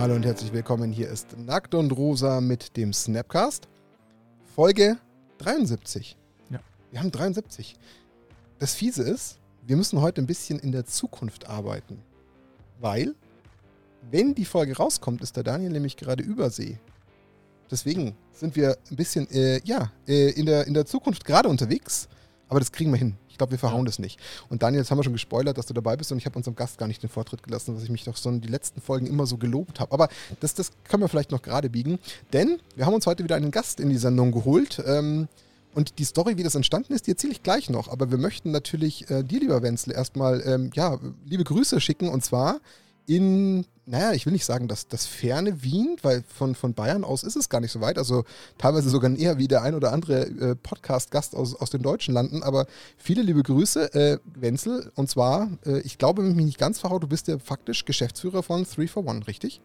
Hallo und herzlich willkommen. Hier ist Nackt und Rosa mit dem Snapcast. Folge 73. Ja. Wir haben 73. Das Fiese ist, wir müssen heute ein bisschen in der Zukunft arbeiten. Weil, wenn die Folge rauskommt, ist der Daniel nämlich gerade übersee. Deswegen sind wir ein bisschen, äh, ja, äh, in, der, in der Zukunft gerade unterwegs. Aber das kriegen wir hin. Ich glaube, wir verhauen das nicht. Und Daniel, jetzt haben wir schon gespoilert, dass du dabei bist und ich habe unserem Gast gar nicht den Vortritt gelassen, was ich mich doch so in die letzten Folgen immer so gelobt habe. Aber das, das können wir vielleicht noch gerade biegen, denn wir haben uns heute wieder einen Gast in die Sendung geholt. Ähm, und die Story, wie das entstanden ist, die erzähle ich gleich noch. Aber wir möchten natürlich äh, dir, lieber Wenzel, erstmal ähm, ja, liebe Grüße schicken. Und zwar in, naja, ich will nicht sagen, dass das ferne Wien, weil von, von Bayern aus ist es gar nicht so weit. Also teilweise sogar eher wie der ein oder andere äh, Podcast-Gast aus, aus den deutschen Landen. Aber viele liebe Grüße, äh, Wenzel. Und zwar, äh, ich glaube, wenn ich mich nicht ganz verhaue, du bist ja faktisch Geschäftsführer von 3 for One, richtig?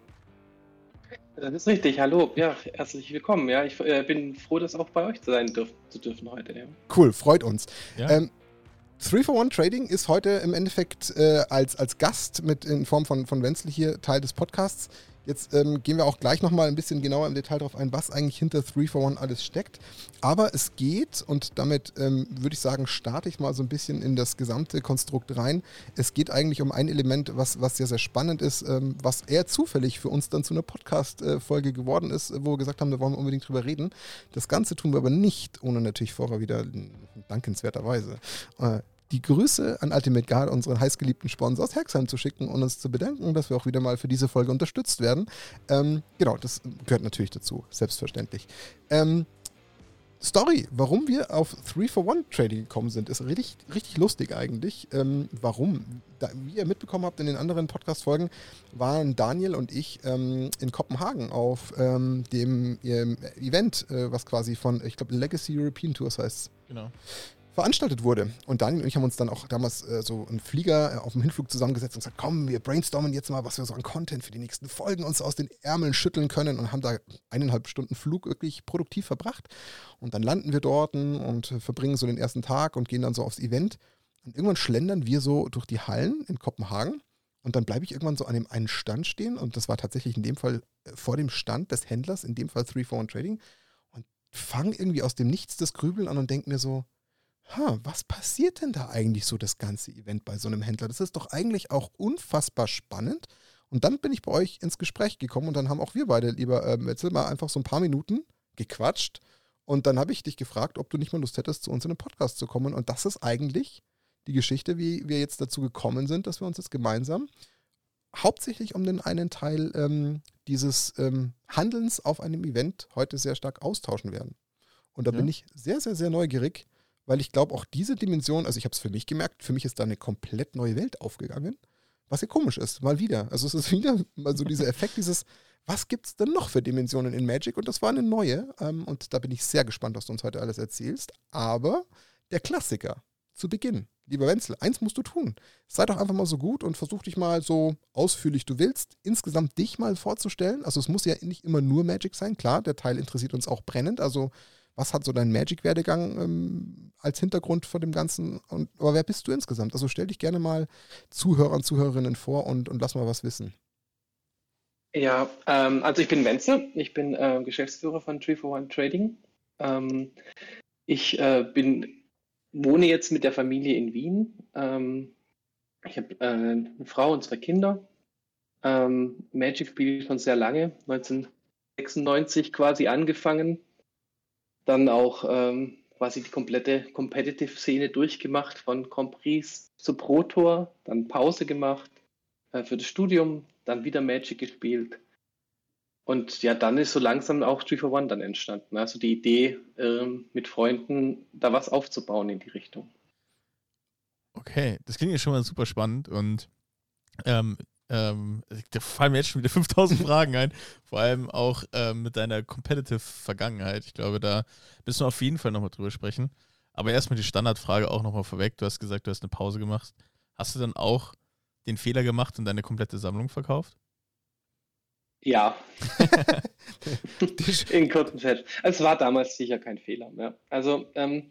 Das ist richtig. Hallo, ja, herzlich willkommen. Ja, ich äh, bin froh, das auch bei euch sein dürf zu dürfen heute. Ja. Cool, freut uns. Ja. Ähm, 3 for One Trading ist heute im Endeffekt äh, als, als Gast mit in Form von, von Wenzel hier Teil des Podcasts. Jetzt ähm, gehen wir auch gleich nochmal ein bisschen genauer im Detail darauf ein, was eigentlich hinter 3 for One alles steckt. Aber es geht, und damit ähm, würde ich sagen, starte ich mal so ein bisschen in das gesamte Konstrukt rein. Es geht eigentlich um ein Element, was, was sehr, sehr spannend ist, ähm, was eher zufällig für uns dann zu einer Podcast-Folge geworden ist, wo wir gesagt haben, da wollen wir unbedingt drüber reden. Das Ganze tun wir aber nicht, ohne natürlich vorher wieder dankenswerterweise äh, die Grüße an Ultimate Guard, unseren heißgeliebten Sponsor aus Herxheim, zu schicken und uns zu bedanken, dass wir auch wieder mal für diese Folge unterstützt werden. Ähm, genau, das gehört natürlich dazu, selbstverständlich. Ähm, Story, warum wir auf 3 for 1 Trading gekommen sind, ist richtig, richtig lustig eigentlich. Ähm, warum? Da, wie ihr mitbekommen habt in den anderen Podcast-Folgen, waren Daniel und ich ähm, in Kopenhagen auf ähm, dem ähm, Event, äh, was quasi von, ich glaube, Legacy European Tours heißt Genau. Veranstaltet wurde. Und Daniel und ich haben uns dann auch damals äh, so einen Flieger äh, auf dem Hinflug zusammengesetzt und gesagt, komm, wir brainstormen jetzt mal, was wir so an Content für die nächsten Folgen uns aus den Ärmeln schütteln können und haben da eineinhalb Stunden Flug wirklich produktiv verbracht. Und dann landen wir dort und äh, verbringen so den ersten Tag und gehen dann so aufs Event. Und irgendwann schlendern wir so durch die Hallen in Kopenhagen und dann bleibe ich irgendwann so an dem einen Stand stehen und das war tatsächlich in dem Fall äh, vor dem Stand des Händlers, in dem Fall 341 Trading und fange irgendwie aus dem Nichts das Grübeln an und denke mir so, ha, was passiert denn da eigentlich so das ganze Event bei so einem Händler? Das ist doch eigentlich auch unfassbar spannend. Und dann bin ich bei euch ins Gespräch gekommen und dann haben auch wir beide, lieber äh, Metzel, mal einfach so ein paar Minuten gequatscht. Und dann habe ich dich gefragt, ob du nicht mal Lust hättest, zu uns in den Podcast zu kommen. Und das ist eigentlich die Geschichte, wie wir jetzt dazu gekommen sind, dass wir uns jetzt gemeinsam hauptsächlich um den einen Teil ähm, dieses ähm, Handelns auf einem Event heute sehr stark austauschen werden. Und da Ja. bin ich sehr, sehr, sehr neugierig, weil ich glaube, auch diese Dimension, also ich habe es für mich gemerkt, für mich ist da eine komplett neue Welt aufgegangen, was ja komisch ist, mal wieder. Also es ist wieder mal so dieser Effekt, dieses, was gibt es denn noch für Dimensionen in Magic? Und das war eine neue. Ähm, und da bin ich sehr gespannt, was du uns heute alles erzählst. Aber der Klassiker zu Beginn. Lieber Wenzel, eins musst du tun. Sei doch einfach mal so gut und versuch dich mal so ausführlich du willst, insgesamt dich mal vorzustellen. Also es muss ja nicht immer nur Magic sein. Klar, der Teil interessiert uns auch brennend. Also was hat so dein Magic-Werdegang ähm, als Hintergrund von dem Ganzen? Und, aber wer bist du insgesamt? Also stell dich gerne mal Zuhörern, Zuhörerinnen vor und, und lass mal was wissen. Ja, ähm, also ich bin Wenzel, ich bin äh, Geschäftsführer von 341 Trading. Ähm, ich äh, bin, wohne jetzt mit der Familie in Wien. Ähm, ich habe äh, eine Frau und zwei Kinder. Ähm, Magic spiele ich schon sehr lange, 1996 quasi angefangen. Dann auch ähm, quasi die komplette Competitive-Szene durchgemacht, von Compris zu Pro Tour, dann Pause gemacht äh, für das Studium, dann wieder Magic gespielt. Und ja, dann ist so langsam auch 3 for One dann entstanden. Also die Idee, ähm, mit Freunden da was aufzubauen in die Richtung. Okay, das klingt ja schon mal super spannend und ähm, ähm, da fallen mir jetzt schon wieder 5000 Fragen ein, vor allem auch ähm, mit deiner Competitive Vergangenheit. Ich glaube, da müssen wir auf jeden Fall nochmal drüber sprechen. Aber erstmal die Standardfrage auch nochmal vorweg. Du hast gesagt, du hast eine Pause gemacht. Hast du dann auch den Fehler gemacht und deine komplette Sammlung verkauft? Ja, in kurzen Fett. Es war damals sicher kein Fehler mehr. Also ähm,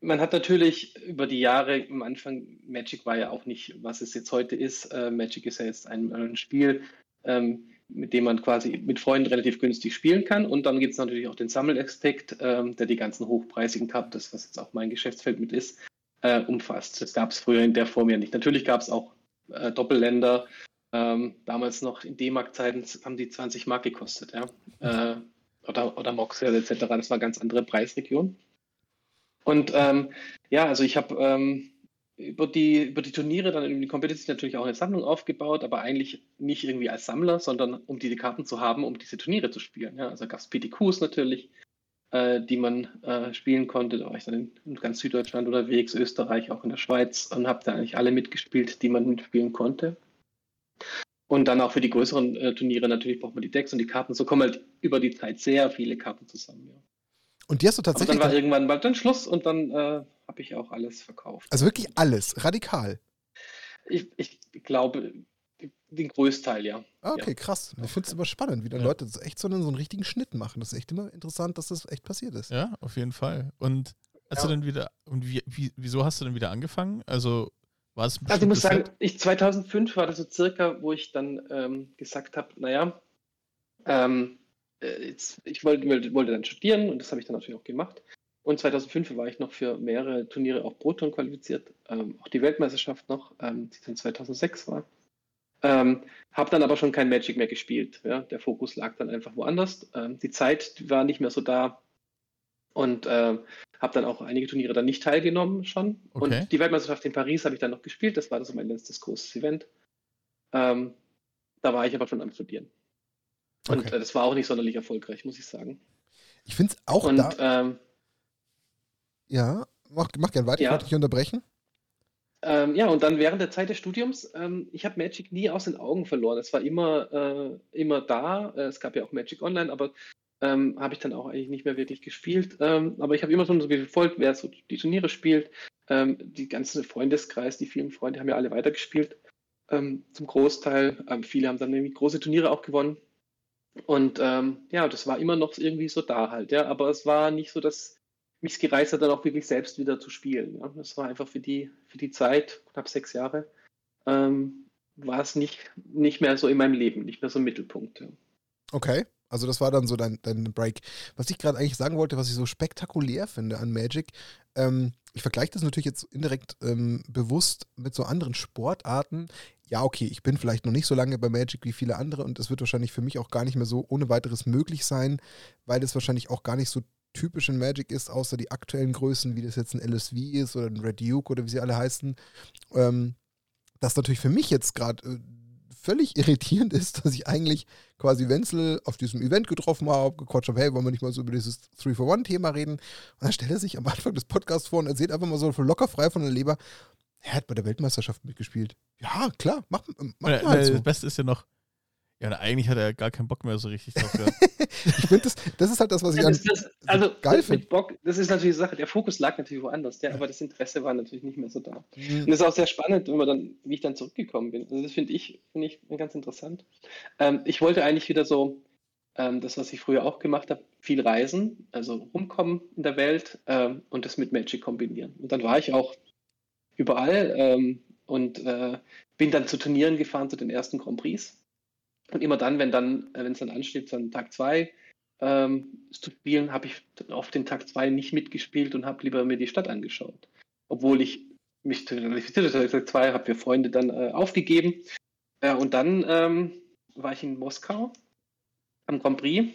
man hat natürlich über die Jahre am Anfang, Magic war ja auch nicht, was es jetzt heute ist. Äh, Magic ist ja jetzt ein, ein Spiel, ähm, mit dem man quasi mit Freunden relativ günstig spielen kann. Und dann gibt es natürlich auch den Sammelaspekt, ähm, der die ganzen hochpreisigen Karten, das was jetzt auch mein Geschäftsfeld mit ist, äh, umfasst. Das gab es früher in der Form ja nicht. Natürlich gab es auch äh, Doppelländer. Ähm, damals noch in D-Mark-Zeiten haben die 20 Mark gekostet, ja. Äh, oder, oder Moxel etc. Das war eine ganz andere Preisregion. Und ähm, ja, also ich habe ähm, über die, über die Turniere dann in die Competition natürlich auch eine Sammlung aufgebaut, aber eigentlich nicht irgendwie als Sammler, sondern um die Karten zu haben, um diese Turniere zu spielen. Ja, also gab es PTQs natürlich, äh, die man äh, spielen konnte. Da war ich dann in, in, ganz Süddeutschland unterwegs, Österreich, auch in der Schweiz und habe da eigentlich alle mitgespielt, die man mitspielen konnte. Und dann auch für die größeren äh, Turniere natürlich braucht man die Decks und die Karten. So kommen halt über die Zeit sehr viele Karten zusammen. Ja. Und die hast du tatsächlich. Aber dann war irgendwann bald dann Schluss und dann äh, habe ich auch alles verkauft. Also wirklich alles, radikal. Ich, ich glaube, den Großteil, ja. Ah, okay, ja. krass. Ich finde es immer spannend, wie dann ja. Leute das echt so einen, so einen richtigen Schnitt machen. Das ist echt immer interessant, dass das echt passiert ist. Ja, auf jeden Fall. Und hast ja. du dann wieder, und wie, wie, wieso hast du denn wieder angefangen? Also war es Also ich muss sagen, ich 2005 war das so circa, wo ich dann ähm, gesagt habe, naja, ähm, äh, jetzt, ich wollte, wollte dann studieren und das habe ich dann natürlich auch gemacht. Und 2005 war ich noch für mehrere Turniere auch Proton qualifiziert, ähm, auch die Weltmeisterschaft noch, ähm, die dann 2006 war. Ähm, habe dann aber schon kein Magic mehr gespielt. Ja? Der Fokus lag dann einfach woanders. Ähm, die Zeit war nicht mehr so da und äh, habe dann auch einige Turniere dann nicht teilgenommen schon. Okay. Und die Weltmeisterschaft in Paris habe ich dann noch gespielt. Das war das mein letztes großes Event. Ähm, da war ich aber schon am Studieren. Und okay. äh, das war auch nicht sonderlich erfolgreich, muss ich sagen. Ich finde es auch und, da. Ähm, ja, mach, mach gern weiter, ja. ich wollte dich unterbrechen. Ähm, ja, und dann während der Zeit des Studiums, ähm, ich habe Magic nie aus den Augen verloren. Es war immer, äh, immer da. Äh, es gab ja auch Magic Online, aber ähm, habe ich dann auch eigentlich nicht mehr wirklich gespielt. Ähm, aber ich habe immer schon so gefolgt, wer so die Turniere spielt. Ähm, die ganzen Freundeskreis, die vielen Freunde haben ja alle weitergespielt. Ähm, zum Großteil. viele haben dann irgendwie große Turniere auch gewonnen. Und ja, das war immer noch irgendwie so da halt, ja. Aber es war nicht so, dass mich gereizt hat, dann auch wirklich selbst wieder zu spielen. Ja. Das war einfach für die, für die Zeit, knapp sechs Jahre, ähm, war es nicht, nicht mehr so in meinem Leben, nicht mehr so im Mittelpunkt. Ja. Okay, also das war dann so dein, dein Break. Was ich gerade eigentlich sagen wollte, was ich so spektakulär finde an Magic, ähm, ich vergleiche das natürlich jetzt indirekt ähm, bewusst mit so anderen Sportarten. Ja, okay, ich bin vielleicht noch nicht so lange bei Magic wie viele andere und es wird wahrscheinlich für mich auch gar nicht mehr so ohne weiteres möglich sein, weil es wahrscheinlich auch gar nicht so typisch in Magic ist, außer die aktuellen Größen, wie das jetzt ein LSV ist oder ein Red Duke oder wie sie alle heißen, ähm, das natürlich für mich jetzt gerade äh, völlig irritierend ist, dass ich eigentlich quasi Wenzel auf diesem Event getroffen habe, gequatscht habe, hey, wollen wir nicht mal so über dieses 3-for-1-Thema reden? Und dann stellt er sich am Anfang des Podcasts vor und erzählt einfach mal so locker frei von der Leber, er hat bei der Weltmeisterschaft mitgespielt. Ja, klar, mach, mach ja, mal so. Das Beste ist ja noch, ja, und eigentlich hat er gar keinen Bock mehr so richtig drauf gehabt. ich finde, das, das ist halt das, was ich ja, das, das, also, geil finde. Bock, das ist natürlich die Sache, der Fokus lag natürlich woanders, ja, aber das Interesse war natürlich nicht mehr so da. Mhm. Und das ist auch sehr spannend, wenn man dann, wie ich dann zurückgekommen bin. Also das finde ich, finde ich ganz interessant. Ähm, ich wollte eigentlich wieder so, ähm, das, was ich früher auch gemacht habe, viel reisen, also rumkommen in der Welt ähm, und das mit Magic kombinieren. Und dann war ich auch überall ähm, und äh, bin dann zu Turnieren gefahren, zu den ersten Grand Prix und immer dann, wenn dann, äh, wenn es dann ansteht, dann Tag 2 ähm, zu spielen, habe ich auf den Tag 2 nicht mitgespielt und habe lieber mir die Stadt angeschaut. Obwohl ich mich qualifiziert habe, Tag 2 habe wir Freunde dann äh, aufgegeben. Äh, und dann ähm, war ich in Moskau am Grand Prix.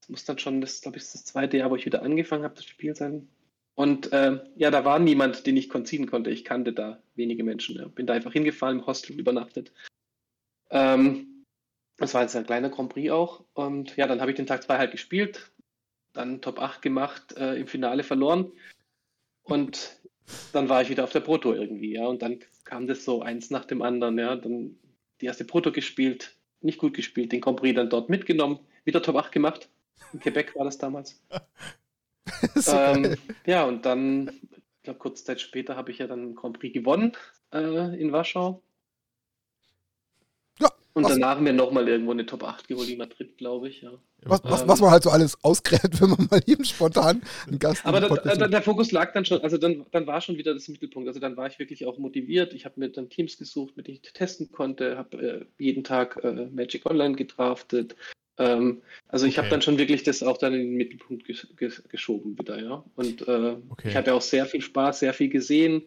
Das muss dann schon, das glaube ich, das zweite Jahr, wo ich wieder angefangen habe, das Spiel sein. Und äh, ja, da war niemand, den ich konziehen konnte. Ich kannte da wenige Menschen. Ja. Bin da einfach hingefahren, im Hostel übernachtet. Ähm, das war jetzt ein kleiner Grand Prix auch. Und ja, dann habe ich den Tag 2 halt gespielt, dann Top 8 gemacht, äh, im Finale verloren. Und dann war ich wieder auf der Proto irgendwie, ja. Und dann kam das so eins nach dem anderen, ja. Dann die erste Proto gespielt, nicht gut gespielt, den Grand Prix dann dort mitgenommen, wieder Top 8 gemacht. In Quebec war das damals. so ähm, ja, und dann, ich glaube, kurze Zeit später habe ich ja dann Grand Prix gewonnen äh, in Warschau. Und Was- danach haben wir nochmal irgendwo eine Top 8 geholt in Madrid, glaube ich, ja. Was, was, Ähm, was man halt so alles ausgräbt, wenn man mal eben spontan einen Gast Aber da, da, hat. der Fokus lag dann schon, also dann, dann war schon wieder das Mittelpunkt. Also dann war ich wirklich auch motiviert. Ich habe mir dann Teams gesucht, mit denen ich testen konnte, habe äh, jeden Tag äh, Magic Online gedraftet. Ähm, also ich habe Okay. dann schon wirklich das auch dann in den Mittelpunkt ges ges geschoben wieder, ja. Und äh, Okay. ich hatte auch sehr viel Spaß, sehr viel gesehen.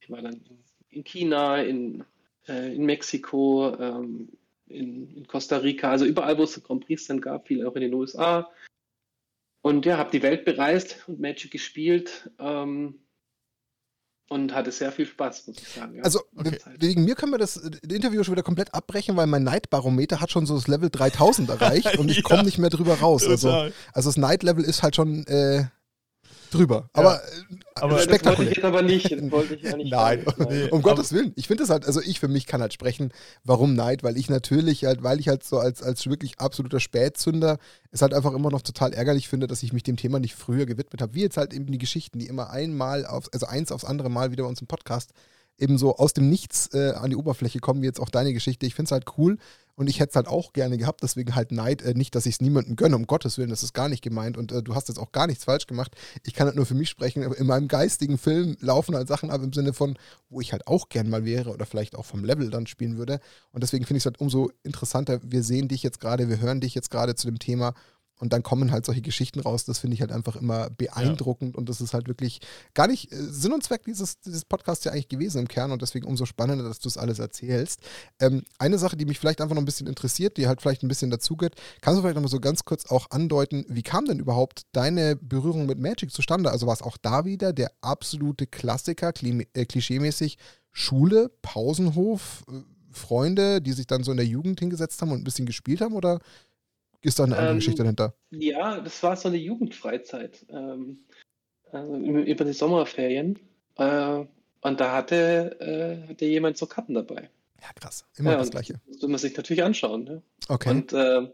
Ich war dann in China, in, äh, in Mexiko, ähm, in, in Costa Rica, also überall, wo es Grand Prix dann gab, viel auch in den USA. Und ja, habe die Welt bereist und Magic gespielt ähm, und hatte sehr viel Spaß, muss ich sagen. Ja. Also Okay. we- wegen mir können wir das äh, Interview schon wieder komplett abbrechen, weil mein Neidbarometer hat schon so das Level 3000 erreicht und ich Ja. komme nicht mehr drüber raus. Also, also das Neid-Level ist halt schon äh, drüber. Aber, äh, Aber das wollte spektakulär. ich jetzt aber nicht. Das wollte ich ja nicht Nein. Nee. um Gottes Willen. Ich finde es halt, also ich für mich kann halt sprechen, warum Neid, weil ich natürlich halt, weil ich halt so als, als wirklich absoluter Spätzünder es halt einfach immer noch total ärgerlich finde, dass ich mich dem Thema nicht früher gewidmet habe. Wie jetzt halt eben die Geschichten, die immer einmal auf, also eins aufs andere Mal wieder bei uns im Podcast eben so aus dem Nichts äh, an die Oberfläche kommen, wie jetzt auch deine Geschichte. Ich finde es halt cool und ich hätte es halt auch gerne gehabt, deswegen halt Neid, äh, nicht, dass ich es niemandem gönne, um Gottes Willen, das ist gar nicht gemeint und äh, du hast jetzt auch gar nichts falsch gemacht. Ich kann halt nur für mich sprechen, in meinem geistigen Film laufen halt Sachen ab im Sinne von, wo ich halt auch gern mal wäre oder vielleicht auch vom Level dann spielen würde und deswegen finde ich es halt umso interessanter, wir sehen dich jetzt gerade, wir hören dich jetzt gerade zu dem Thema und dann kommen halt solche Geschichten raus. Das finde ich halt einfach immer beeindruckend und das ist halt wirklich gar nicht äh, Sinn und Zweck dieses, dieses Podcasts ja eigentlich gewesen im Kern und deswegen umso spannender, dass du es alles erzählst. Ähm, eine Sache, die mich vielleicht einfach noch ein bisschen interessiert, die halt vielleicht ein bisschen dazugeht, kannst du vielleicht noch mal so ganz kurz auch andeuten, wie kam denn überhaupt deine Berührung mit Magic zustande? Also war es auch da wieder der absolute Klassiker, kli äh, klischeemäßig Schule, Pausenhof, äh, Freunde, die sich dann so in der Jugend hingesetzt haben und ein bisschen gespielt haben oder ist da eine andere Ähm, Geschichte dahinter? Ja, das war so eine Jugendfreizeit. Ähm, also über die Sommerferien. Äh, und da hatte, äh, hatte jemand so Karten dabei. Ja, krass. Immer ja, das Gleiche. Das musste man sich natürlich anschauen. Ne? Okay. Und äh,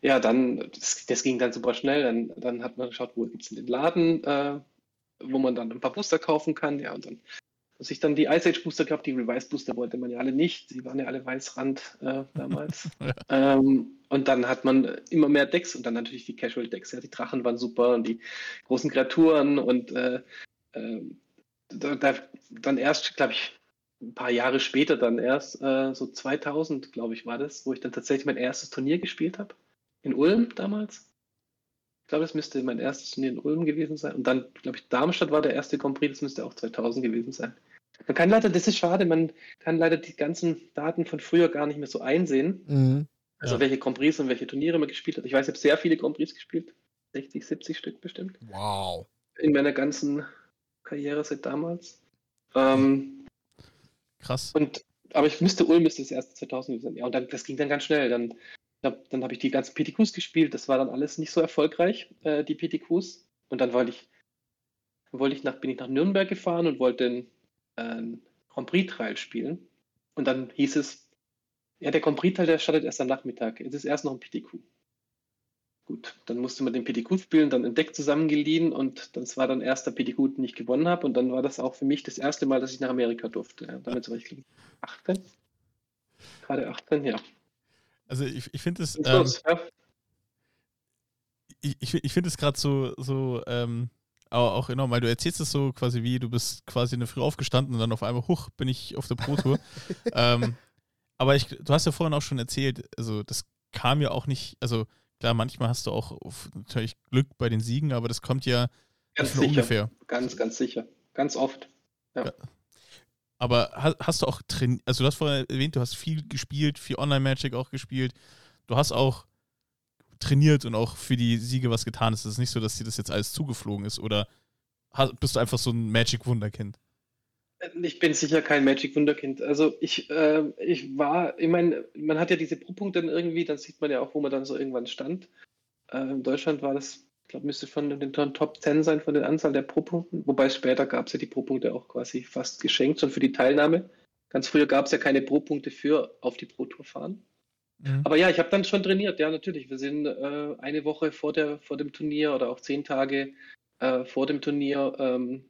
ja, dann, das, das ging dann super schnell. Dann, dann hat man geschaut, wo gibt es den Laden, äh, wo man dann ein paar Booster kaufen kann. Ja, und dann muss ich dann die Ice Age Booster gehabt, die Revised Booster wollte man ja alle nicht. Die waren ja alle Weißrand äh, damals. ähm, und dann hat man immer mehr Decks und dann natürlich die Casual Decks. Ja, die Drachen waren super und die großen Kreaturen und äh, ähm, da, da, dann erst, glaube ich, ein paar Jahre später dann erst, äh, so 2000, glaube ich, war das, wo ich dann tatsächlich mein erstes Turnier gespielt habe. In Ulm damals. Ich glaube, das müsste mein erstes Turnier in Ulm gewesen sein. Und dann, glaube ich, Darmstadt war der erste Grand Prix, das müsste auch 2000 gewesen sein. Man kann leider, das ist schade, man kann leider die ganzen Daten von früher gar nicht mehr so einsehen. Mhm. Also Ja. welche Grand Prix und welche Turniere man gespielt hat. Ich weiß, ich habe sehr viele Grand Prix gespielt. 60, 70 Stück bestimmt. Wow. In meiner ganzen Karriere seit damals. Ähm, Krass. und, aber ich müsste Ulm ist das erste 2000 gewesen sein. Ja, und dann, das ging dann ganz schnell. Dann, dann, habe ich die ganzen PTQs gespielt. Das war dann alles nicht so erfolgreich, äh, die PTQs. Und dann wollte ich, wollte ich nach, bin ich nach Nürnberg gefahren und wollte den äh, Grand Prix Trial spielen. Und dann hieß es, ja, der Grand Prix Teil, der startet erst am Nachmittag. Es ist erst noch ein PTQ. Gut, dann musste man den PTQ spielen, dann ein Deck zusammengeliehen und das war dann erster PTQ, den ich gewonnen habe. Und dann war das auch für mich das erste Mal, dass ich nach Amerika durfte. Ja, damit war ich, 18. Gerade 18, ja. Also ich, ich finde es, ähm, ja. ich, ich, ich finde es gerade so, so ähm, auch, enorm, weil du erzählst es so quasi wie, du bist quasi eine Früh aufgestanden und dann auf einmal, huch, bin ich auf der Pro-Tour. ähm, aber ich, du hast ja vorhin auch schon erzählt, also das kam ja auch nicht, also klar, manchmal hast du auch auf, natürlich Glück bei den Siegen, aber das kommt ja Ganz sicher. ungefähr. Ganz, ganz sicher. Ganz oft. Aber ha- hast du auch trainiert, also du hast vorhin erwähnt, du hast viel gespielt, viel Online-Magic auch gespielt. Du hast auch trainiert und auch für die Siege was getan. Es ist nicht so, dass dir das jetzt alles zugeflogen ist oder bist du einfach so ein Magic-Wunderkind? Ich bin sicher kein Magic Wunderkind. Also ich, äh, ich war, ich meine, man hat ja diese Pro-Punkte dann irgendwie, dann sieht man ja auch, wo man dann so irgendwann stand. Äh, in Deutschland war das, ich glaube, müsste von den Top 10 sein von der Anzahl der Pro-Punkten. Wobei später gab es ja die Pro-Punkte auch quasi fast geschenkt, schon für die Teilnahme. Ganz früher gab es ja keine Pro-Punkte für auf die Pro-Tour fahren. Mhm. Aber ja, ich habe dann schon trainiert, ja, natürlich. Wir sind äh, eine Woche vor, der, vor dem Turnier oder auch zehn Tage äh, vor dem Turnier ähm,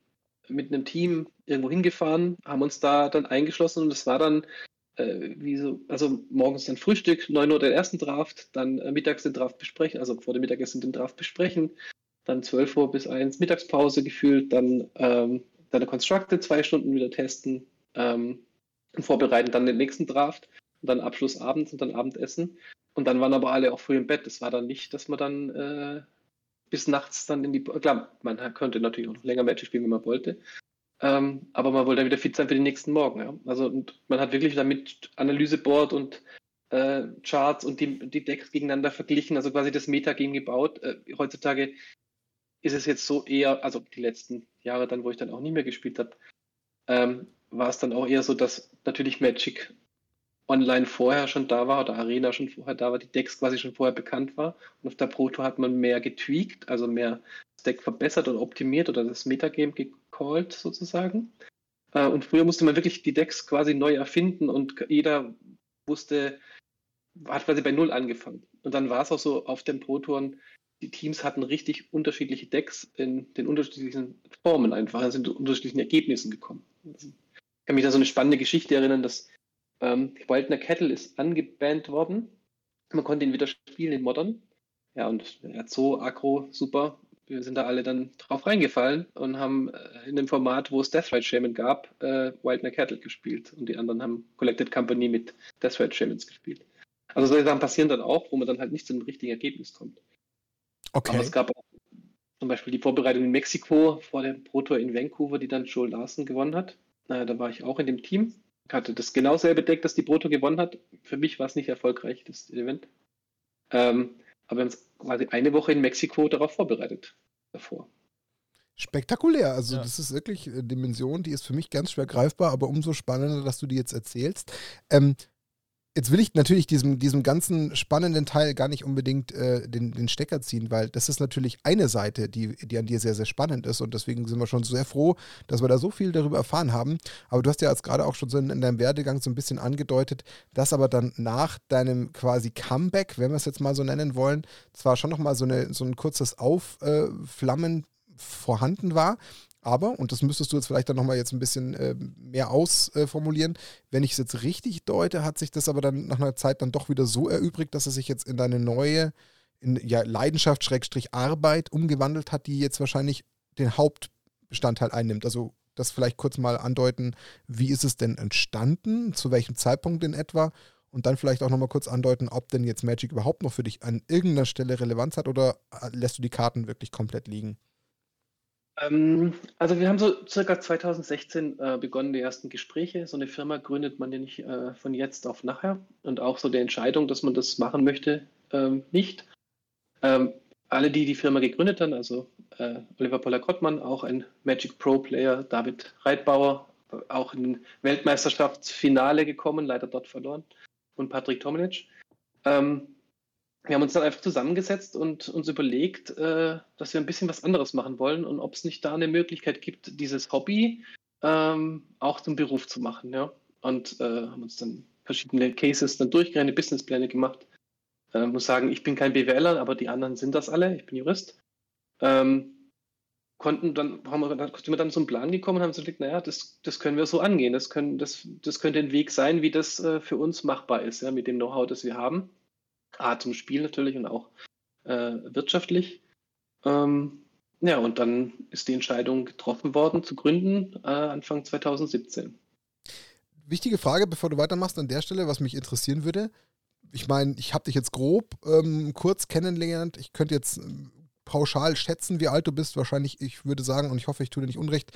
mit einem Team irgendwo hingefahren, haben uns da dann eingeschlossen und es war dann äh, wie so, also morgens dann Frühstück, 9 Uhr den ersten Draft, dann äh, mittags den Draft besprechen, also vor dem Mittagessen den Draft besprechen, dann 12 Uhr bis 1 Mittagspause gefühlt, dann ähm, deine Constructed zwei Stunden wieder testen ähm, und vorbereiten, dann den nächsten Draft und dann Abschluss abends und dann Abendessen. Und dann waren aber alle auch früh im Bett. Es war dann nicht, dass man dann äh, bis nachts dann in die. Klar, man könnte natürlich auch noch länger Matches spielen, wenn man wollte. Ähm, aber man wollte dann wieder fit sein für den nächsten Morgen. Ja? Also und man hat wirklich damit Analyseboard und äh, Charts und die, die Decks gegeneinander verglichen, also quasi das Metagame gebaut. Äh, heutzutage ist es jetzt so eher, also die letzten Jahre dann, wo ich dann auch nie mehr gespielt habe, ähm, war es dann auch eher so, dass natürlich Magic online vorher schon da war oder Arena schon vorher da war, die Decks quasi schon vorher bekannt war. Und auf der Proto hat man mehr getweakt, also mehr das Deck verbessert oder optimiert oder das Metagame gecallt sozusagen. Äh, und früher musste man wirklich die Decks quasi neu erfinden und jeder wusste, hat quasi bei Null angefangen. Und dann war es auch so auf den Pro-Touren, die Teams hatten richtig unterschiedliche Decks in den unterschiedlichen Formen einfach, sind zu unterschiedlichen Ergebnissen gekommen. Also, ich kann mich da so eine spannende Geschichte erinnern, dass ähm, Wildner Kettle ist angebannt worden. Man konnte ihn wieder spielen in Modern. Ja, und er hat so aggro, super. Wir sind da alle dann drauf reingefallen und haben äh, in dem Format, wo es Deathrite Shaman gab, äh, Wildner Kettle gespielt. Und die anderen haben Collected Company mit Deathrite Shamans gespielt. Also solche Sachen passieren dann auch, wo man dann halt nicht zu einem richtigen Ergebnis kommt. Okay. Aber es gab auch zum Beispiel die Vorbereitung in Mexiko vor dem Pro Tour in Vancouver, die dann Joel Larson gewonnen hat. Äh, da war ich auch in dem Team. Hatte das genau selbe Deck, das die Pro Tour gewonnen hat. Für mich war es nicht erfolgreich, das Event. Ähm, aber wir haben uns quasi eine Woche in Mexiko darauf vorbereitet davor. Spektakulär. Also, ja. das ist wirklich eine Dimension, die ist für mich ganz schwer greifbar, aber umso spannender, dass du die jetzt erzählst. Ähm, Jetzt will ich natürlich diesem, diesem ganzen spannenden Teil gar nicht unbedingt äh, den, den Stecker ziehen, weil das ist natürlich eine Seite, die, die an dir sehr, sehr spannend ist und deswegen sind wir schon sehr froh, dass wir da so viel darüber erfahren haben. Aber du hast ja jetzt gerade auch schon so in, in deinem Werdegang so ein bisschen angedeutet, dass aber dann nach deinem quasi Comeback, wenn wir es jetzt mal so nennen wollen, zwar schon nochmal so, so ein kurzes Aufflammen vorhanden war, aber, und das müsstest du jetzt vielleicht dann nochmal jetzt ein bisschen äh, mehr ausformulieren, äh, wenn ich es jetzt richtig deute, hat sich das aber dann nach einer Zeit dann doch wieder so erübrigt, dass es sich jetzt in deine neue in, ja, Leidenschaft, Schrägstrich Arbeit umgewandelt hat, die jetzt wahrscheinlich den Hauptbestandteil einnimmt. Also das vielleicht kurz mal andeuten, wie ist es denn entstanden, zu welchem Zeitpunkt in etwa und dann vielleicht auch nochmal kurz andeuten, ob denn jetzt Magic überhaupt noch für dich an irgendeiner Stelle Relevanz hat oder äh, lässt du die Karten wirklich komplett liegen? Ähm, also wir haben so circa 2016 äh, begonnen, die ersten Gespräche. So eine Firma gründet man ja nicht äh, von jetzt auf nachher. Und auch so die Entscheidung, dass man das machen möchte, ähm, nicht. Ähm, alle, die die Firma gegründet haben, also äh, Oliver Poller-Kottmann, auch ein Magic Pro Player, David Reitbauer, auch in Weltmeisterschaftsfinale gekommen, leider dort verloren, und Patrick Tominic. Ähm, wir haben uns dann einfach zusammengesetzt und uns überlegt, äh, dass wir ein bisschen was anderes machen wollen und ob es nicht da eine Möglichkeit gibt, dieses Hobby ähm, auch zum Beruf zu machen. Ja? Und äh, haben uns dann verschiedene Cases dann durchgerechnet, Businesspläne gemacht. Äh, muss sagen, ich bin kein BWLer, aber die anderen sind das alle. Ich bin Jurist. Ähm, konnten dann, haben wir, dann, sind wir dann zum Plan gekommen und haben gesagt, naja, das, das können wir so angehen. Das, können, das, das könnte ein Weg sein, wie das äh, für uns machbar ist, ja, mit dem Know-how, das wir haben. A zum Spiel natürlich und auch äh, wirtschaftlich. Ähm, ja, und dann ist die Entscheidung getroffen worden zu gründen, äh, Anfang 2017. Wichtige Frage, bevor du weitermachst an der Stelle, was mich interessieren würde. Ich meine, ich habe dich jetzt grob ähm, kurz kennengelernt. Ich könnte jetzt ähm, pauschal schätzen, wie alt du bist. Wahrscheinlich, ich würde sagen, und ich hoffe, ich tue dir nicht unrecht,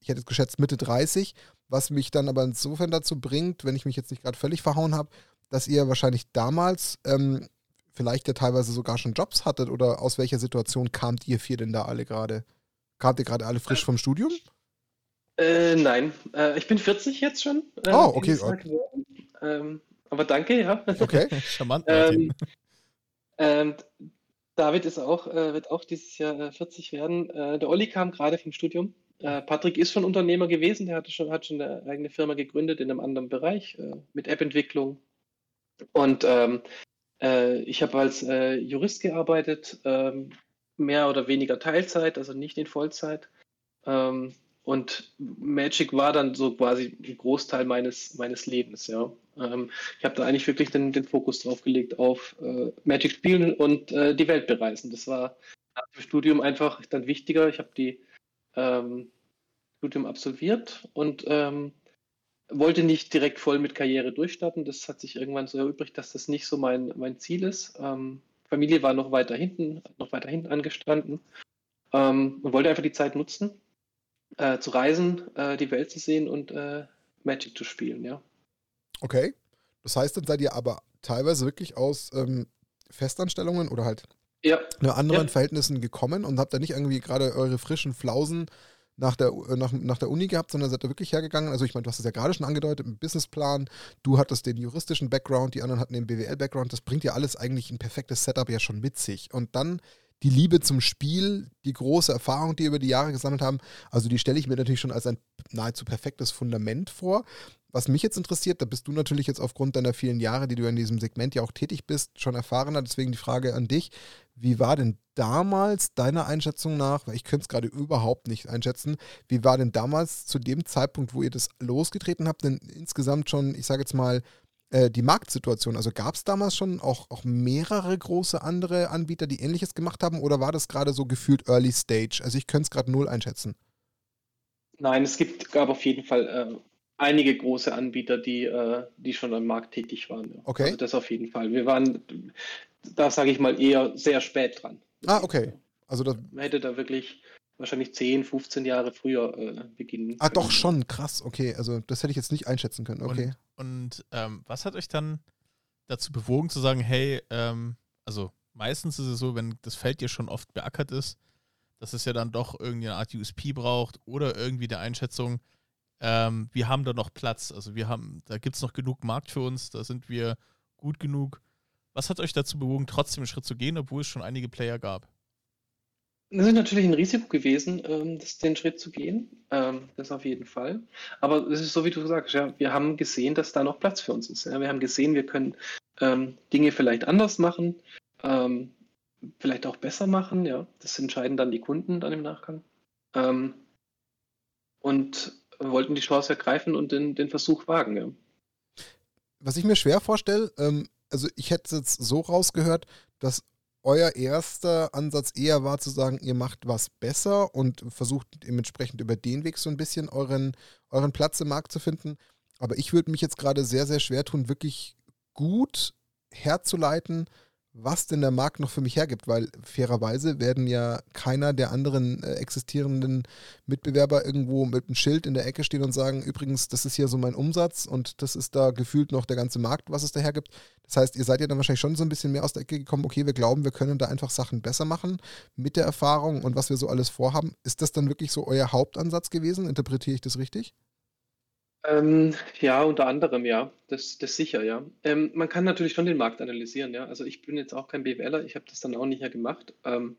ich hätte es geschätzt Mitte 30, was mich dann aber insofern dazu bringt, wenn ich mich jetzt nicht gerade völlig verhauen habe, dass ihr wahrscheinlich damals ähm, vielleicht ja teilweise sogar schon Jobs hattet oder aus welcher Situation kamt ihr vier denn da alle gerade? Kamt ihr gerade alle frisch vom Studium? Äh, nein, äh, ich bin 40 jetzt schon. Äh, oh, okay. Ähm, aber danke, ja. Okay, charmant. ähm, ähm, David ist auch, äh, wird auch dieses Jahr 40 äh, werden. Äh, der Olli kam gerade vom Studium. Patrick ist schon Unternehmer gewesen, der hatte schon, hat schon eine eigene Firma gegründet in einem anderen Bereich mit App-Entwicklung, und ähm, äh, ich habe als äh, Jurist gearbeitet, ähm, mehr oder weniger Teilzeit, also nicht in Vollzeit. Ähm, und Magic war dann so quasi ein Großteil meines, meines Lebens, ja. Ähm, ich habe da eigentlich wirklich den, den Fokus drauf gelegt auf äh, Magic spielen und äh, die Welt bereisen. Das war nach dem Studium einfach dann wichtiger. Ich habe die ähm, Studium absolviert und ähm, wollte nicht direkt voll mit Karriere durchstarten. Das hat sich irgendwann so erübrigt, dass das nicht so mein, mein Ziel ist. Ähm, Familie war noch weiter hinten, noch weiter hinten angestanden ähm, und wollte einfach die Zeit nutzen, äh, zu reisen, äh, die Welt zu sehen und äh, Magic zu spielen, ja. Okay. Das heißt, dann seid ihr aber teilweise wirklich aus ähm, Festanstellungen oder halt ja. anderen ja. Verhältnissen gekommen und habt da nicht irgendwie gerade eure frischen Flausen nach der, äh, nach, nach der Uni gehabt, sondern seid da wirklich hergegangen. Also ich meine, du hast es ja gerade schon angedeutet, im Businessplan, du hattest den juristischen Background, die anderen hatten den BWL-Background, das bringt ja alles eigentlich ein perfektes Setup ja schon mit sich. Und dann die Liebe zum Spiel, die große Erfahrung, die ihr über die Jahre gesammelt haben, also die stelle ich mir natürlich schon als ein nahezu perfektes Fundament vor. Was mich jetzt interessiert, da bist du natürlich jetzt aufgrund deiner vielen Jahre, die du in diesem Segment ja auch tätig bist, schon erfahrener. Deswegen die Frage an dich. Wie war denn damals deiner Einschätzung nach, weil ich könnte es gerade überhaupt nicht einschätzen, wie war denn damals zu dem Zeitpunkt, wo ihr das losgetreten habt, denn insgesamt schon, ich sage jetzt mal, äh, die Marktsituation? Also gab es damals schon auch, auch mehrere große andere Anbieter, die ähnliches gemacht haben oder war das gerade so gefühlt Early Stage? Also ich könnte es gerade null einschätzen. Nein, es gibt, gab auf jeden Fall äh, einige große Anbieter, die, äh, die schon am Markt tätig waren. Ja. Okay. Also das auf jeden Fall. Wir waren, da sage ich mal, eher sehr spät dran. Ah, okay. Also das Man hätte da wirklich wahrscheinlich 10, 15 Jahre früher äh, beginnen. Ah, doch schon, krass, okay. Also das hätte ich jetzt nicht einschätzen können, okay. Und, und ähm, was hat euch dann dazu bewogen zu sagen, hey, ähm, also meistens ist es so, wenn das Feld ja schon oft beackert ist, dass es ja dann doch irgendwie eine Art USP braucht oder irgendwie der Einschätzung, ähm, wir haben da noch Platz. Also wir haben, da gibt es noch genug Markt für uns, da sind wir gut genug. Was hat euch dazu bewogen, trotzdem einen Schritt zu gehen, obwohl es schon einige Player gab? Das ist natürlich ein Risiko gewesen, ähm, das, den Schritt zu gehen. Ähm, das auf jeden Fall. Aber es ist so, wie du sagst, ja, wir haben gesehen, dass da noch Platz für uns ist. Ja. Wir haben gesehen, wir können ähm, Dinge vielleicht anders machen, ähm, vielleicht auch besser machen. Ja. Das entscheiden dann die Kunden dann im Nachgang. Ähm, und wollten die Chance ergreifen und den, den Versuch wagen. Ja. Was ich mir schwer vorstelle, ähm, also ich hätte es jetzt so rausgehört, dass euer erster Ansatz eher war zu sagen, ihr macht was besser und versucht dementsprechend über den Weg so ein bisschen euren, euren Platz im Markt zu finden. Aber ich würde mich jetzt gerade sehr, sehr schwer tun, wirklich gut herzuleiten, was denn der Markt noch für mich hergibt, weil fairerweise werden ja keiner der anderen äh, existierenden Mitbewerber irgendwo mit einem Schild in der Ecke stehen und sagen, übrigens, das ist hier so mein Umsatz und das ist da gefühlt noch der ganze Markt, was es da hergibt. Das heißt, ihr seid ja dann wahrscheinlich schon so ein bisschen mehr aus der Ecke gekommen, okay, wir glauben, wir können da einfach Sachen besser machen mit der Erfahrung und was wir so alles vorhaben. Ist das dann wirklich so euer Hauptansatz gewesen? Interpretiere ich das richtig? Ähm, ja, unter anderem, ja. Das, das sicher, ja. Ähm, man kann natürlich schon den Markt analysieren, ja. Also ich bin jetzt auch kein BWLer, ich habe das dann auch nicht mehr gemacht. Ähm,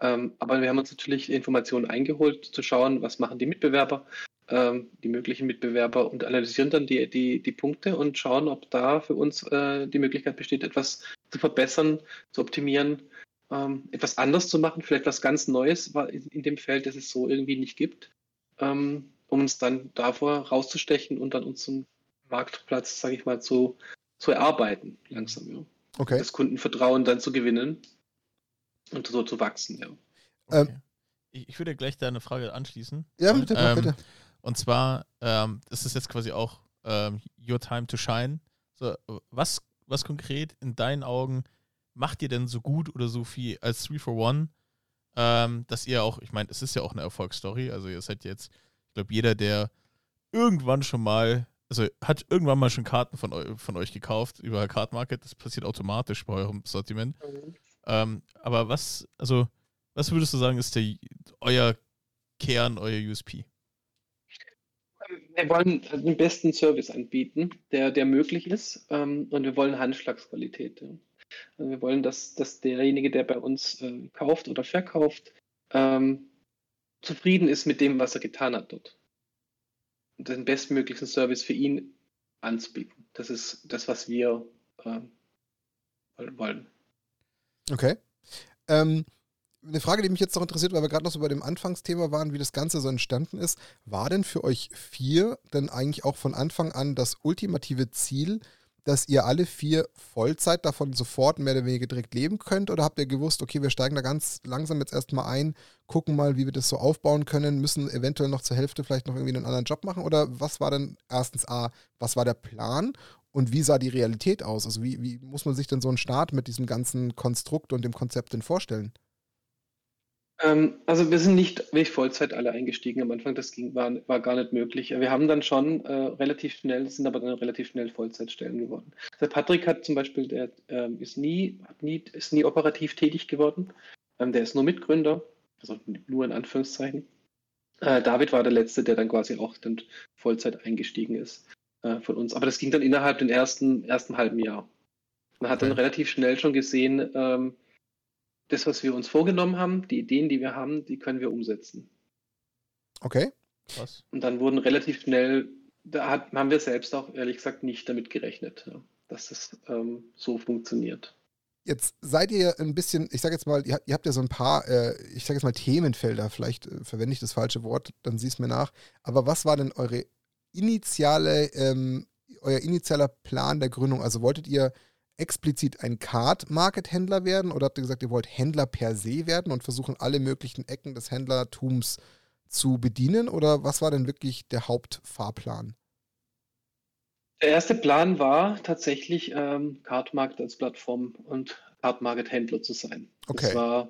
ähm, aber wir haben uns natürlich Informationen eingeholt, zu schauen, was machen die Mitbewerber, ähm, die möglichen Mitbewerber und analysieren dann die, die, die Punkte und schauen, ob da für uns äh, die Möglichkeit besteht, etwas zu verbessern, zu optimieren, ähm, etwas anders zu machen, vielleicht was ganz Neues in dem Feld, das es so irgendwie nicht gibt. Ähm, um uns dann davor rauszustechen und dann unseren Marktplatz, sage ich mal, zu, zu erarbeiten, langsam, ja. Okay. Das Kundenvertrauen dann zu gewinnen und so zu wachsen, ja. Okay. Ähm, ich, ich, würde gleich da eine Frage anschließen. Ja, bitte, ähm, bitte. Und zwar, ähm, das ist jetzt quasi auch ähm, Your Time to Shine. So, was, was konkret in deinen Augen macht ihr denn so gut oder so viel als 3 for 1, ähm, dass ihr auch, ich meine, es ist ja auch eine Erfolgsstory, also ihr seid jetzt ich glaube, jeder, der irgendwann schon mal, also hat irgendwann mal schon Karten von, von euch gekauft über Card Market, das passiert automatisch bei eurem Sortiment. Mhm. Ähm, aber was, also, was würdest du sagen, ist der, euer Kern, euer USP? Wir wollen den besten Service anbieten, der, der möglich ist, ähm, und wir wollen Handschlagsqualität. Ja. Also wir wollen, dass, dass derjenige, der bei uns äh, kauft oder verkauft, ähm, zufrieden ist mit dem, was er getan hat dort. Und den bestmöglichen Service für ihn anzubieten. Das ist das, was wir äh, wollen. Okay. Ähm, eine Frage, die mich jetzt noch interessiert, weil wir gerade noch so bei dem Anfangsthema waren, wie das Ganze so entstanden ist. War denn für euch vier denn eigentlich auch von Anfang an das ultimative Ziel, dass ihr alle vier Vollzeit davon sofort mehr oder weniger direkt leben könnt? Oder habt ihr gewusst, okay, wir steigen da ganz langsam jetzt erstmal ein, gucken mal, wie wir das so aufbauen können, müssen eventuell noch zur Hälfte vielleicht noch irgendwie einen anderen Job machen? Oder was war denn erstens A, was war der Plan? Und wie sah die Realität aus? Also wie, wie muss man sich denn so einen Start mit diesem ganzen Konstrukt und dem Konzept denn vorstellen? Ähm, also wir sind nicht wirklich Vollzeit alle eingestiegen am Anfang, das ging, war, war gar nicht möglich. Wir haben dann schon äh, relativ schnell, sind aber dann relativ schnell Vollzeitstellen geworden. Der Patrick hat zum Beispiel, der ähm, ist, nie, nie, ist nie operativ tätig geworden. Ähm, der ist nur Mitgründer, also nur in Anführungszeichen. Äh, David war der Letzte, der dann quasi auch dann Vollzeit eingestiegen ist äh, von uns. Aber das ging dann innerhalb den ersten, ersten halben Jahr. Man hat dann relativ schnell schon gesehen, ähm, das, was wir uns vorgenommen haben, die Ideen, die wir haben, die können wir umsetzen. Okay. Was? Und dann wurden relativ schnell, da hat, haben wir selbst auch ehrlich gesagt nicht damit gerechnet, ja, dass das ähm, so funktioniert. Jetzt seid ihr ein bisschen, ich sage jetzt mal, ihr, ihr, habt ja so ein paar, äh, ich sage jetzt mal Themenfelder, vielleicht äh, verwende ich das falsche Wort, dann sieh es mir nach. Aber was war denn eure initiale, ähm, euer initialer Plan der Gründung? Also wolltet ihr explizit ein Card-Market-Händler werden oder habt ihr gesagt, ihr wollt Händler per se werden und versuchen alle möglichen Ecken des Händlertums zu bedienen? Oder was war denn wirklich der Hauptfahrplan? Der erste Plan war tatsächlich, ähm, Card-Market als Plattform und Card-Market-Händler zu sein. Okay. Das war,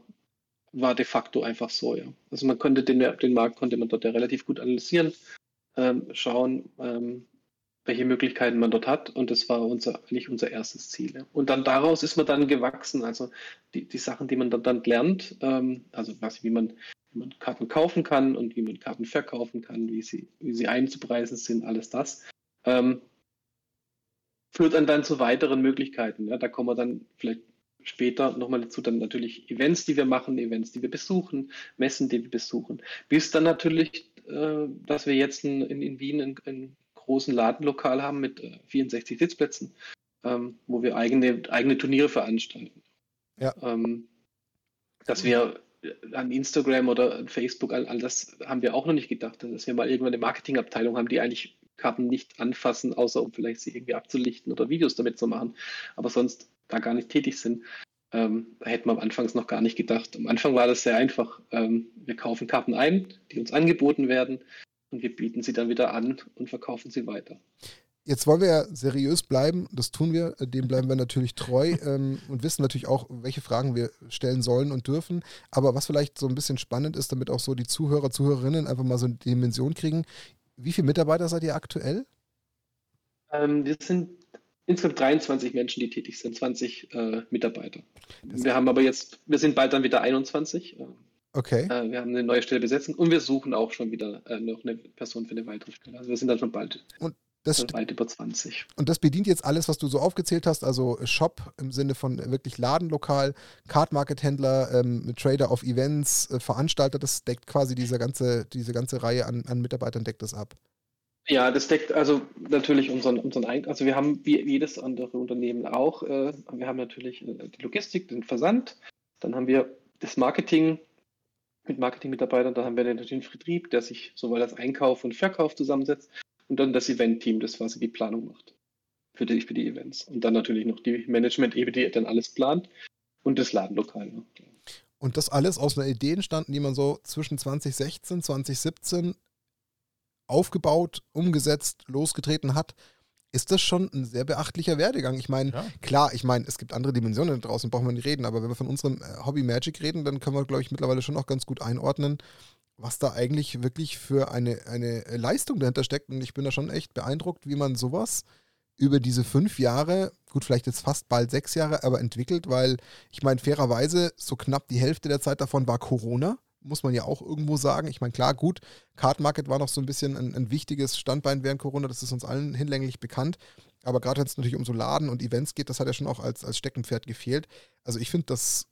war de facto einfach so, ja. Also man konnte den, den Markt konnte man dort ja relativ gut analysieren, ähm, schauen, ähm, welche Möglichkeiten man dort hat. Und das war unser, eigentlich unser erstes Ziel. Und dann daraus ist man dann gewachsen. Also die, die Sachen, die man dann, dann lernt, ähm, also was, wie man, wie man Karten kaufen kann und wie man Karten verkaufen kann, wie sie, wie sie einzupreisen sind, alles das, ähm, führt dann, dann zu weiteren Möglichkeiten. Ja, da kommen wir dann vielleicht später nochmal dazu, dann natürlich Events, die wir machen, Events, die wir besuchen, Messen, die wir besuchen. Bis dann natürlich, äh, dass wir jetzt in, in Wien ein, ein großen Ladenlokal haben mit äh, 64 Sitzplätzen, ähm, wo wir eigene, eigene Turniere veranstalten. Ja. Ähm, dass wir an Instagram oder an Facebook, all, all, das haben wir auch noch nicht gedacht, dass wir mal irgendwann eine Marketingabteilung haben, die eigentlich Karten nicht anfassen, außer um vielleicht sie irgendwie abzulichten oder Videos damit zu machen, aber sonst da gar nicht tätig sind. Ähm, da hätten wir am Anfang noch gar nicht gedacht. Am Anfang war das sehr einfach. Ähm, wir kaufen Karten ein, die uns angeboten werden und wir bieten sie dann wieder an und verkaufen sie weiter. Jetzt wollen wir ja seriös bleiben, das tun wir, dem bleiben wir natürlich treu ähm, und wissen natürlich auch, welche Fragen wir stellen sollen und dürfen. Aber was vielleicht so ein bisschen spannend ist, damit auch so die Zuhörer, Zuhörerinnen einfach mal so eine Dimension kriegen, wie viele Mitarbeiter seid ihr aktuell? Ähm, wir sind insgesamt 23 Menschen, die tätig sind, 20 äh, Mitarbeiter. Das wir haben aber jetzt, wir sind bald dann wieder 21. Okay. Äh, wir haben eine neue Stelle besetzen und wir suchen auch schon wieder äh, noch eine Person für eine weitere Stelle. Also wir sind dann schon bald. Und das weit über 20. Und das bedient jetzt alles, was du so aufgezählt hast, also Shop im Sinne von wirklich Ladenlokal, Card-Market-Händler, ähm, Trader auf Events, äh, Veranstalter, das deckt quasi diese ganze, diese ganze Reihe an, an Mitarbeitern, deckt das ab. Ja, das deckt also natürlich unseren, unseren Ein also wir haben wie jedes andere Unternehmen auch, äh, wir haben natürlich äh, die Logistik, den Versand, dann haben wir das Marketing, mit Marketingmitarbeitern. Da haben wir natürlich den Vertrieb, der sich sowohl als Einkauf und Verkauf zusammensetzt und dann das Event-Team, das quasi die Planung macht für die, für die Events. Und dann natürlich noch die Management-Ebene, die dann alles plant und das Ladenlokal. Ne? Und das alles aus einer Idee entstanden, die man so zwischen 2016, 2017 aufgebaut, umgesetzt, losgetreten hat. Ist das schon ein sehr beachtlicher Werdegang? Ich meine, ja. klar, ich meine, es gibt andere Dimensionen da draußen, brauchen wir nicht reden, aber wenn wir von unserem äh, Hobby Magic reden, dann können wir, glaube ich, mittlerweile schon auch ganz gut einordnen, was da eigentlich wirklich für eine, eine Leistung dahinter steckt. Und ich bin da schon echt beeindruckt, wie man sowas über diese fünf Jahre, gut, vielleicht jetzt fast bald sechs Jahre, aber entwickelt, weil ich meine, fairerweise, so knapp die Hälfte der Zeit davon war Corona muss man ja auch irgendwo sagen. Ich meine, klar, gut, Card Market war noch so ein bisschen ein, ein wichtiges Standbein während Corona, das ist uns allen hinlänglich bekannt. Aber gerade wenn es natürlich um so Laden und Events geht, das hat ja schon auch als, als Steckenpferd gefehlt. Also ich finde das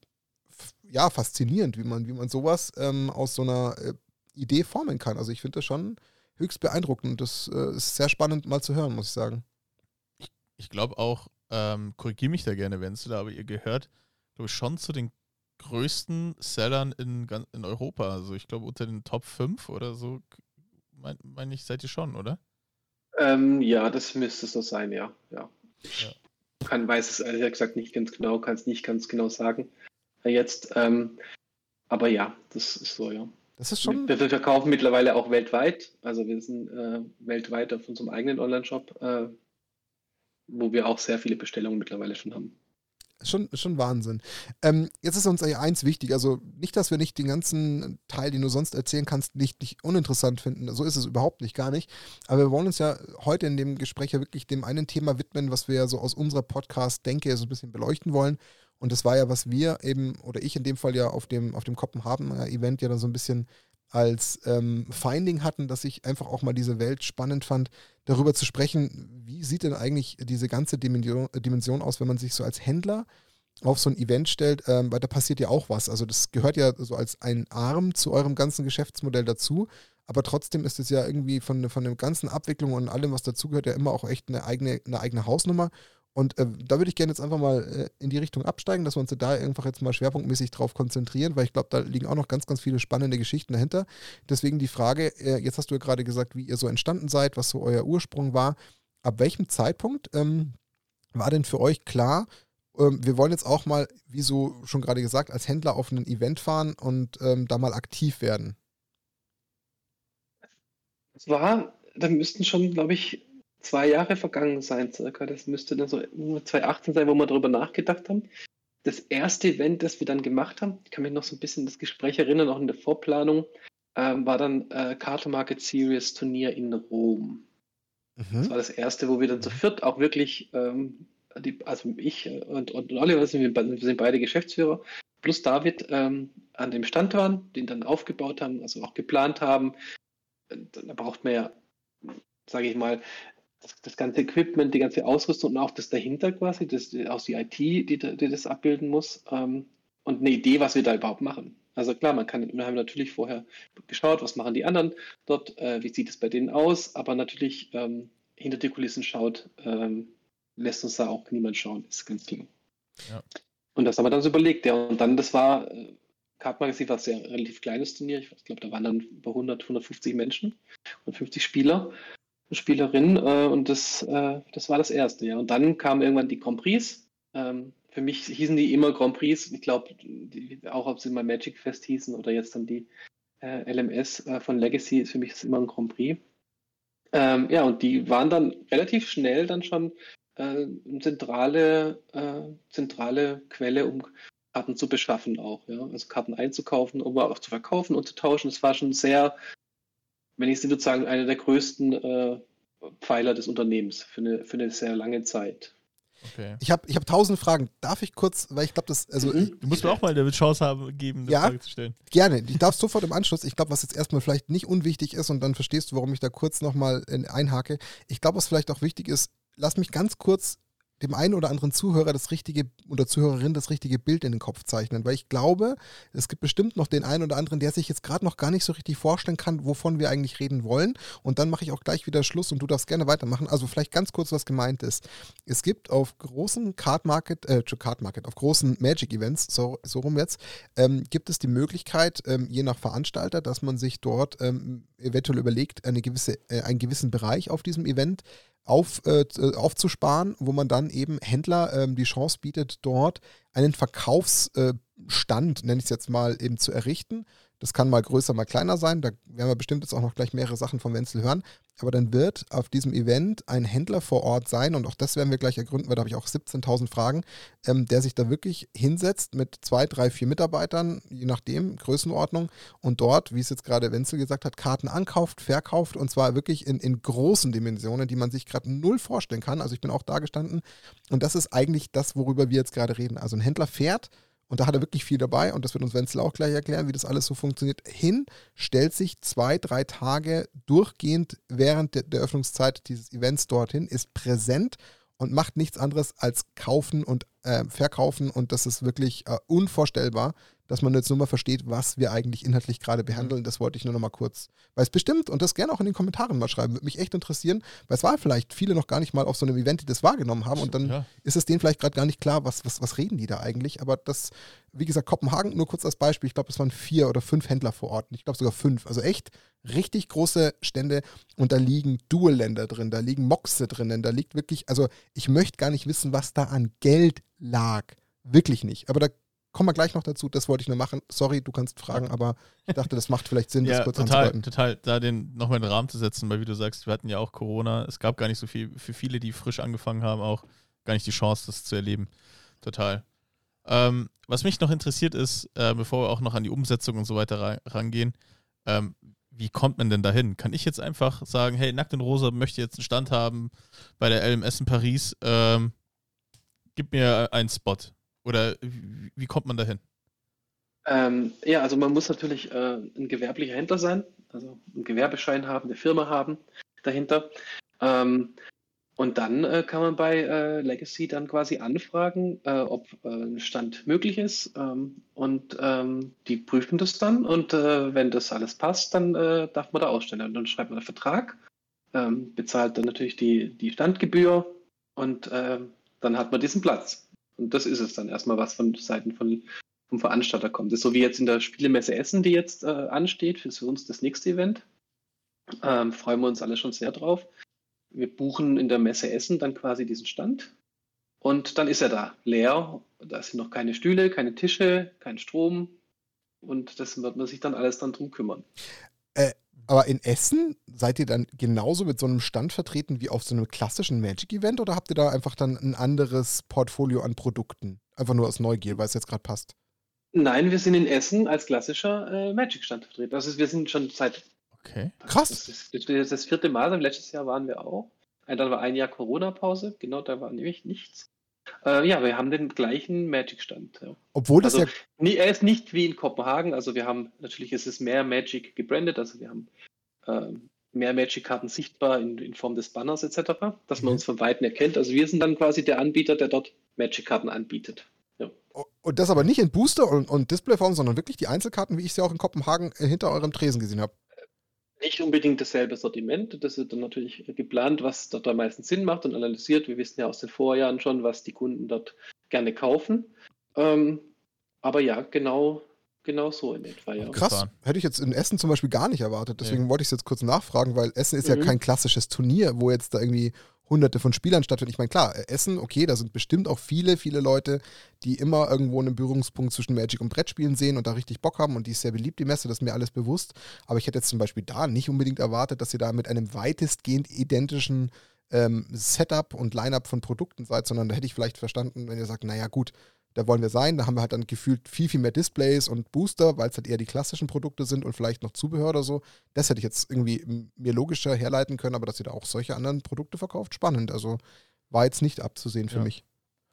ja faszinierend, wie man, wie man sowas ähm, aus so einer äh, Idee formen kann. Also ich finde das schon höchst beeindruckend. Das äh, ist sehr spannend mal zu hören, muss ich sagen. Ich, ich glaube auch, ähm, korrigiere mich da gerne, da, aber ihr gehört, glaube ich, schon zu den größten Sellern in, in Europa. Also ich glaube unter den Top 5 oder so, meine mein ich, seid ihr schon, oder? Ähm, ja, das müsste so sein, ja. ja. Ich ja. Kann, weiß es ehrlich gesagt nicht ganz genau, kann es nicht ganz genau sagen. Jetzt, ähm, aber ja, das ist so, ja. Das ist schon. Wir, wir verkaufen mittlerweile auch weltweit. Also wir sind äh, weltweit auf unserem eigenen Online-Shop, äh, wo wir auch sehr viele Bestellungen mittlerweile schon haben. Schon, schon Wahnsinn. Ähm, jetzt ist uns eins wichtig. Also nicht, dass wir nicht den ganzen Teil, den du sonst erzählen kannst, nicht, nicht uninteressant finden. So ist es überhaupt nicht, gar nicht. Aber wir wollen uns ja heute in dem Gespräch ja wirklich dem einen Thema widmen, was wir ja so aus unserer Podcast-Denke so ein bisschen beleuchten wollen. Und das war ja, was wir eben, oder ich in dem Fall ja auf dem, auf dem Kopenhagen-Event ja dann so ein bisschen als ähm, Finding hatten, dass ich einfach auch mal diese Welt spannend fand, darüber zu sprechen, wie sieht denn eigentlich diese ganze Dimension, Dimension aus, wenn man sich so als Händler auf so ein Event stellt, ähm, weil da passiert ja auch was. Also das gehört ja so als ein Arm zu eurem ganzen Geschäftsmodell dazu, aber trotzdem ist es ja irgendwie von, von der ganzen Abwicklung und allem, was dazugehört, ja immer auch echt eine eigene, eine eigene Hausnummer. Und äh, da würde ich gerne jetzt einfach mal äh, in die Richtung absteigen, dass wir uns da einfach jetzt mal schwerpunktmäßig drauf konzentrieren, weil ich glaube, da liegen auch noch ganz, ganz viele spannende Geschichten dahinter. Deswegen die Frage, äh, jetzt hast du ja gerade gesagt, wie ihr so entstanden seid, was so euer Ursprung war. Ab welchem Zeitpunkt ähm, war denn für euch klar, ähm, wir wollen jetzt auch mal, wie so schon gerade gesagt, als Händler auf ein Event fahren und ähm, da mal aktiv werden? Es war, da müssten schon, glaube ich, zwei Jahre vergangen sein, circa. Das müsste dann so 2018 sein, wo wir darüber nachgedacht haben. Das erste Event, das wir dann gemacht haben, ich kann mich noch so ein bisschen das Gespräch erinnern, auch in der Vorplanung, ähm, war dann äh, Carter Market Series Turnier in Rom. Mhm. Das war das erste, wo wir dann zu viert auch wirklich, ähm, die, also ich und, und Oliver sind, wir, sind beide Geschäftsführer, plus David ähm, an dem Stand waren, den dann aufgebaut haben, also auch geplant haben. Da braucht man ja, sage ich mal, das, das, ganze Equipment, die ganze Ausrüstung und auch das dahinter quasi, das, auch die IT, die, die das abbilden muss ähm, und eine Idee, was wir da überhaupt machen. Also klar, man kann, wir haben natürlich vorher geschaut, was machen die anderen dort, äh, wie sieht es bei denen aus, aber natürlich ähm, hinter die Kulissen schaut, ähm, lässt uns da auch niemand schauen, ist ganz klar. Ja. Und das haben wir dann so überlegt, ja, und dann, das war, äh, Card Magazine war ein sehr relativ kleines Turnier, ich glaube, da waren dann über 100, 150 Menschen und 50 Spieler Spielerin äh, und das, äh, das war das erste, ja. Und dann kamen irgendwann die Grand Prix. Ähm, für mich hießen die immer Grand Prix. Ich glaube, auch ob sie mal Magic Fest hießen oder jetzt dann die äh, LMS äh, von Legacy, ist für mich das immer ein Grand Prix. Ähm, ja, und die waren dann relativ schnell dann schon äh, eine zentrale, äh, zentrale Quelle, um Karten zu beschaffen auch, ja. Also Karten einzukaufen, um auch zu verkaufen und zu tauschen. Es war schon sehr wenn ich sie sozusagen einer der größten äh, Pfeiler des Unternehmens für eine, für eine sehr lange Zeit. Okay. Ich habe ich hab tausend Fragen. Darf ich kurz, weil ich glaube, das. Also mhm. Du musst mir auch mal eine Chance haben, geben, eine ja, Frage zu stellen. Gerne. Ich darf sofort im Anschluss. Ich glaube, was jetzt erstmal vielleicht nicht unwichtig ist und dann verstehst du, warum ich da kurz nochmal einhake. Ich glaube, was vielleicht auch wichtig ist, lass mich ganz kurz dem einen oder anderen Zuhörer das richtige oder Zuhörerin das richtige Bild in den Kopf zeichnen, weil ich glaube, es gibt bestimmt noch den einen oder anderen, der sich jetzt gerade noch gar nicht so richtig vorstellen kann, wovon wir eigentlich reden wollen. Und dann mache ich auch gleich wieder Schluss und du darfst gerne weitermachen. Also vielleicht ganz kurz, was gemeint ist. Es gibt auf großen Card Market, äh, Card Market, auf großen Magic Events, so, so rum jetzt, ähm, gibt es die Möglichkeit, ähm, je nach Veranstalter, dass man sich dort ähm, eventuell überlegt, eine gewisse, äh, einen gewissen Bereich auf diesem Event auf, äh, aufzusparen, wo man dann eben Händler ähm, die Chance bietet, dort einen Verkaufsstand, äh, nenne ich es jetzt mal, eben zu errichten das kann mal größer, mal kleiner sein. Da werden wir bestimmt jetzt auch noch gleich mehrere Sachen von Wenzel hören. Aber dann wird auf diesem Event ein Händler vor Ort sein und auch das werden wir gleich ergründen, weil da habe ich auch 17.000 Fragen, ähm, der sich da wirklich hinsetzt mit zwei, drei, vier Mitarbeitern, je nachdem, Größenordnung und dort, wie es jetzt gerade Wenzel gesagt hat, Karten ankauft, verkauft und zwar wirklich in, in großen Dimensionen, die man sich gerade null vorstellen kann. Also ich bin auch da gestanden und das ist eigentlich das, worüber wir jetzt gerade reden. Also ein Händler fährt und da hat er wirklich viel dabei und das wird uns Wenzel auch gleich erklären, wie das alles so funktioniert. Hin, stellt sich zwei, drei Tage durchgehend während der, der Öffnungszeit dieses Events dorthin, ist präsent und macht nichts anderes als kaufen und äh, verkaufen und das ist wirklich äh, unvorstellbar, dass man jetzt nur mal versteht, was wir eigentlich inhaltlich gerade behandeln. Das wollte ich nur noch mal kurz, weil es bestimmt, und das gerne auch in den Kommentaren mal schreiben, würde mich echt interessieren, weil es war vielleicht viele noch gar nicht mal auf so einem Event, die das wahrgenommen haben und dann ja. ist es denen vielleicht gerade gar nicht klar, was, was, was reden die da eigentlich. Aber das, wie gesagt, Kopenhagen, nur kurz als Beispiel, ich glaube, es waren vier oder fünf Händler vor Ort. Ich glaube sogar fünf. Also echt richtig große Stände und da liegen Dual-Länder drin, da liegen Moxe drinnen, da liegt wirklich, also ich möchte gar nicht wissen, was da an Geld lag. Wirklich nicht. Aber da kommen wir gleich noch dazu, das wollte ich nur machen. Sorry, du kannst fragen, aber ich dachte, das macht vielleicht Sinn, ja, das kurz total, anzudeuten. Total, da den nochmal in den Rahmen zu setzen, weil wie du sagst, wir hatten ja auch Corona, es gab gar nicht so viel, für viele, die frisch angefangen haben, auch gar nicht die Chance, das zu erleben. Total. Ähm, was mich noch interessiert ist, äh, bevor wir auch noch an die Umsetzung und so weiter rangehen, ähm, wie kommt man denn dahin? Kann ich jetzt einfach sagen, hey, Nackt in Rosa möchte jetzt einen Stand haben bei der LMS in Paris, ähm, gib mir einen Spot. Oder wie, kommt man dahin? Ähm, ja, also man muss natürlich äh, ein gewerblicher Händler sein, also einen Gewerbeschein haben, eine Firma haben dahinter. Ähm, und dann äh, kann man bei äh, Legacy dann quasi anfragen, äh, ob äh, ein Stand möglich ist. Ähm, und ähm, die prüfen das dann. Und äh, wenn das alles passt, dann äh, darf man da ausstellen. Und dann schreibt man einen Vertrag, ähm, bezahlt dann natürlich die, die Standgebühr und dann hat man diesen Platz. Und das ist es dann erstmal, was von Seiten von, vom Veranstalter kommt. Das ist so wie jetzt in der Spielemesse Essen, die jetzt ansteht, für uns das nächste Event. Ähm, freuen wir uns alle schon sehr drauf wir buchen in der Messe Essen dann quasi diesen Stand und dann ist er da, leer. Da sind noch keine Stühle, keine Tische, kein Strom und das wird man sich dann alles dann drum kümmern. Äh, aber in Essen seid ihr dann genauso mit so einem Stand vertreten wie auf so einem klassischen Magic-Event oder habt ihr da einfach dann ein anderes Portfolio an Produkten? Einfach nur aus Neugier, weil es jetzt gerade passt. Nein, wir sind in Essen als klassischer äh, Magic-Stand vertreten. Also wir sind schon seit Okay. Krass. Das ist, das ist das vierte Mal. Letztes Jahr waren wir auch. Dann war ein Jahr Corona-Pause. Genau, da war nämlich nichts. Äh, ja, wir haben den gleichen Magic-Stand. Ja. Obwohl das also, ja. Er ist nicht wie in Kopenhagen. Also wir haben, natürlich ist es mehr Magic gebrandet. Also wir haben äh, mehr Magic-Karten sichtbar in, in, Form des Banners etc., dass man mhm. uns von Weitem erkennt. Also wir sind dann quasi der Anbieter, der dort Magic-Karten anbietet. Ja. Und das aber nicht in Booster und, und Displayform, sondern wirklich die Einzelkarten, wie ich sie auch in Kopenhagen äh, hinter eurem Tresen gesehen habe nicht unbedingt dasselbe Sortiment. Das wird dann natürlich geplant, was dort am meisten Sinn macht und analysiert. Wir wissen ja aus den Vorjahren schon, was die Kunden dort gerne kaufen. Ähm, aber ja, genau, genau so in etwa. Ja. Krass, hätte ich jetzt in Essen zum Beispiel gar nicht erwartet. Deswegen ja. wollte ich es jetzt kurz nachfragen, weil Essen ist mhm. ja kein klassisches Turnier, wo jetzt da irgendwie hunderte von Spielern stattfinden. Ich meine, klar, Essen, okay, da sind bestimmt auch viele, viele Leute, die immer irgendwo einen Berührungspunkt zwischen Magic und Brettspielen sehen und da richtig Bock haben und die ist sehr beliebt, die Messe, das ist mir alles bewusst. Aber ich hätte jetzt zum Beispiel da nicht unbedingt erwartet, dass ihr da mit einem weitestgehend identischen ähm, Setup und Lineup von Produkten seid, sondern da hätte ich vielleicht verstanden, wenn ihr sagt, naja gut, da wollen wir sein. Da haben wir halt dann gefühlt viel, viel mehr Displays und Booster, weil es halt eher die klassischen Produkte sind und vielleicht noch Zubehör oder so. Das hätte ich jetzt irgendwie mir logischer herleiten können, aber dass ihr da auch solche anderen Produkte verkauft, spannend. Also war jetzt nicht abzusehen für ja, mich.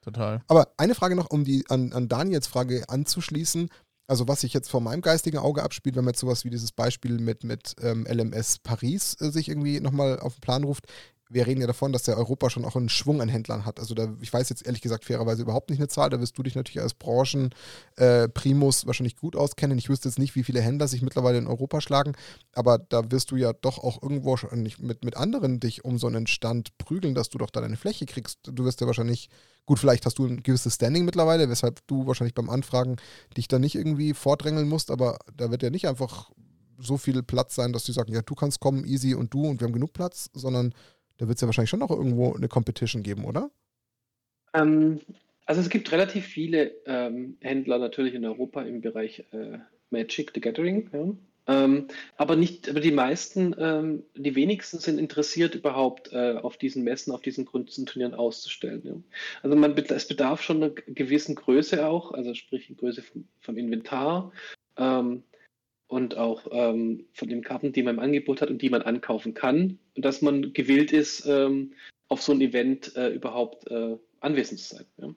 Total. Aber eine Frage noch, um die an, an Daniels Frage anzuschließen. Also was sich jetzt vor meinem geistigen Auge abspielt, wenn man jetzt sowas wie dieses Beispiel mit, mit ähm, LMS Paris äh, sich irgendwie nochmal auf den Plan ruft, wir reden ja davon, dass der Europa schon auch einen Schwung an Händlern hat. Also da, ich weiß jetzt ehrlich gesagt fairerweise überhaupt nicht eine Zahl, da wirst du dich natürlich als Branchen-Primus äh, wahrscheinlich gut auskennen. Ich wüsste jetzt nicht, wie viele Händler sich mittlerweile in Europa schlagen, aber da wirst du ja doch auch irgendwo schon mit, mit anderen dich um so einen Stand prügeln, dass du doch da deine Fläche kriegst. Du wirst ja wahrscheinlich, gut, vielleicht hast du ein gewisses Standing mittlerweile, weshalb du wahrscheinlich beim Anfragen dich da nicht irgendwie vordrängeln musst, aber da wird ja nicht einfach so viel Platz sein, dass die sagen, ja, du kannst kommen, easy und du und wir haben genug Platz, sondern da wird es ja wahrscheinlich schon noch irgendwo eine Competition geben, oder? Ähm, also es gibt relativ viele ähm, Händler natürlich in Europa im Bereich äh, Magic the Gathering. Ja. Ähm, aber nicht, aber die meisten, ähm, die wenigsten sind interessiert, überhaupt äh, auf diesen Messen, auf diesen großen auszustellen. Ja. Also man, es bedarf schon einer gewissen Größe auch, also sprich Größe vom, vom Inventar. Ähm, und auch ähm, von den Karten, die man im Angebot hat und die man ankaufen kann, und dass man gewillt ist, ähm, auf so ein Event äh, überhaupt äh, anwesend zu sein. Ja?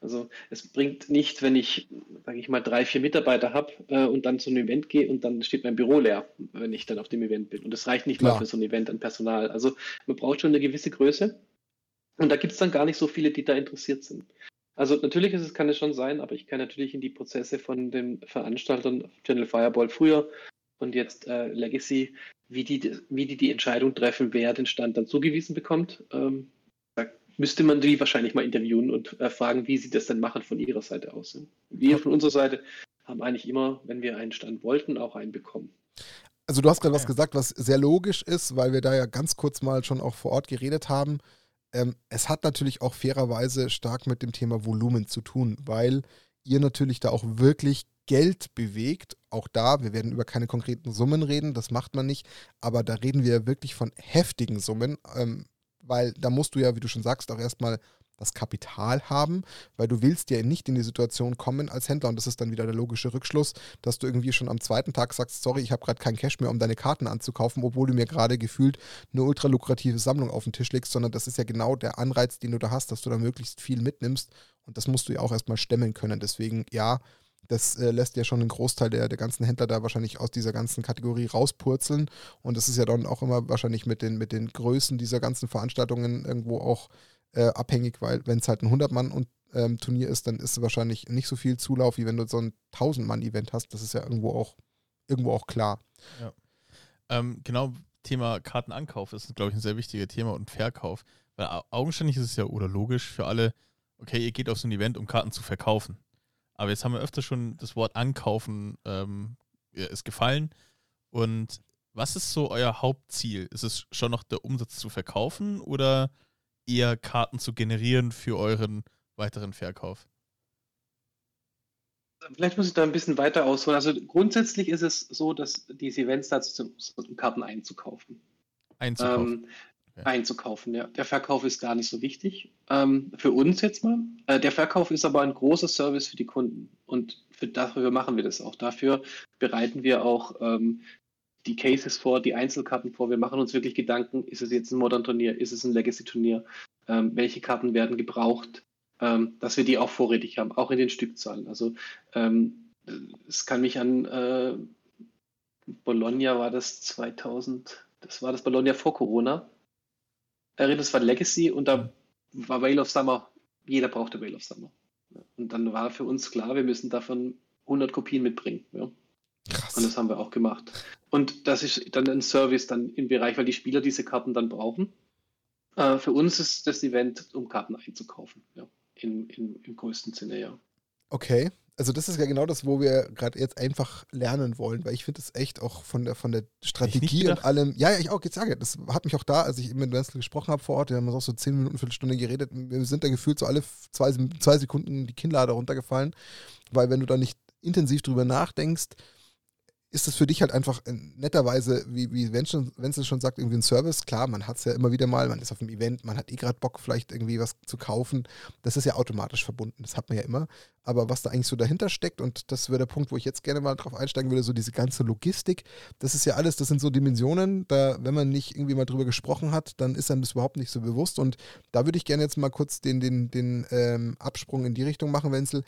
Also es bringt nicht, wenn ich, sage ich mal, drei, vier Mitarbeiter habe äh, und dann zu einem Event gehe und dann steht mein Büro leer, wenn ich dann auf dem Event bin. Und das reicht nicht Klar. mal für so ein Event an Personal. Also man braucht schon eine gewisse Größe. Und da gibt es dann gar nicht so viele, die da interessiert sind. Also natürlich ist es, kann es schon sein, aber ich kann natürlich in die Prozesse von den Veranstaltern Channel Fireball früher und jetzt äh, Legacy, wie die, wie die die Entscheidung treffen, wer den Stand dann zugewiesen bekommt. Ähm, da müsste man die wahrscheinlich mal interviewen und äh, fragen, wie sie das denn machen von ihrer Seite aus. Wir von unserer Seite haben eigentlich immer, wenn wir einen Stand wollten, auch einen bekommen. Also du hast gerade was gesagt, was sehr logisch ist, weil wir da ja ganz kurz mal schon auch vor Ort geredet haben. Ähm, es hat natürlich auch fairerweise stark mit dem Thema Volumen zu tun, weil ihr natürlich da auch wirklich Geld bewegt. Auch da, wir werden über keine konkreten Summen reden, das macht man nicht, aber da reden wir wirklich von heftigen Summen, ähm, weil da musst du ja, wie du schon sagst, auch erstmal das Kapital haben, weil du willst ja nicht in die Situation kommen als Händler und das ist dann wieder der logische Rückschluss, dass du irgendwie schon am zweiten Tag sagst, sorry, ich habe gerade kein Cash mehr, um deine Karten anzukaufen, obwohl du mir gerade gefühlt eine ultra lukrative Sammlung auf den Tisch legst, sondern das ist ja genau der Anreiz, den du da hast, dass du da möglichst viel mitnimmst und das musst du ja auch erstmal stemmen können. Deswegen ja, das äh, lässt ja schon einen Großteil der, der ganzen Händler da wahrscheinlich aus dieser ganzen Kategorie rauspurzeln. Und das ist ja dann auch immer wahrscheinlich mit den, mit den Größen dieser ganzen Veranstaltungen irgendwo auch äh, abhängig, weil wenn es halt ein 100-Mann-Turnier ähm, ist, dann ist es wahrscheinlich nicht so viel Zulauf, wie wenn du so ein 1000-Mann-Event hast. Das ist ja irgendwo auch, irgendwo auch klar. Ja. Ähm, genau, Thema Kartenankauf ist, glaube ich, ein sehr wichtiges Thema und Verkauf. Weil augenscheinlich ist es ja oder logisch für alle, okay, ihr geht auf so ein Event, um Karten zu verkaufen. Aber jetzt haben wir öfter schon das Wort Ankaufen ähm, ist gefallen. Und was ist so euer Hauptziel? Ist es schon noch der Umsatz zu verkaufen oder eher Karten zu generieren für euren weiteren Verkauf? Vielleicht muss ich da ein bisschen weiter ausholen. Also grundsätzlich ist es so, dass diese Events dazu sind, Karten einzukaufen. Einzukaufen. Ähm, okay. Einzukaufen, ja. Der Verkauf ist gar nicht so wichtig. Ähm, für uns jetzt mal. Äh, der Verkauf ist aber ein großer Service für die Kunden. Und für, dafür machen wir das auch. Dafür bereiten wir auch ähm, die Cases vor, die Einzelkarten vor. Wir machen uns wirklich Gedanken, ist es jetzt ein Modern-Turnier, ist es ein Legacy-Turnier, ähm, welche Karten werden gebraucht, ähm, dass wir die auch vorrätig haben, auch in den Stückzahlen. Also ähm, es kann mich an äh, Bologna war das 2000, das war das Bologna vor Corona. Erinnert, das war Legacy und da war Whale of Summer, jeder brauchte Whale of Summer. Und dann war für uns klar, wir müssen davon 100 Kopien mitbringen. Ja. Krass. Und das haben wir auch gemacht. Und das ist dann ein Service dann im Bereich, weil die Spieler diese Karten dann brauchen. Äh, für uns ist das Event, um Karten einzukaufen, ja. In, in, Im größten Sinne, ja. Okay. Also das ist ja genau das, wo wir gerade jetzt einfach lernen wollen, weil ich finde es echt auch von der von der Strategie und allem. Ja, ja, ich auch, jetzt sage, das hat mich auch da, als ich mit Wenzel gesprochen habe vor Ort, wir haben auch so zehn Minuten, Viertelstunde geredet, wir sind da gefühlt so alle zwei, zwei Sekunden die Kinnlade runtergefallen, weil wenn du da nicht intensiv drüber nachdenkst, ist es für dich halt einfach netterweise, wie, wie Wenzel schon sagt, irgendwie ein Service. Klar, man hat es ja immer wieder mal, man ist auf einem Event, man hat eh gerade Bock, vielleicht irgendwie was zu kaufen. Das ist ja automatisch verbunden, das hat man ja immer. Aber was da eigentlich so dahinter steckt, und das wäre der Punkt, wo ich jetzt gerne mal drauf einsteigen würde, so diese ganze Logistik, das ist ja alles, das sind so Dimensionen, da, wenn man nicht irgendwie mal drüber gesprochen hat, dann ist einem das überhaupt nicht so bewusst. Und da würde ich gerne jetzt mal kurz den, den, den ähm, Absprung in die Richtung machen, Wenzel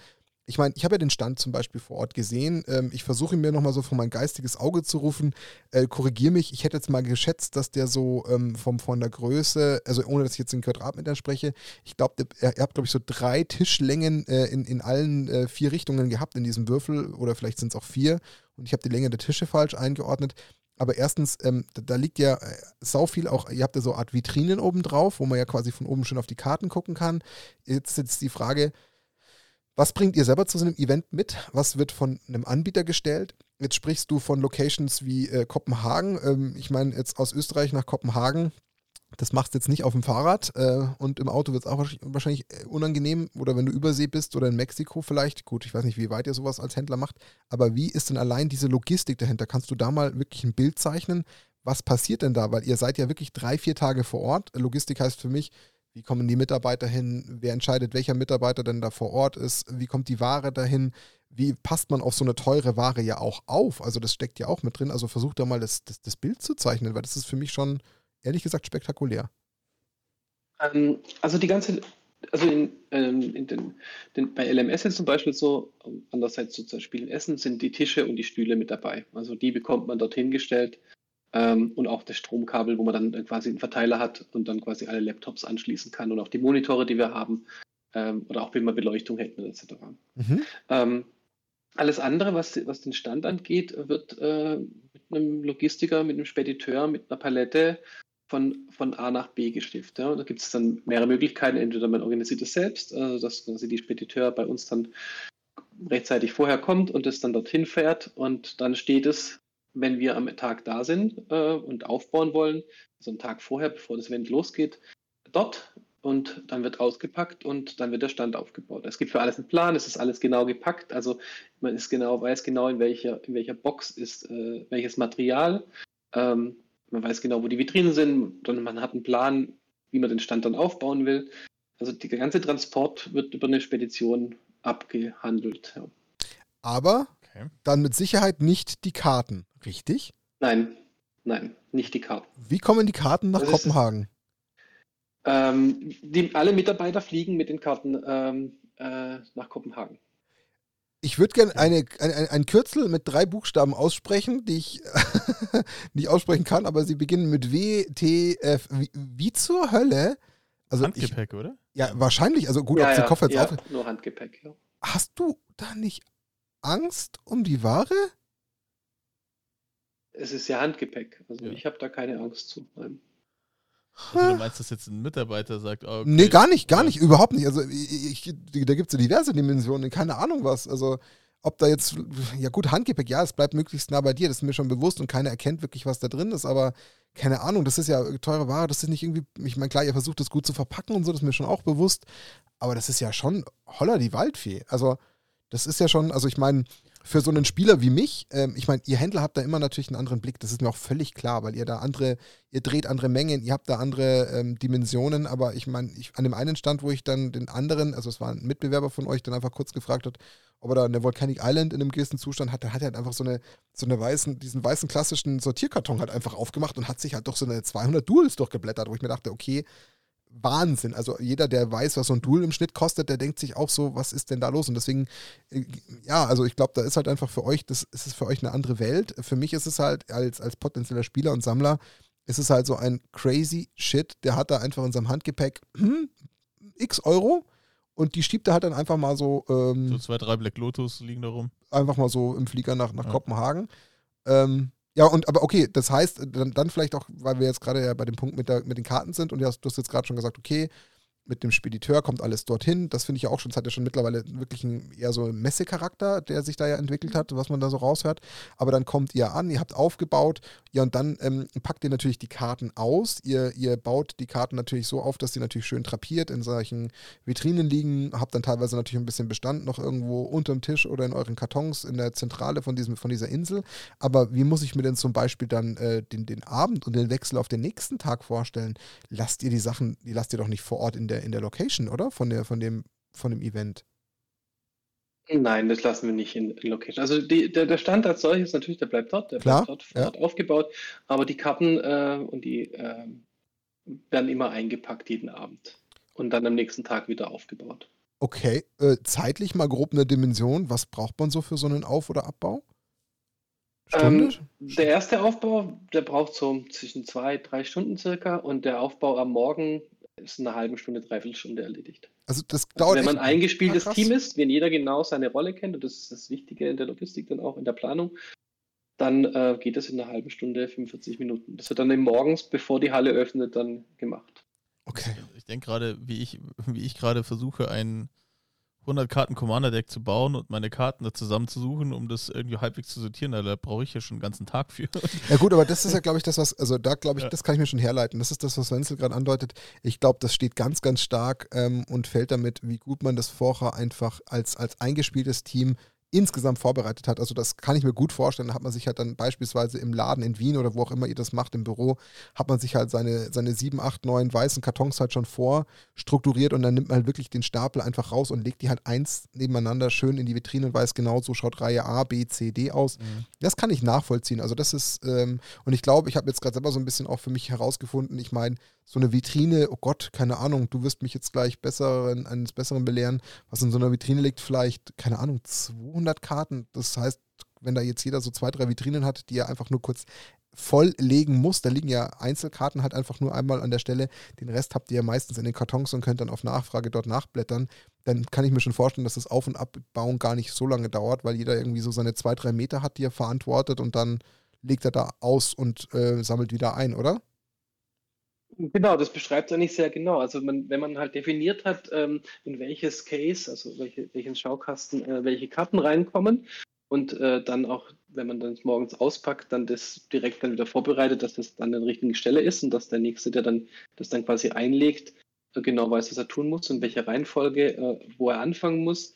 ich meine, ich habe ja den Stand zum Beispiel vor Ort gesehen. Ähm, ich versuche mir nochmal so vor mein geistiges Auge zu rufen. Äh, Korrigiere mich, ich hätte jetzt mal geschätzt, dass der so ähm, vom, von der Größe, also ohne dass ich jetzt in Quadratmetern spreche, ich glaube, ihr habt, glaube ich, so drei Tischlängen äh, in, in allen äh, vier Richtungen gehabt in diesem Würfel oder vielleicht sind es auch vier und ich habe die Länge der Tische falsch eingeordnet. Aber erstens, ähm, da, da, liegt ja äh, sau viel auch, ihr habt ja so eine Art Vitrinen oben drauf, wo man ja quasi von oben schon auf die Karten gucken kann. Jetzt ist jetzt die Frage, was bringt ihr selber zu so einem Event mit? Was wird von einem Anbieter gestellt? Jetzt sprichst du von Locations wie äh, Kopenhagen. Ähm, ich meine, jetzt aus Österreich nach Kopenhagen, das machst du jetzt nicht auf dem Fahrrad äh, und im Auto wird es auch wahrscheinlich äh, unangenehm oder wenn du übersee bist oder in Mexiko vielleicht. Gut, ich weiß nicht, wie weit ihr sowas als Händler macht, aber wie ist denn allein diese Logistik dahinter? Kannst du da mal wirklich ein Bild zeichnen? Was passiert denn da? Weil ihr seid ja wirklich drei, vier Tage vor Ort. Logistik heißt für mich, wie kommen die Mitarbeiter hin? Wer entscheidet, welcher Mitarbeiter denn da vor Ort ist? Wie kommt die Ware dahin? Wie passt man auf so eine teure Ware ja auch auf? Also das steckt ja auch mit drin. Also versucht da mal das, das, das Bild zu zeichnen, weil das ist für mich schon, ehrlich gesagt, spektakulär. Ähm, also die ganze, also in, ähm, in den, den, bei LMS ist zum Beispiel so, andererseits so zum Beispiel in Essen sind die Tische und die Stühle mit dabei. Also die bekommt man dorthin gestellt ähm, und auch das Stromkabel, wo man dann quasi einen Verteiler hat und dann quasi alle Laptops anschließen kann und auch die Monitore, die wir haben. ähm, oder auch wenn wir Beleuchtung hätten etc. Mhm. Ähm, alles andere, was, was den Stand angeht, wird äh, mit einem Logistiker, mit einem Spediteur, mit einer Palette von, von A nach B geschifft. Ja. Da gibt es dann mehrere Möglichkeiten. Entweder man organisiert es selbst, also dass quasi die Spediteur bei uns dann rechtzeitig vorher kommt und es dann dorthin fährt und dann steht es, wenn wir am Tag da sind äh, und aufbauen wollen, also einen Tag vorher, bevor das Event losgeht, dort und dann wird ausgepackt und dann wird der Stand aufgebaut. Es gibt für alles einen Plan, es ist alles genau gepackt, also man ist genau, weiß genau, in welcher, in welcher Box ist äh, welches Material. Ähm, man weiß genau, wo die Vitrinen sind, und man hat einen Plan, wie man den Stand dann aufbauen will. Also der ganze Transport wird über eine Spedition abgehandelt. Ja. Aber okay. dann mit Sicherheit nicht die Karten, richtig? Nein, nein, nicht die Karten. Wie kommen die Karten nach das Kopenhagen? Ist, ähm, die, alle Mitarbeiter fliegen mit den Karten ähm, äh, nach Kopenhagen. Ich würde gerne eine, ein, ein Kürzel mit drei Buchstaben aussprechen, die ich nicht aussprechen kann, aber sie beginnen mit W, T, F. Wie, wie zur Hölle? Also Handgepäck, ich, oder? Ja, wahrscheinlich. Also gut, ja, ob ja, den Koffer jetzt ja, auf. Nur Handgepäck, ja. Hast du da nicht Angst um die Ware? Es ist ja Handgepäck. Also ja. ich habe da keine Angst zu. Nein. Also du meinst, dass jetzt ein Mitarbeiter sagt, oh, okay, Nee, gar nicht, gar nicht, überhaupt nicht. Also ich, ich, da gibt es ja diverse Dimensionen, keine Ahnung was. Also ob da jetzt, ja gut, Handgepäck, ja, es bleibt möglichst nah bei dir, das ist mir schon bewusst und keiner erkennt wirklich, was da drin ist, aber keine Ahnung, das ist ja teure Ware, das ist nicht irgendwie, ich meine, klar, ihr versucht das gut zu verpacken und so, das ist mir schon auch bewusst, aber das ist ja schon holler die Waldfee. Also, das ist ja schon, also ich meine, für so einen Spieler wie mich, ähm, ich meine, ihr Händler habt da immer natürlich einen anderen Blick, das ist mir auch völlig klar, weil ihr da andere, ihr dreht andere Mengen, ihr habt da andere ähm, Dimensionen, aber ich meine, an dem einen Stand, wo ich dann den anderen, also es war ein Mitbewerber von euch, dann einfach kurz gefragt hat, ob er da eine Volcanic Island in einem gewissen Zustand hat, da hat er halt einfach so eine, so eine weißen, diesen weißen klassischen Sortierkarton halt einfach aufgemacht und hat sich halt doch so eine 200 Duels durchgeblättert, wo ich mir dachte, okay, Wahnsinn. Also jeder, der weiß, was so ein Duel im Schnitt kostet, der denkt sich auch so, was ist denn da los? Und deswegen, äh, ja, also ich glaube, da ist halt einfach für euch, das ist für euch eine andere Welt. Für mich ist es halt als, als potenzieller Spieler und Sammler, ist es halt so ein crazy Shit. Der hat da einfach in seinem Handgepäck hm, x Euro und die schiebt er halt dann einfach mal so. Ähm, so zwei, drei Black Lotus liegen da rum. Einfach mal so im Flieger nach, nach ja. Kopenhagen. Ähm, ja, und aber okay, das heißt, dann, dann vielleicht auch, weil wir jetzt gerade ja bei dem Punkt mit, der, mit den Karten sind und du hast, du hast jetzt gerade schon gesagt, okay, mit dem Spediteur kommt alles dorthin. Das finde ich ja auch schon, das hat ja schon mittlerweile wirklich einen eher so einen Messecharakter, der sich da ja entwickelt hat, was man da so raushört. Aber dann kommt ihr an, ihr habt aufgebaut, ja, und dann ähm, packt ihr natürlich die Karten aus. Ihr, ihr baut die Karten natürlich so auf, dass die natürlich schön drapiert in solchen Vitrinen liegen. Habt dann teilweise natürlich ein bisschen Bestand noch irgendwo unterm Tisch oder in euren Kartons in der Zentrale von, diesem, von dieser Insel. Aber wie muss ich mir denn zum Beispiel dann äh, den, den Abend und den Wechsel auf den nächsten Tag vorstellen? Lasst ihr die Sachen, die lasst ihr doch nicht vor Ort in der, in der Location, oder? Von, der, von, dem, von dem Event. Nein, das lassen wir nicht in, in Location. Also die, der, der, Stand als solches natürlich, der bleibt dort, der Klar, bleibt dort Ort aufgebaut, aber die Karten äh, und die äh, werden immer eingepackt jeden Abend und dann am nächsten Tag wieder aufgebaut. Okay, äh, zeitlich mal grob eine Dimension. Was braucht man so für so einen Auf- oder Abbau? Ähm, der erste Aufbau, der braucht so zwischen zwei, drei Stunden circa und der Aufbau am Morgen ist in einer halben Stunde, dreiviertel Stunde erledigt. Also das dauert. Also wenn man ein eingespieltes Team ist, wenn jeder genau seine Rolle kennt, und das ist das Wichtige in der Logistik dann auch in der Planung, dann äh, geht das in einer halben Stunde, 45 Minuten. Das wird dann morgens, bevor die Halle öffnet, dann gemacht. Okay. Ich denke gerade, wie ich, wie ich gerade versuche, einen 100 Karten Commander Deck zu bauen und meine Karten da zusammenzusuchen, um das irgendwie halbwegs zu sortieren, da brauche ich ja schon einen ganzen Tag für. Ja gut, aber das ist ja, glaube ich, das, was, also da glaube ich, ja. das kann ich mir schon herleiten. Das ist das, was Wenzel gerade andeutet. Ich glaube, das steht ganz, ganz stark ähm, und fällt damit, wie gut man das vorher einfach als, als eingespieltes Team insgesamt vorbereitet hat. Also das kann ich mir gut vorstellen. Da hat man sich halt dann beispielsweise im Laden in Wien oder wo auch immer ihr das macht, im Büro, hat man sich halt seine, seine sieben, acht, neun weißen Kartons halt schon vorstrukturiert und dann nimmt man halt wirklich den Stapel einfach raus und legt die halt eins nebeneinander schön in die Vitrine und weiß genau, so schaut Reihe A, B, C, D aus. Mhm. Das kann ich nachvollziehen. Also das ist, ähm, und ich glaube, ich habe jetzt gerade selber so ein bisschen auch für mich herausgefunden, ich meine, so eine Vitrine, oh Gott, keine Ahnung, du wirst mich jetzt gleich besseren, eines Besseren belehren, was in so einer Vitrine liegt, vielleicht, keine Ahnung, 200 Karten. Das heißt, wenn da jetzt jeder so zwei, drei Vitrinen hat, die er einfach nur kurz volllegen muss. Da liegen ja Einzelkarten halt einfach nur einmal an der Stelle. Den Rest habt ihr ja meistens in den Kartons und könnt dann auf Nachfrage dort nachblättern. Dann kann ich mir schon vorstellen, dass das Auf- und Abbauen gar nicht so lange dauert, weil jeder irgendwie so seine zwei, drei Meter hat, die er verantwortet und dann legt er da aus und äh, sammelt wieder ein, oder? Genau, das beschreibt es eigentlich sehr genau. Also man, wenn man halt definiert hat, ähm, in welches Case, also welche, welchen Schaukasten, äh, welche Karten reinkommen und äh, dann auch, wenn man dann morgens auspackt, dann das direkt dann wieder vorbereitet, dass das dann an der richtigen Stelle ist und dass der Nächste, der dann das dann quasi einlegt, äh, genau weiß, was er tun muss und welche Reihenfolge, äh, wo er anfangen muss,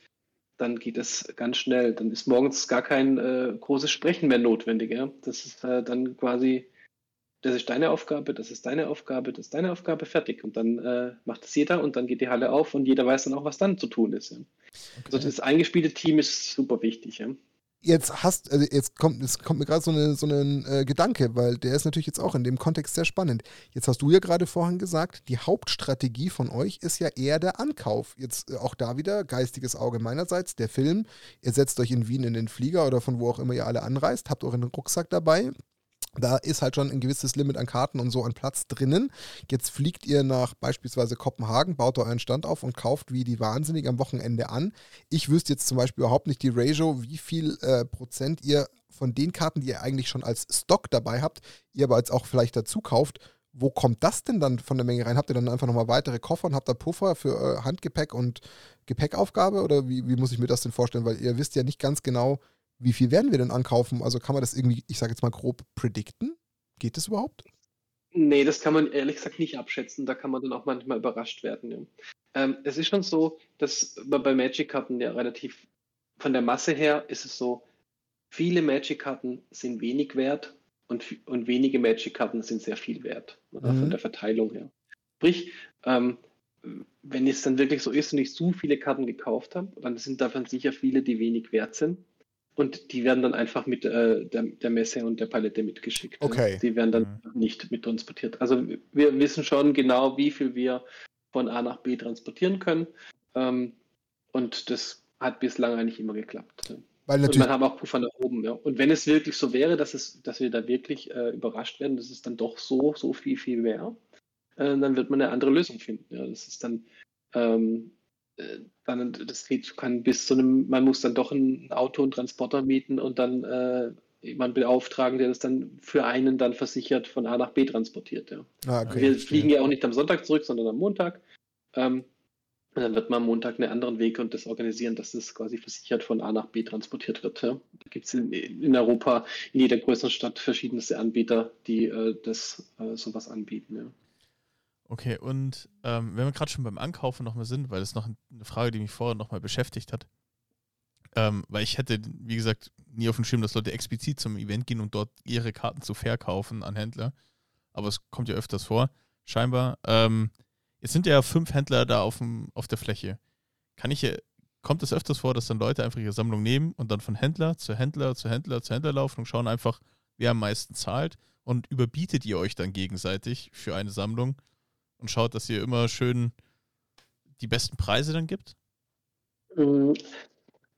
dann geht es ganz schnell. Dann ist morgens gar kein äh, großes Sprechen mehr notwendig. Ja? Das ist äh, dann quasi das ist deine Aufgabe, das ist deine Aufgabe, das ist deine Aufgabe, fertig. Und dann äh, macht es jeder und dann geht die Halle auf und jeder weiß dann auch, was dann zu tun ist. Ja. Okay. Also das eingespielte Team ist super wichtig. Ja. Jetzt hast, also jetzt kommt, es kommt mir gerade so, eine, so ein äh, Gedanke, weil der ist natürlich jetzt auch in dem Kontext sehr spannend. Jetzt hast du ja gerade vorhin gesagt, die Hauptstrategie von euch ist ja eher der Ankauf. Jetzt äh, auch da wieder geistiges Auge meinerseits, der Film. Ihr setzt euch in Wien in den Flieger oder von wo auch immer ihr alle anreist, habt euren Rucksack dabei, da ist halt schon ein gewisses Limit an Karten und so an Platz drinnen. Jetzt fliegt ihr nach beispielsweise Kopenhagen, baut euren Stand auf und kauft wie die Wahnsinnig am Wochenende an. Ich wüsste jetzt zum Beispiel überhaupt nicht die Ratio, wie viel äh, Prozent ihr von den Karten, die ihr eigentlich schon als Stock dabei habt, ihr aber jetzt auch vielleicht dazu kauft. Wo kommt das denn dann von der Menge rein? Habt ihr dann einfach nochmal weitere Koffer und habt da Puffer für äh, Handgepäck und Gepäckaufgabe? Oder wie, wie muss ich mir das denn vorstellen? Weil ihr wisst ja nicht ganz genau, wie viel werden wir denn ankaufen? Also kann man das irgendwie, ich sage jetzt mal grob, predikten? Geht das überhaupt? Nee, das kann man ehrlich gesagt nicht abschätzen. Da kann man dann auch manchmal überrascht werden. Ja. Ähm, es ist schon so, dass bei Magic-Karten ja relativ von der Masse her ist es so, viele Magic-Karten sind wenig wert und, und wenige Magic-Karten sind sehr viel wert. Mhm. von der Verteilung her. Sprich, ähm, wenn es dann wirklich so ist und ich so viele Karten gekauft habe, dann sind davon sicher viele, die wenig wert sind. Und die werden dann einfach mit äh, der, der, Messe und der Palette mitgeschickt. Okay. Die werden dann mhm. nicht mit transportiert. Also wir wissen schon genau, wie viel wir von A nach B transportieren können. Ähm, und das hat bislang eigentlich immer geklappt. Weil natürlich und man hat auch Puffer nach oben. Ja. Und wenn es wirklich so wäre, dass, es, dass wir da wirklich äh, überrascht werden, dass es dann doch so, so viel, viel wäre, äh, dann wird man eine andere Lösung finden. Ja. Das ist dann ähm, äh, dann das geht, kann bis zu einem, man muss dann doch ein Auto und Transporter mieten und dann äh, jemanden beauftragen, der das dann für einen dann versichert von A nach B transportiert. Ja. Ah, okay, Wir fliegen ja auch nicht am Sonntag zurück, sondern am Montag. Ähm, und dann wird man am Montag einen anderen Weg und das organisieren, dass das quasi versichert von A nach B transportiert wird. Ja. Da gibt es in, in, Europa, in jeder größeren Stadt verschiedenste Anbieter, die äh, das äh, sowas anbieten. Ja. Okay, und ähm, wenn wir gerade schon beim Ankaufen nochmal sind, weil das noch eine Frage, die mich vorher nochmal beschäftigt hat. Ähm, weil ich hätte, wie gesagt, nie auf dem Schirm, dass Leute explizit zum Event gehen und dort ihre Karten zu verkaufen an Händler. Aber es kommt ja öfters vor, scheinbar. Ähm, jetzt sind ja fünf Händler da auf, dem, auf der Fläche. Kann ich, kommt es öfters vor, dass dann Leute einfach ihre Sammlung nehmen und dann von Händler zu Händler zu Händler zu Händler laufen und schauen einfach, wer am meisten zahlt und überbietet ihr euch dann gegenseitig für eine Sammlung? Und schaut, dass ihr immer schön die besten Preise dann gibt? Mm,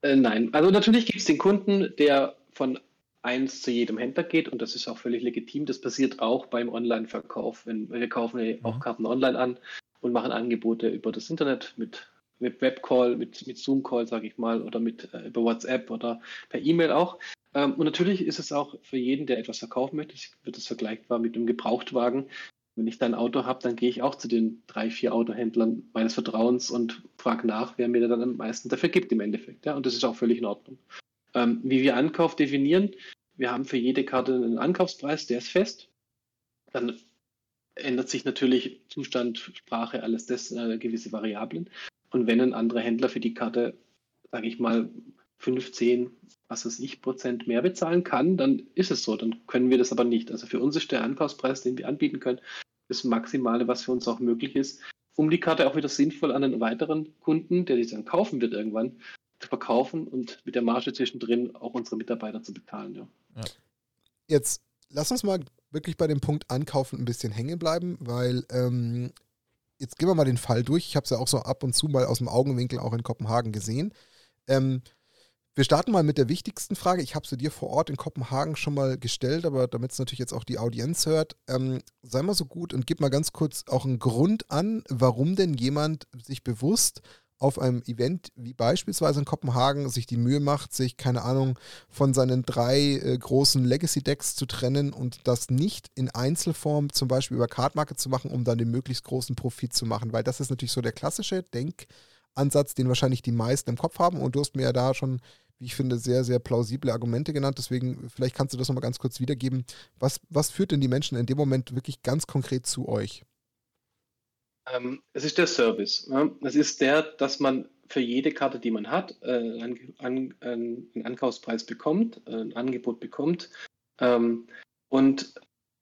äh, nein, also natürlich gibt es den Kunden, der von eins zu jedem Händler geht und das ist auch völlig legitim. Das passiert auch beim Online-Verkauf. Wir kaufen ja auch mhm. Karten online an und machen Angebote über das Internet mit, mit Webcall, mit, mit Zoom-Call, sage ich mal, oder mit äh, über WhatsApp oder per E-Mail auch. Ähm, und natürlich ist es auch für jeden, der etwas verkaufen möchte, wird es vergleichbar mit einem Gebrauchtwagen. Wenn ich dann ein Auto habe, dann gehe ich auch zu den drei, vier Autohändlern meines Vertrauens und frage nach, wer mir dann am meisten dafür gibt im Endeffekt. Ja? Und das ist auch völlig in Ordnung. Ähm, wie wir Ankauf definieren, wir haben für jede Karte einen Ankaufspreis, der ist fest. Dann ändert sich natürlich Zustand, Sprache, alles das, äh, gewisse Variablen. Und wenn ein anderer Händler für die Karte, sage ich mal, 15, was weiß ich, Prozent mehr bezahlen kann, dann ist es so. Dann können wir das aber nicht. Also für uns ist der Ankaufspreis, den wir anbieten können, das Maximale, was für uns auch möglich ist, um die Karte auch wieder sinnvoll an einen weiteren Kunden, der die dann kaufen wird irgendwann, zu verkaufen und mit der Marge zwischendrin auch unsere Mitarbeiter zu bezahlen. Ja. ja. Jetzt lass uns mal wirklich bei dem Punkt Ankaufen ein bisschen hängen bleiben, weil ähm, jetzt gehen wir mal den Fall durch. Ich habe es ja auch so ab und zu mal aus dem Augenwinkel auch in Kopenhagen gesehen. Ähm, Wir starten mal mit der wichtigsten Frage. Ich habe sie dir vor Ort in Kopenhagen schon mal gestellt, aber damit es natürlich jetzt auch die Audienz hört, ähm, sei mal so gut und gib mal ganz kurz auch einen Grund an, warum denn jemand sich bewusst auf einem Event wie beispielsweise in Kopenhagen sich die Mühe macht, sich, keine Ahnung, von seinen drei äh, großen Legacy-Decks zu trennen und das nicht in Einzelform zum Beispiel über Card Market zu machen, um dann den möglichst großen Profit zu machen, weil das ist natürlich so der klassische Denkansatz, den wahrscheinlich die meisten im Kopf haben und du hast mir ja da schon, wie ich finde, sehr, sehr plausible Argumente genannt, deswegen vielleicht kannst du das nochmal ganz kurz wiedergeben. Was, was führt denn die Menschen in dem Moment wirklich ganz konkret zu euch? Ähm, es ist der Service. Es ist der, dass man für jede Karte, die man hat, äh, einen, an, einen, Ankaufspreis bekommt, äh, ein Angebot bekommt ähm, und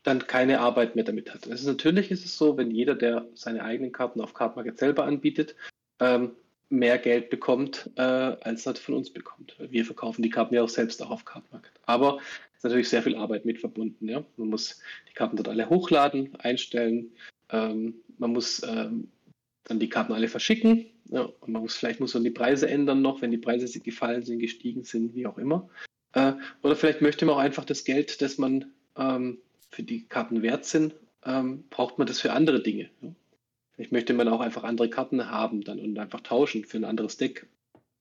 dann keine Arbeit mehr damit hat. Also natürlich ist es so, wenn jeder, der seine eigenen Karten auf Cardmarket selber anbietet, ähm, mehr Geld bekommt, äh, als er von uns bekommt. Wir verkaufen die Karten ja auch selbst auch auf Cardmarket. Aber es ist natürlich sehr viel Arbeit mit verbunden. Ja? Man muss die Karten dort alle hochladen, einstellen, ähm, man muss ähm, dann die Karten alle verschicken. Ja, und man muss, vielleicht muss man die Preise ändern noch, wenn die Preise gefallen sind, gestiegen sind, wie auch immer. Äh, oder vielleicht möchte man auch einfach das Geld, das man ähm, für die Karten wert sind, ähm, braucht man das für andere Dinge. Ja. Vielleicht möchte man auch einfach andere Karten haben dann und einfach tauschen für ein anderes Deck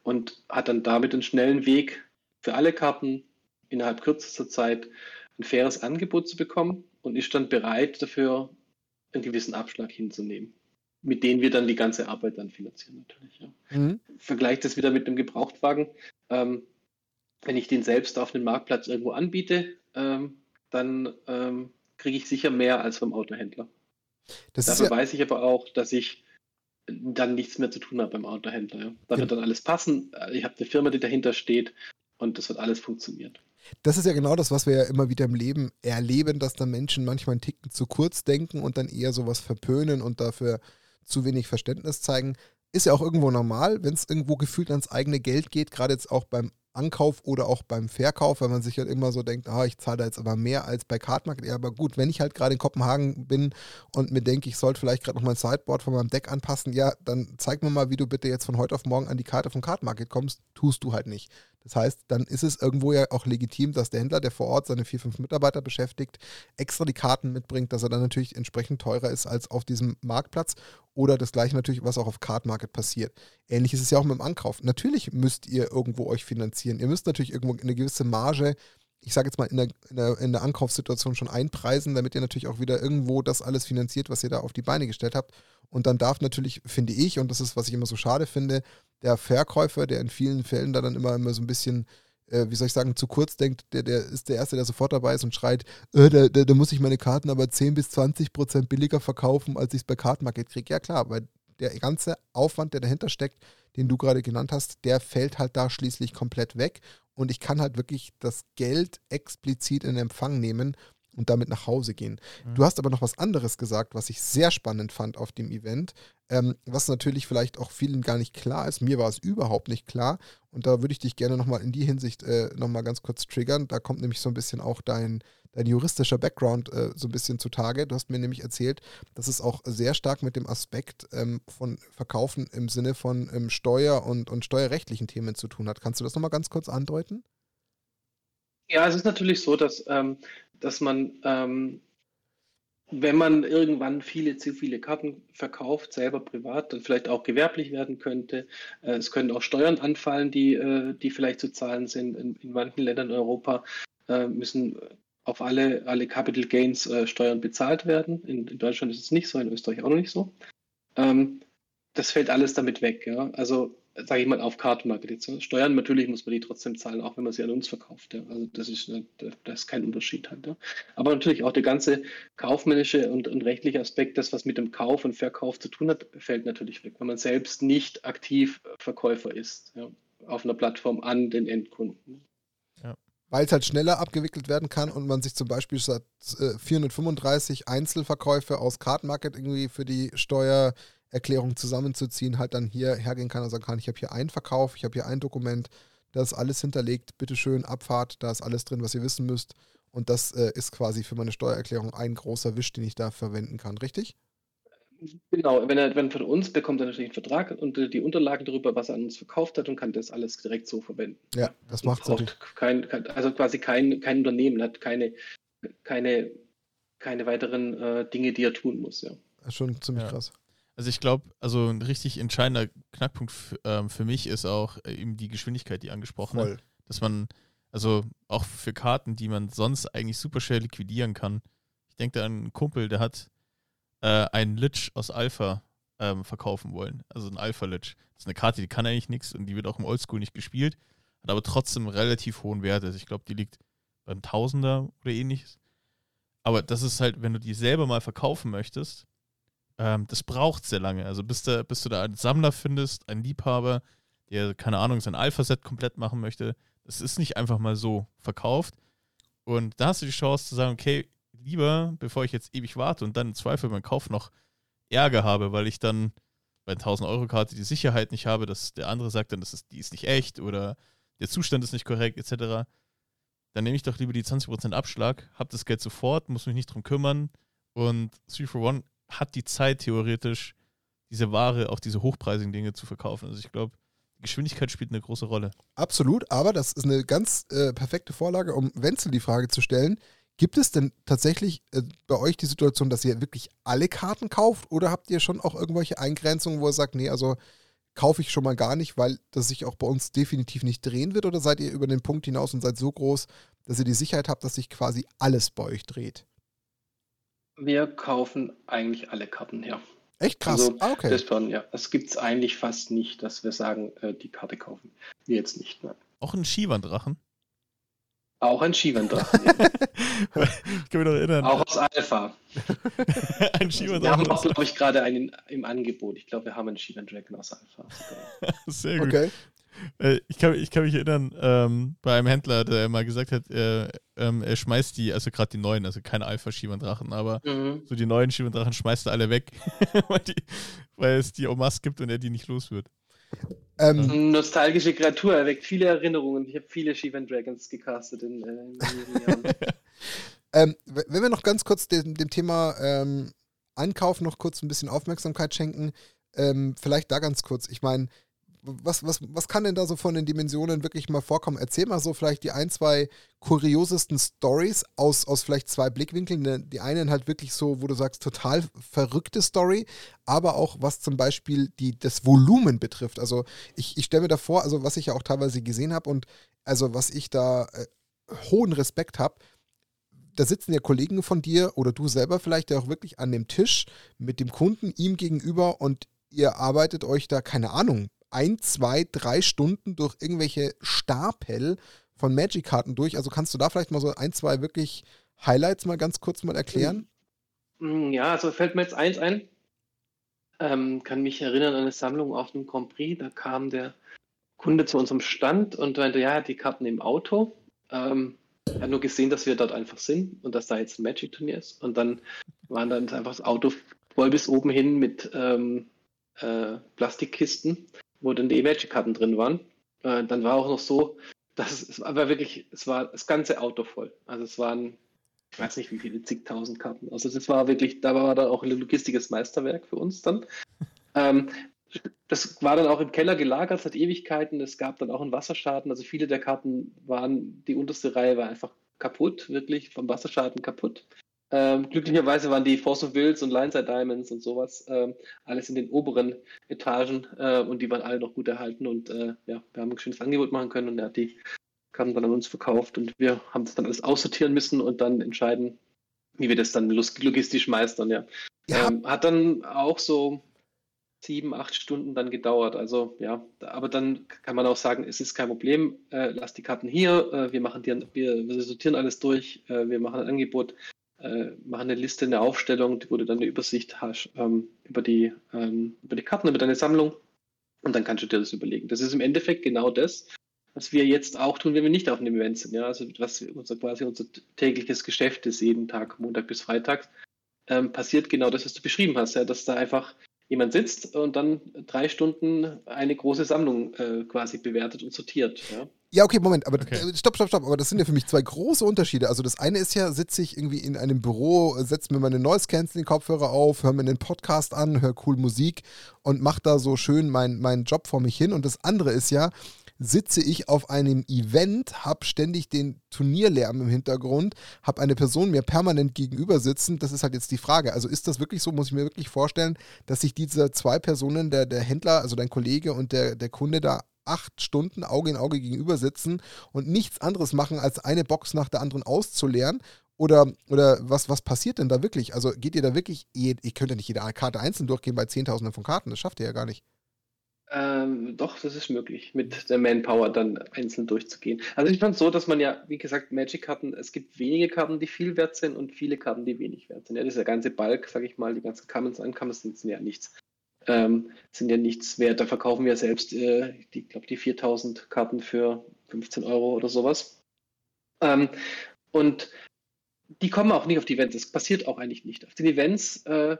und hat dann damit einen schnellen Weg für alle Karten innerhalb kürzester Zeit ein faires Angebot zu bekommen und ist dann bereit dafür einen gewissen Abschlag hinzunehmen, mit denen wir dann die ganze Arbeit dann finanzieren natürlich. Ja. Mhm. Vergleicht das wieder mit einem Gebrauchtwagen. Ähm, wenn ich den selbst auf einem Marktplatz irgendwo anbiete, ähm, dann ähm, kriege ich sicher mehr als vom Autohändler. Das Dafür ja weiß ich aber auch, dass ich dann nichts mehr zu tun habe beim Autohändler. Ja. Da ja. wird dann alles passen. Ich habe eine Firma, die dahinter steht und das wird alles funktionieren. Das ist ja genau das, was wir ja immer wieder im Leben erleben, dass da Menschen manchmal einen Ticken zu kurz denken und dann eher sowas verpönen und dafür zu wenig Verständnis zeigen. Ist ja auch irgendwo normal, wenn es irgendwo gefühlt ans eigene Geld geht, gerade jetzt auch beim Ankauf oder auch beim Verkauf, weil man sich halt immer so denkt, ah, ich zahle da jetzt aber mehr als bei Cardmarket. Ja, aber gut, wenn ich halt gerade in Kopenhagen bin und mir denke, ich sollte vielleicht gerade noch mein Sideboard von meinem Deck anpassen, ja, dann zeig mir mal, wie du bitte jetzt von heute auf morgen an die Karte von Cardmarket kommst. Tust du halt nicht. Das heißt, dann ist es irgendwo ja auch legitim, dass der Händler, der vor Ort seine vier, fünf Mitarbeiter beschäftigt, extra die Karten mitbringt, dass er dann natürlich entsprechend teurer ist als auf diesem Marktplatz oder das gleiche natürlich, was auch auf Card Market passiert. Ähnlich ist es ja auch mit dem Ankauf. Natürlich müsst ihr irgendwo euch finanzieren. Ihr müsst natürlich irgendwo eine gewisse Marge ich sage jetzt mal, in der, in, der, in der Ankaufssituation schon einpreisen, damit ihr natürlich auch wieder irgendwo das alles finanziert, was ihr da auf die Beine gestellt habt. Und dann darf natürlich, finde ich, und das ist, was ich immer so schade finde, der Verkäufer, der in vielen Fällen da dann immer, immer so ein bisschen, äh, wie soll ich sagen, zu kurz denkt, der, der ist der Erste, der sofort dabei ist und schreit, äh, da, da, da, muss ich meine Karten aber 10 bis 20 Prozent billiger verkaufen, als ich es bei Kartenmarket kriege. Ja klar, weil der ganze Aufwand, der dahinter steckt, den du gerade genannt hast, der fällt halt da schließlich komplett weg. Und ich kann halt wirklich das Geld explizit in Empfang nehmen und damit nach Hause gehen. Mhm. Du hast aber noch was anderes gesagt, was ich sehr spannend fand auf dem Event, ähm, was natürlich vielleicht auch vielen gar nicht klar ist. Mir war es überhaupt nicht klar und da würde ich dich gerne nochmal in die Hinsicht äh, nochmal ganz kurz triggern. Da kommt nämlich so ein bisschen auch dein, dein juristischer Background äh, so ein bisschen zutage. Du hast mir nämlich erzählt, dass es auch sehr stark mit dem Aspekt ähm, von Verkaufen im Sinne von ähm, Steuer- und, und steuerrechtlichen Themen zu tun hat. Kannst du das nochmal ganz kurz andeuten? Ja, es ist natürlich so, dass ähm, dass man, ähm, wenn man irgendwann viele zu viele Karten verkauft, selber privat, dann vielleicht auch gewerblich werden könnte. Äh, es können auch Steuern anfallen, die, äh, die vielleicht zu zahlen sind. In, in manchen Ländern in Europa äh, müssen auf alle, alle Capital Gains äh, Steuern bezahlt werden. In, in, Deutschland ist es nicht so, in Österreich auch noch nicht so. Ähm, das fällt alles damit weg. Ja? Also sage ich mal, auf Kartenmarket jetzt. Steuern, natürlich muss man die trotzdem zahlen, auch wenn man sie an uns verkauft. Ja. Also das ist, äh, das ist kein Unterschied halt. Ja. Aber natürlich auch der ganze kaufmännische und, und, rechtliche Aspekt, das, was mit dem Kauf und Verkauf zu tun hat, fällt natürlich weg, wenn man selbst nicht aktiv Verkäufer ist ja, auf einer Plattform an den Endkunden. Weil es halt schneller abgewickelt werden kann und man sich zum Beispiel statt 435 äh, Einzelverkäufe aus Kartenmarket irgendwie für die Steuer Erklärung zusammenzuziehen, halt dann hier hergehen kann und sagen kann, ich habe hier einen Verkauf, ich habe hier ein Dokument, da ist alles hinterlegt, bitteschön, Abfahrt, da ist alles drin, was ihr wissen müsst. Und das äh, ist quasi für meine Steuererklärung ein großer Wisch, den ich da verwenden kann, richtig? Genau, wenn er wenn von uns bekommt er natürlich einen Vertrag und die Unterlagen darüber, was er an uns verkauft hat und kann das alles direkt so verwenden. Ja, das macht es kein, kein, Also quasi kein, kein Unternehmen hat keine, keine, keine weiteren äh, Dinge, die er tun muss, ja. Schon ziemlich ja. krass. Also ich glaube, also ein richtig entscheidender Knackpunkt ähm, für mich ist auch äh, eben die Geschwindigkeit, die angesprochen Voll. Dass man, also auch für Karten, die man sonst eigentlich super schnell liquidieren kann. Ich denke da an einen Kumpel, der hat äh, einen Lich aus Alpha ähm, verkaufen wollen. Also ein Alpha-Lich. Das ist eine Karte, die kann eigentlich nichts und die wird auch im Oldschool nicht gespielt, hat aber trotzdem relativ hohen Wert. Also ich glaube, die liegt beim Tausender oder ähnliches. Aber das ist halt, wenn du die selber mal verkaufen möchtest, ähm, das braucht sehr lange. Also bis, da, bis du da einen Sammler findest, einen Liebhaber, der, keine Ahnung, sein Alpha-Set komplett machen möchte, das ist nicht einfach mal so verkauft. Und da hast du die Chance zu sagen, okay, lieber, bevor ich jetzt ewig warte und dann im Zweifel beim Kauf noch Ärger habe, weil ich dann bei 1000-Euro-Karte die Sicherheit nicht habe, dass der andere sagt dann, das ist, die ist nicht echt oder der Zustand ist nicht korrekt, etc. Dann nehme ich doch lieber die 20% Abschlag, habe das Geld sofort, muss mich nicht drum kümmern und 3 for 1 hat die Zeit theoretisch, diese Ware, auch diese hochpreisigen Dinge zu verkaufen. Also ich glaube, Geschwindigkeit spielt eine große Rolle. Absolut, aber das ist eine ganz äh, perfekte Vorlage, um Wenzel die Frage zu stellen. Gibt es denn tatsächlich äh, bei euch die Situation, dass ihr wirklich alle Karten kauft oder habt ihr schon auch irgendwelche Eingrenzungen, wo ihr sagt, nee, also kaufe ich schon mal gar nicht, weil das sich auch bei uns definitiv nicht drehen wird oder seid ihr über den Punkt hinaus und seid so groß, dass ihr die Sicherheit habt, dass sich quasi alles bei euch dreht? Wir kaufen eigentlich alle Karten her. Echt krass. Also, ah, okay. Das schon, ja. Es gibt es eigentlich fast nicht, dass wir sagen, äh, die Karte kaufen. Wir jetzt nicht. Ne? Auch ein Shivan-Drachen? Auch ein Shivan-Drachen. ich kann mich noch erinnern. Auch aus Alpha. ein Shivan-Drachen. Wir haben auch, glaube ich, gerade einen im Angebot. Ich glaube, wir haben einen Shivan-Dragon aus Alpha. Sehr gut. Okay. Äh, ich kann, ich kann mich erinnern, ähm, bei einem Händler, der mal gesagt hat, er, ähm, er schmeißt die, also gerade die neuen, also keine Alpha-Schieberdrachen, aber mhm. so die neuen Schieberdrachen schmeißt er alle weg, weil, die, weil es die Omas gibt und er die nicht los wird. Ähm, nostalgische Kreatur, er weckt viele Erinnerungen. Ich habe viele Shivan Dragons gecastet in, äh, in Jahren. ähm, wenn wir noch ganz kurz dem, dem Thema ähm, Ankauf noch kurz ein bisschen Aufmerksamkeit schenken, ähm, vielleicht da ganz kurz. Ich meine, was, was, was kann denn da so von den Dimensionen wirklich mal vorkommen? Erzähl mal so vielleicht die ein, zwei kuriosesten Stories aus, aus vielleicht zwei Blickwinkeln. Die einen halt wirklich so, wo du sagst, total verrückte Story, aber auch was zum Beispiel die, das Volumen betrifft. Also ich, ich stelle mir da vor, also was ich ja auch teilweise gesehen habe und also was ich da äh, hohen Respekt habe, da sitzen ja Kollegen von dir oder du selber vielleicht ja auch wirklich an dem Tisch mit dem Kunden ihm gegenüber und ihr arbeitet euch da, keine Ahnung, ein, zwei, drei Stunden durch irgendwelche Stapel von Magic-Karten durch. Also kannst du da vielleicht mal so ein, zwei wirklich Highlights mal ganz kurz mal erklären? Mm, ja, also fällt mir jetzt eins ein. Ähm, kann mich erinnern an eine Sammlung auf dem Grand Prix. Da kam der Kunde zu unserem Stand und meinte, ja, die Karten im Auto. Ähm, er hat nur gesehen, dass wir dort einfach sind und dass da jetzt ein Magic-Turnier ist. Und dann waren dann einfach das Auto voll bis oben hin mit ähm, äh, Plastikkisten wo dann die Magic-Karten drin waren. Äh, dann war auch noch so, dass es, war wirklich, es war das ganze Auto voll. Also es waren, ich weiß nicht wie viele, zigtausend Karten. Also das war wirklich, da war da auch ein logistisches Meisterwerk für uns dann. Ähm, das war dann auch im Keller gelagert seit Ewigkeiten. Es gab dann auch einen Wasserschaden. Also viele der Karten waren, die unterste Reihe war einfach kaputt, wirklich vom Wasserschaden kaputt. Ähm, glücklicherweise waren die Force of Wills und Lineside Diamonds und sowas ähm, alles in den oberen Etagen äh, und die waren alle noch gut erhalten und äh, ja, wir haben ein schönes Angebot machen können und er hat die Karten dann an uns verkauft und wir haben das dann alles aussortieren müssen und dann entscheiden, wie wir das dann logistisch meistern, ja. ja. Ähm, hat dann auch so sieben, acht Stunden dann gedauert. Also ja, aber dann kann man auch sagen, es ist kein Problem, äh, lass die Karten hier, äh, wir machen die, wir, wir sortieren alles durch, äh, wir machen ein Angebot, äh, machen eine Liste, eine Aufstellung, wo du dann eine Übersicht hast ähm, über, die, ähm, über die Karten, über deine Sammlung und dann kannst du dir das überlegen. Das ist im Endeffekt genau das, was wir jetzt auch tun, wenn wir nicht auf einem Event sind. Ja? Also was unser, quasi unser tägliches Geschäft ist, jeden Tag, Montag bis Freitag, ähm, passiert genau das, was du beschrieben hast, ja? dass da einfach jemand sitzt und dann drei Stunden eine große Sammlung äh, quasi bewertet und sortiert. Ja? Ja, okay, Moment, aber okay. Äh, stopp, stopp, stopp. Aber das sind ja für mich zwei große Unterschiede. Also das eine ist ja, sitze ich irgendwie in einem Büro, setze mir meine Noise Canceling Kopfhörer auf, höre mir einen Podcast an, höre cool Musik und mache da so schön meinen mein Job vor mich hin. Und das andere ist ja, sitze ich auf einem Event, habe ständig den Turnierlärm im Hintergrund, habe eine Person mir permanent gegenüber sitzen. Das ist halt jetzt die Frage. Also ist das wirklich so, muss ich mir wirklich vorstellen, dass sich diese zwei Personen, der, der Händler, also dein Kollege und der, der Kunde da acht Stunden Auge in Auge gegenüber sitzen und nichts anderes machen, als eine Box nach der anderen auszuleeren? Oder, oder was, was passiert denn da wirklich? Also geht ihr da wirklich, ihr, ihr könnt ja nicht jede Karte einzeln durchgehen bei Zehntausenden von Karten, das schafft ihr ja gar nicht. Ähm, doch, das ist möglich, mit der Manpower dann einzeln durchzugehen. Also ich fand so, dass man ja, wie gesagt, Magic-Karten, es gibt wenige Karten, die viel wert sind und viele Karten, die wenig wert sind. Ja, dieser ganze Balk, sage ich mal, die ganzen Commons, Uncommons sind ja nichts ähm, sind ja nichts wert. Da verkaufen wir selbst, äh, ich glaube, die 4000 Karten für 15 Euro oder sowas. Ähm, und die kommen auch nicht auf die Events. Das passiert auch eigentlich nicht. Auf den Events äh,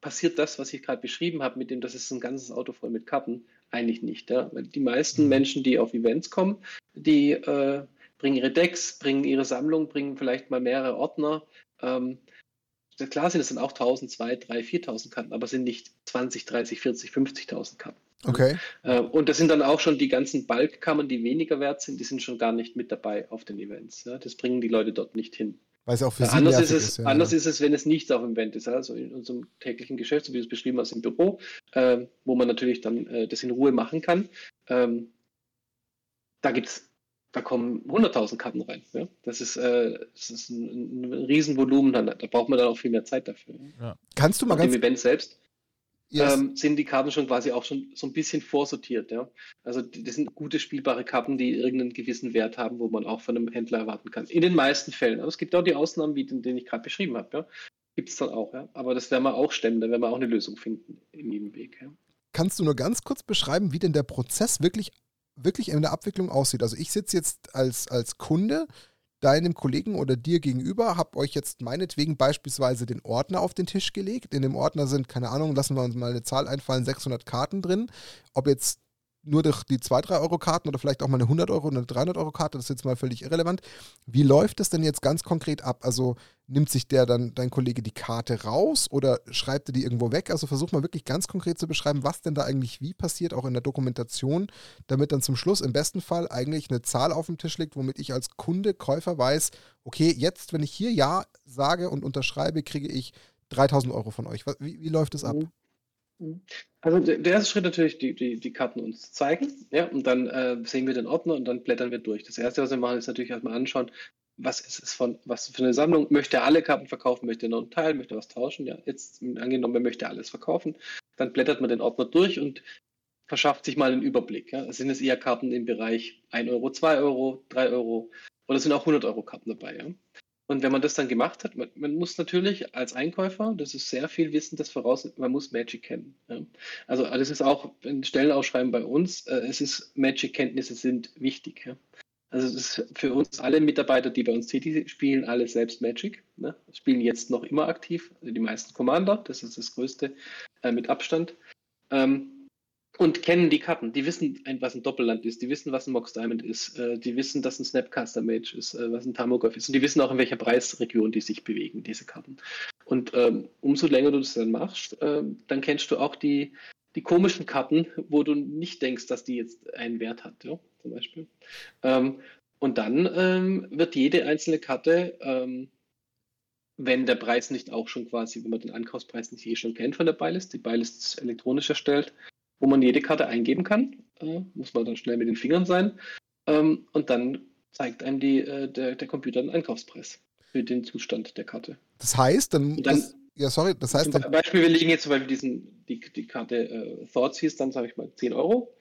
passiert das, was ich gerade beschrieben habe, mit dem, das ist ein ganzes Auto voll mit Karten, eigentlich nicht. Ja? Die meisten mhm. Menschen, die auf Events kommen, die äh, bringen ihre Decks, bringen ihre Sammlung, bringen vielleicht mal mehrere Ordner. Ähm, klar sind es dann auch 1000, 2, 3, 4000 Karten, aber sind nicht 20, 30, 40, 50.000 Karten. Okay. Äh, und das sind dann auch schon die ganzen Balkkammern, die weniger wert sind, die sind schon gar nicht mit dabei auf den Events. Das bringen die Leute dort nicht hin. Weil es auch für sie anders ist es, ist, ja, anders ja. ist es, wenn es nicht auf dem Event ist. Also in unserem täglichen Geschäft, so wie du es beschrieben hast, im Büro, äh, wo man natürlich dann äh, das in Ruhe machen kann. Ähm, da gibt es da kommen 100.000 Karten rein. Ja? Das, ist, äh, das ist ein, ein Riesenvolumen, dann, da braucht man dann auch viel mehr Zeit dafür. Ja. Kannst du mal Auf ganz... Dem Event selbst yes. ähm, sind die Karten schon quasi auch schon so ein bisschen vorsortiert. Ja? Also das sind gute spielbare Karten, die irgendeinen gewissen Wert haben, wo man auch von einem Händler erwarten kann. In den meisten Fällen. Aber es gibt auch die Ausnahmen, wie den, den ich gerade beschrieben habe. Ja? Gibt es dann auch. Ja? Aber das werden wir auch stemmen, da werden wir auch eine Lösung finden in jedem Weg. Ja? Kannst du nur ganz kurz beschreiben, wie denn der Prozess wirklich wirklich in der Abwicklung aussieht. Also ich sitze jetzt als, als Kunde deinem Kollegen oder dir gegenüber, habe euch jetzt meinetwegen beispielsweise den Ordner auf den Tisch gelegt. In dem Ordner sind, keine Ahnung, lassen wir uns mal eine Zahl einfallen, 600 Karten drin. Ob jetzt nur durch die 2, 3 Euro Karten oder vielleicht auch mal eine 100 Euro oder eine 300 Euro Karte, das ist jetzt mal völlig irrelevant. Wie läuft das denn jetzt ganz konkret ab? Also nimmt sich der dann, dein Kollege die Karte raus oder schreibt er die irgendwo weg? Also versuch mal wirklich ganz konkret zu beschreiben, was denn da eigentlich wie passiert, auch in der Dokumentation, damit dann zum Schluss im besten Fall eigentlich eine Zahl auf dem Tisch liegt, womit ich als Kunde, Käufer weiß, okay, jetzt, wenn ich hier Ja sage und unterschreibe, kriege ich 3000 Euro von euch. Wie, wie läuft das ab? Mhm. Also der erste Schritt natürlich, die, die, die Karten uns zeigen, ja, und dann äh, sehen wir den Ordner und dann blättern wir durch. Das erste, was wir machen, ist natürlich erstmal anschauen, was ist es von, was für eine Sammlung, möchte er alle Karten verkaufen, möchte er noch einen Teil, möchte er was tauschen, ja, jetzt angenommen, er möchte alles verkaufen, dann blättert man den Ordner durch und verschafft sich mal einen Überblick. Ja. Sind es eher Karten im Bereich 1 Euro, 2 Euro, 3 Euro oder sind auch 100 Euro Karten dabei, ja. Und wenn man das dann gemacht hat, man, man, muss natürlich als Einkäufer, das ist sehr viel Wissen, das voraus, man muss Magic kennen. Ja. Also das ist auch ein Stellenausschreiben bei uns, äh, es ist Magic-Kenntnisse sind wichtig. Ja. Also es ist für uns alle Mitarbeiter, die bei uns tätig spielen, alle selbst Magic. Ne? Spielen jetzt noch immer aktiv, also die meisten Commander, das ist das Größte äh, mit Abstand. Ähm, und kennen die Karten. Die wissen, was ein Doppelland ist, die wissen, was ein Mox Diamond ist, äh, die wissen, dass ein Snapcaster Mage ist, äh, was ein Tamogov ist. Und die wissen auch, in welcher Preisregion die sich bewegen, diese Karten. Und ähm, umso länger du das dann machst, äh, dann kennst du auch die, die komischen Karten, wo du nicht denkst, dass die jetzt einen Wert hat, ja, zum Beispiel. Ähm, und dann ähm, wird jede einzelne Karte, ähm, wenn der Preis nicht auch schon quasi, wenn man den Ankaufspreis nicht eh schon kennt von der Beilist, die Beilist ist elektronisch erstellt, wo man jede Karte eingeben kann. Äh, muss man dann schnell mit den Fingern sein. Ähm, und dann zeigt einem die, äh, der, der Computer den Einkaufspreis für den Zustand der Karte. Das heißt, dann. dann das, ja, sorry, das heißt. Zum dann, Beispiel, wir legen jetzt zum Beispiel diesen, die, die Karte äh, Thoughts hieß, dann sage ich mal 10 Euro.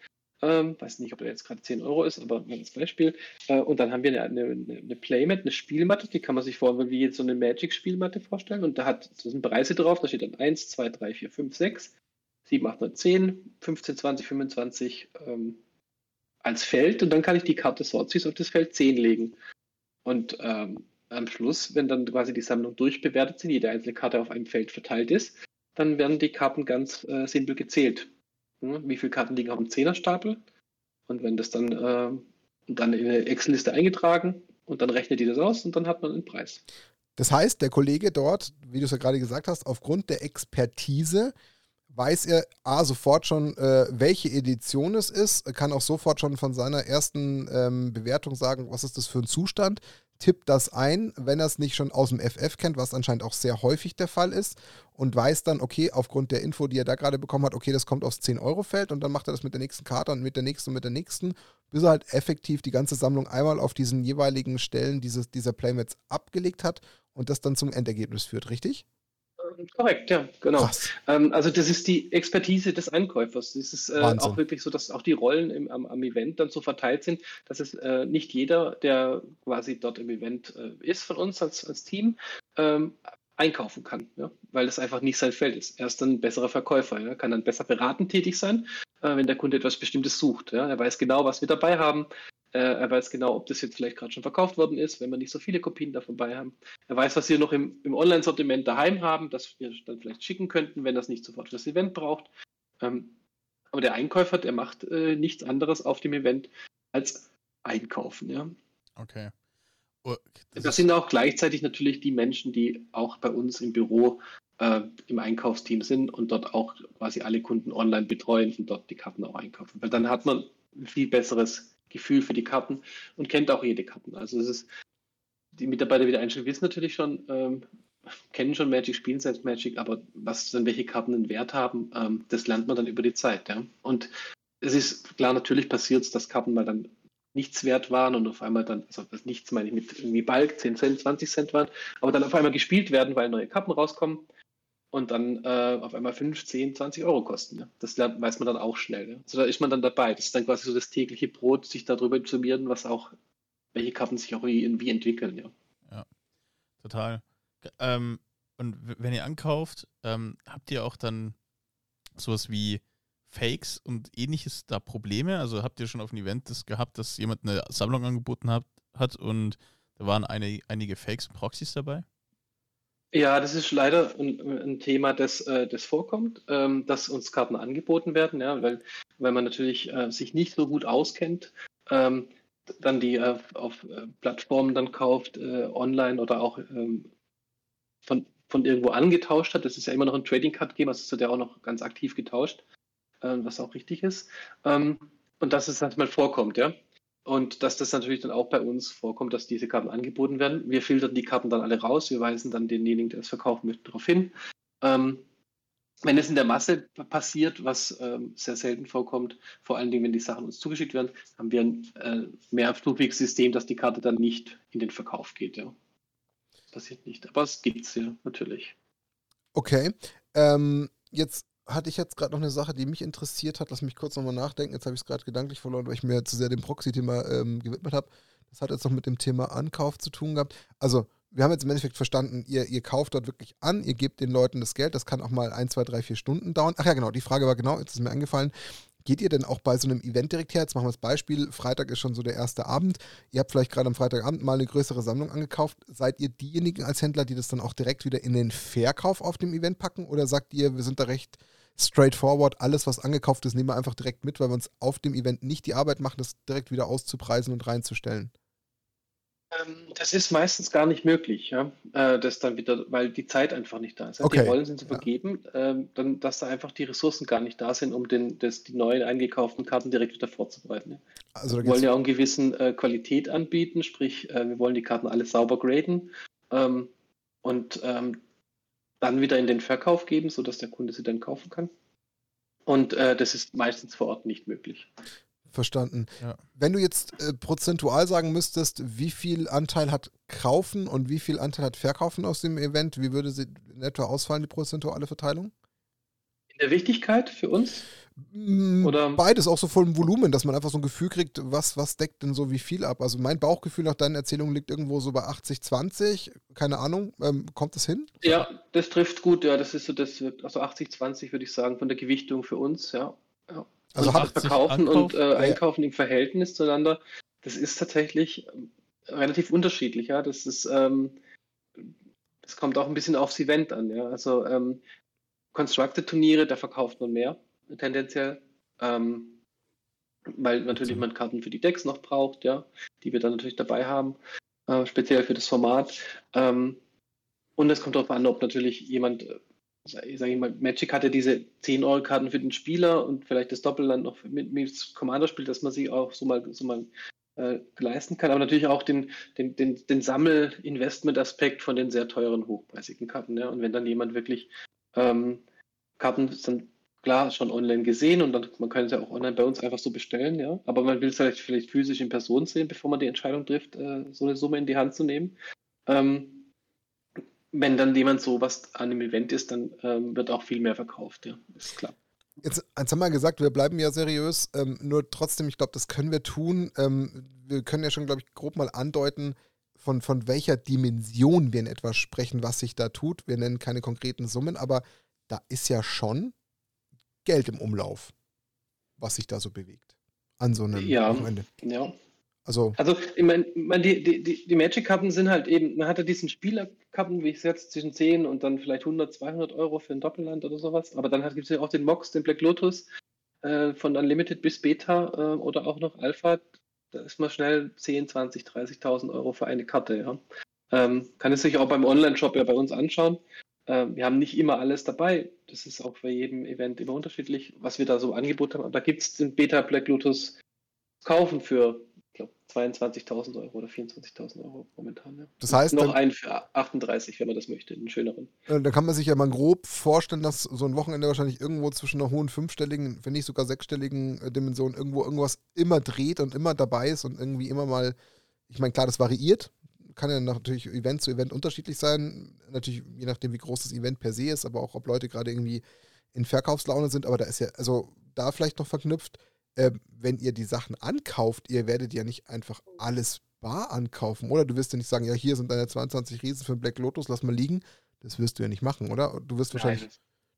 Ähm, weiß nicht, ob der jetzt gerade 10 Euro ist, aber als Beispiel. Äh, und dann haben wir eine, eine, eine Playmat, eine Spielmatte, die kann man sich vorstellen wie jetzt so eine Magic-Spielmatte vorstellen. Und da hat da sind Preise drauf, da steht dann 1, 2, 3, 4, 5, 6. 7, 8, 9, 10, 15, 20, 25 ähm, als Feld und dann kann ich die Karte Sorties auf das Feld 10 legen. Und ähm, am Schluss, wenn dann quasi die Sammlung durchbewertet sind, jede einzelne Karte auf einem Feld verteilt ist, dann werden die Karten ganz äh, simpel gezählt. Hm? Wie viele Karten liegen auf dem Zehnerstapel? Und wenn das dann äh, dann in eine Excel-Liste eingetragen und dann rechnet die das aus und dann hat man einen Preis. Das heißt, der Kollege dort, wie du es ja gerade gesagt hast, aufgrund der Expertise weiß er A, sofort schon, äh, welche Edition es ist, kann auch sofort schon von seiner ersten ähm, Bewertung sagen, was ist das für ein Zustand, tippt das ein, wenn er es nicht schon aus dem FF kennt, was anscheinend auch sehr häufig der Fall ist, und weiß dann, okay, aufgrund der Info, die er da gerade bekommen hat, okay, das kommt aufs 10-Euro-Feld und dann macht er das mit der nächsten Karte und mit der nächsten und mit der nächsten, bis er halt effektiv die ganze Sammlung einmal auf diesen jeweiligen Stellen dieses, dieser Playmats abgelegt hat und das dann zum Endergebnis führt, richtig? Korrekt, ja, genau. Ähm, also das ist die Expertise des Einkäufers. Es ist äh, auch wirklich so, dass auch die Rollen im, am, am, Event dann so verteilt sind, dass es äh, nicht jeder, der quasi dort im Event äh, ist von uns als, als Team, ähm, einkaufen kann, ja? weil das einfach nicht sein Feld ist. Er ist dann ein besserer Verkäufer, ja? kann dann besser beratend tätig sein, äh, wenn der Kunde etwas Bestimmtes sucht. Ja? Er weiß genau, was wir dabei haben, er weiß genau, ob das jetzt vielleicht gerade schon verkauft worden ist, wenn wir nicht so viele Kopien davon bei haben. Er weiß, was wir noch im, im Online-Sortiment daheim haben, das wir dann vielleicht schicken könnten, wenn das nicht sofort für das Event braucht. Ähm, aber der Einkäufer, der macht äh, nichts anderes auf dem Event als einkaufen. Ja? Okay. Oh, das, das sind auch gleichzeitig natürlich die Menschen, die auch bei uns im Büro äh, im Einkaufsteam sind und dort auch quasi alle Kunden online betreuen und dort die Karten auch einkaufen. Weil dann hat man ein viel besseres Gefühl für die Karten und kennt auch jede Karten. Also es ist, die Mitarbeiter wieder einstellen, wissen natürlich schon, ähm, kennen schon Magic, spielen selbst Magic, aber was dann welche Karten einen Wert haben, ähm, das lernt man dann über die Zeit. Ja? Und es ist klar, natürlich passiert es, dass Karten mal dann nichts wert waren und auf einmal dann, also das nichts meine ich mit irgendwie Balk, 10 Cent, 20 Cent waren, aber dann auf einmal gespielt werden, weil neue Karten rauskommen und dann äh, auf einmal 5, 10, 20 Euro kosten. Ja? Das weiß man dann auch schnell. Ja? Also da ist man dann dabei. Das ist dann quasi so das tägliche Brot, sich darüber informieren, was auch, welche Karten sich auch wie, wie entwickeln. Ja, ja total. Ähm, und wenn ihr ankauft, ähm, habt ihr auch dann sowas wie Fakes und ähnliches da Probleme? Also habt ihr schon auf einem Event das gehabt, dass jemand eine Sammlung angeboten hat, hat und da waren eine, einige Fakes und Proxys dabei? Ja, das ist leider ein, ein Thema, das, äh, das vorkommt, ähm, dass uns Karten angeboten werden, ja, weil, weil man natürlich äh, sich nicht so gut auskennt, ähm, dann die äh, auf Plattformen dann kauft, online oder auch ähm, von, von irgendwo angetauscht hat. Das ist ja immer noch ein Trading Card Game, also wird ja auch noch ganz aktiv getauscht, was auch richtig ist. Und dass es manchmal vorkommt, ja. Und dass das natürlich dann auch bei uns vorkommt, dass diese Karten angeboten werden. Wir filtern die Karten dann alle raus, wir weisen dann denjenigen, der es verkaufen möchte, darauf hin. Ähm, wenn es in der Masse passiert, was ähm, sehr selten vorkommt, vor allen Dingen, wenn die Sachen uns zugeschickt werden, haben wir ein äh, mehrstufiges System, dass die Karte dann nicht in den Verkauf geht. Ja. Das passiert nicht, aber es gibt es ja natürlich. Okay. Ähm, jetzt hatte ich jetzt gerade noch eine Sache, die mich interessiert hat. Lass mich kurz nochmal nachdenken. Jetzt habe ich es gerade gedanklich verloren, weil ich mir zu sehr dem Proxy-Thema ähm, gewidmet habe. Das hat jetzt noch mit dem Thema Ankauf zu tun gehabt. Also, wir haben jetzt im Endeffekt verstanden, ihr, ihr kauft dort wirklich an, ihr gebt den Leuten das Geld. Das kann auch mal ein, zwei, drei, vier Stunden dauern. Ach ja, genau. Die Frage war genau, jetzt ist mir eingefallen. Geht ihr denn auch bei so einem Event direkt her? Jetzt machen wir das Beispiel. Freitag ist schon so der erste Abend. Ihr habt vielleicht gerade am Freitagabend mal eine größere Sammlung angekauft. Seid ihr diejenigen als Händler, die das dann auch direkt wieder in den Verkauf auf dem Event packen? Oder sagt ihr, wir sind da recht straightforward, alles, was angekauft ist, nehmen wir einfach direkt mit, weil wir uns auf dem Event nicht die Arbeit machen, das direkt wieder auszupreisen und reinzustellen? Ähm, das ist meistens gar nicht möglich, ja. Äh, das dann wieder, weil die Zeit einfach nicht da ist. Okay. Die Rollen sind zu vergeben, ja. Ähm, dann, dass da einfach die Ressourcen gar nicht da sind, um den, das, die neuen eingekauften Karten direkt wieder vorzubereiten. Also wir wollen ja auch eine gewisse äh, Qualität anbieten, sprich, äh, wir wollen die Karten alle sauber graden. Ähm, und ähm, dann wieder in den Verkauf geben, sodass der Kunde sie dann kaufen kann. Und äh, das ist meistens vor Ort nicht möglich. Verstanden. Ja. Wenn du jetzt äh, prozentual sagen müsstest, wie viel Anteil hat Kaufen und wie viel Anteil hat Verkaufen aus dem Event, wie würde sie in etwa ausfallen, die prozentuale Verteilung? In der Wichtigkeit für uns? Mm, Oder? Beides, auch so voll Volumen, dass man einfach so ein Gefühl kriegt, was, was deckt denn so wie viel ab. Also mein Bauchgefühl nach deinen Erzählungen liegt irgendwo so bei 80, 20, keine Ahnung. Ähm, kommt das hin? Ja, das trifft gut, ja. Das ist so das, also 80, 20 würde ich sagen, von der Gewichtung für uns, ja. ja. Also und Verkaufen und äh, Einkaufen ja. im Verhältnis zueinander, das ist tatsächlich ähm, relativ unterschiedlich, ja. Das ist, ähm, das kommt auch ein bisschen aufs Event an, ja. Also ähm, Constructed-Turniere, da verkauft man mehr tendenziell. Ähm, weil natürlich man Karten für die Decks noch braucht, ja, die wir dann natürlich dabei haben, äh, speziell für das Format. Ähm, und es kommt darauf an, ob natürlich jemand, äh, sage ich mal, Magic hatte diese 10-Euro-Karten für den Spieler und vielleicht das Doppelland noch mit, mit Commander spielt, dass man sie auch so mal, so mal äh, leisten kann, aber natürlich auch den, den, den, den Sammel-Investment-Aspekt von den sehr teuren, hochpreisigen Karten. Ja? Und wenn dann jemand wirklich ähm, Karten dann klar schon online gesehen und dann man kann es ja auch online bei uns einfach so bestellen, ja. Aber man will es vielleicht, vielleicht physisch in Person sehen, bevor man die Entscheidung trifft, äh, so eine Summe in die Hand zu nehmen. Ähm, wenn dann jemand so was an einem Event ist, dann ähm, wird auch viel mehr verkauft, ja, ist klar. Jetzt, jetzt haben wir gesagt, wir bleiben ja seriös, ähm, nur trotzdem, ich glaube, das können wir tun. Ähm, wir können ja schon, glaube ich, grob mal andeuten, von, von welcher Dimension wir in etwa sprechen, was sich da tut. Wir nennen keine konkreten Summen, aber da ist ja schon Geld im Umlauf, was sich da so bewegt. An so einem ja, Wochenende. Ja. Also, also ich meine, die, die, die Magic-Karten sind halt eben, man hatte diesen Spieler-Karten, wie ich es jetzt, zwischen 10 und dann vielleicht 100, 200 Euro für ein Doppelland oder sowas. Aber dann gibt es ja auch den Mox, den Black Lotus, äh, von Unlimited bis Beta äh, oder auch noch Alpha. Da ist man schnell 10, 20, 30.000 Euro für eine Karte. Ja. Ähm, kann es sich auch beim Online-Shop ja bei uns anschauen. Ähm, wir haben nicht immer alles dabei. Das ist auch bei jedem Event immer unterschiedlich, was wir da so angeboten haben. Aber da gibt es den Beta Black Lotus kaufen für ich glaube, 22.000 Euro oder 24.000 Euro momentan. Ja. Das heißt, noch einen für 38, wenn man das möchte, einen schöneren. Äh, da kann man sich ja mal grob vorstellen, dass so ein Wochenende wahrscheinlich irgendwo zwischen einer hohen fünfstelligen, wenn nicht sogar sechsstelligen äh, Dimension irgendwo irgendwas immer dreht und immer dabei ist und irgendwie immer mal, ich meine, klar, das variiert. Kann ja natürlich Event zu Event unterschiedlich sein. Natürlich je nachdem, wie groß das Event per se ist, aber auch ob Leute gerade irgendwie in Verkaufslaune sind. Aber da ist ja, also da vielleicht noch verknüpft, äh, wenn ihr die Sachen ankauft, ihr werdet ja nicht einfach alles bar ankaufen, oder? Du wirst ja nicht sagen, ja, hier sind deine 22 Riesen für Black Lotus, lass mal liegen. Das wirst du ja nicht machen, oder? Du wirst wahrscheinlich Nein.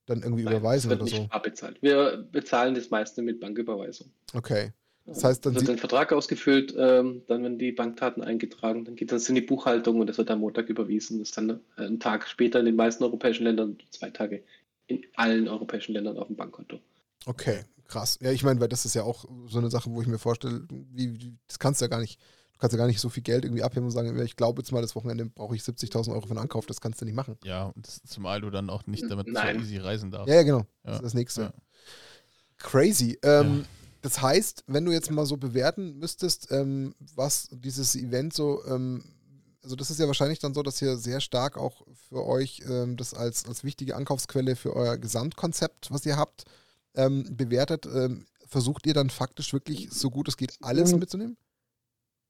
dann irgendwie Nein, überweisen oder so. Abbezahlt. Wir bezahlen das meiste mit Banküberweisung. Okay. Das heißt, dann wird ein Vertrag ausgefüllt, ähm, dann werden die Bankdaten eingetragen, dann geht das in die Buchhaltung und das wird am Montag überwiesen. Das ist dann äh, einen Tag später in den meisten europäischen Ländern, zwei Tage in allen europäischen Ländern auf dem Bankkonto. Okay, krass. Ja, ich meine, weil das ist ja auch so eine Sache, wo ich mir vorstelle, wie, wie, das kannst du ja gar nicht, du kannst ja gar nicht so viel Geld irgendwie abheben und sagen, ich glaube jetzt mal, das Wochenende brauche ich 70.000 Euro für einen Ankauf, das kannst du nicht machen. Ja, und das, zumal du dann auch nicht damit Nein. so easy reisen darfst. Ja, ja genau. Ja. Das ist das Nächste. Ja. Crazy. Ähm, ja. Das heißt, wenn du jetzt mal so bewerten müsstest, ähm, was dieses Event so, ähm, also das ist ja wahrscheinlich dann so, dass ihr sehr stark auch für euch ähm, das als, als wichtige Ankaufsquelle für euer Gesamtkonzept, was ihr habt, ähm, bewertet, ähm, versucht ihr dann faktisch wirklich so gut es geht alles mhm. mitzunehmen?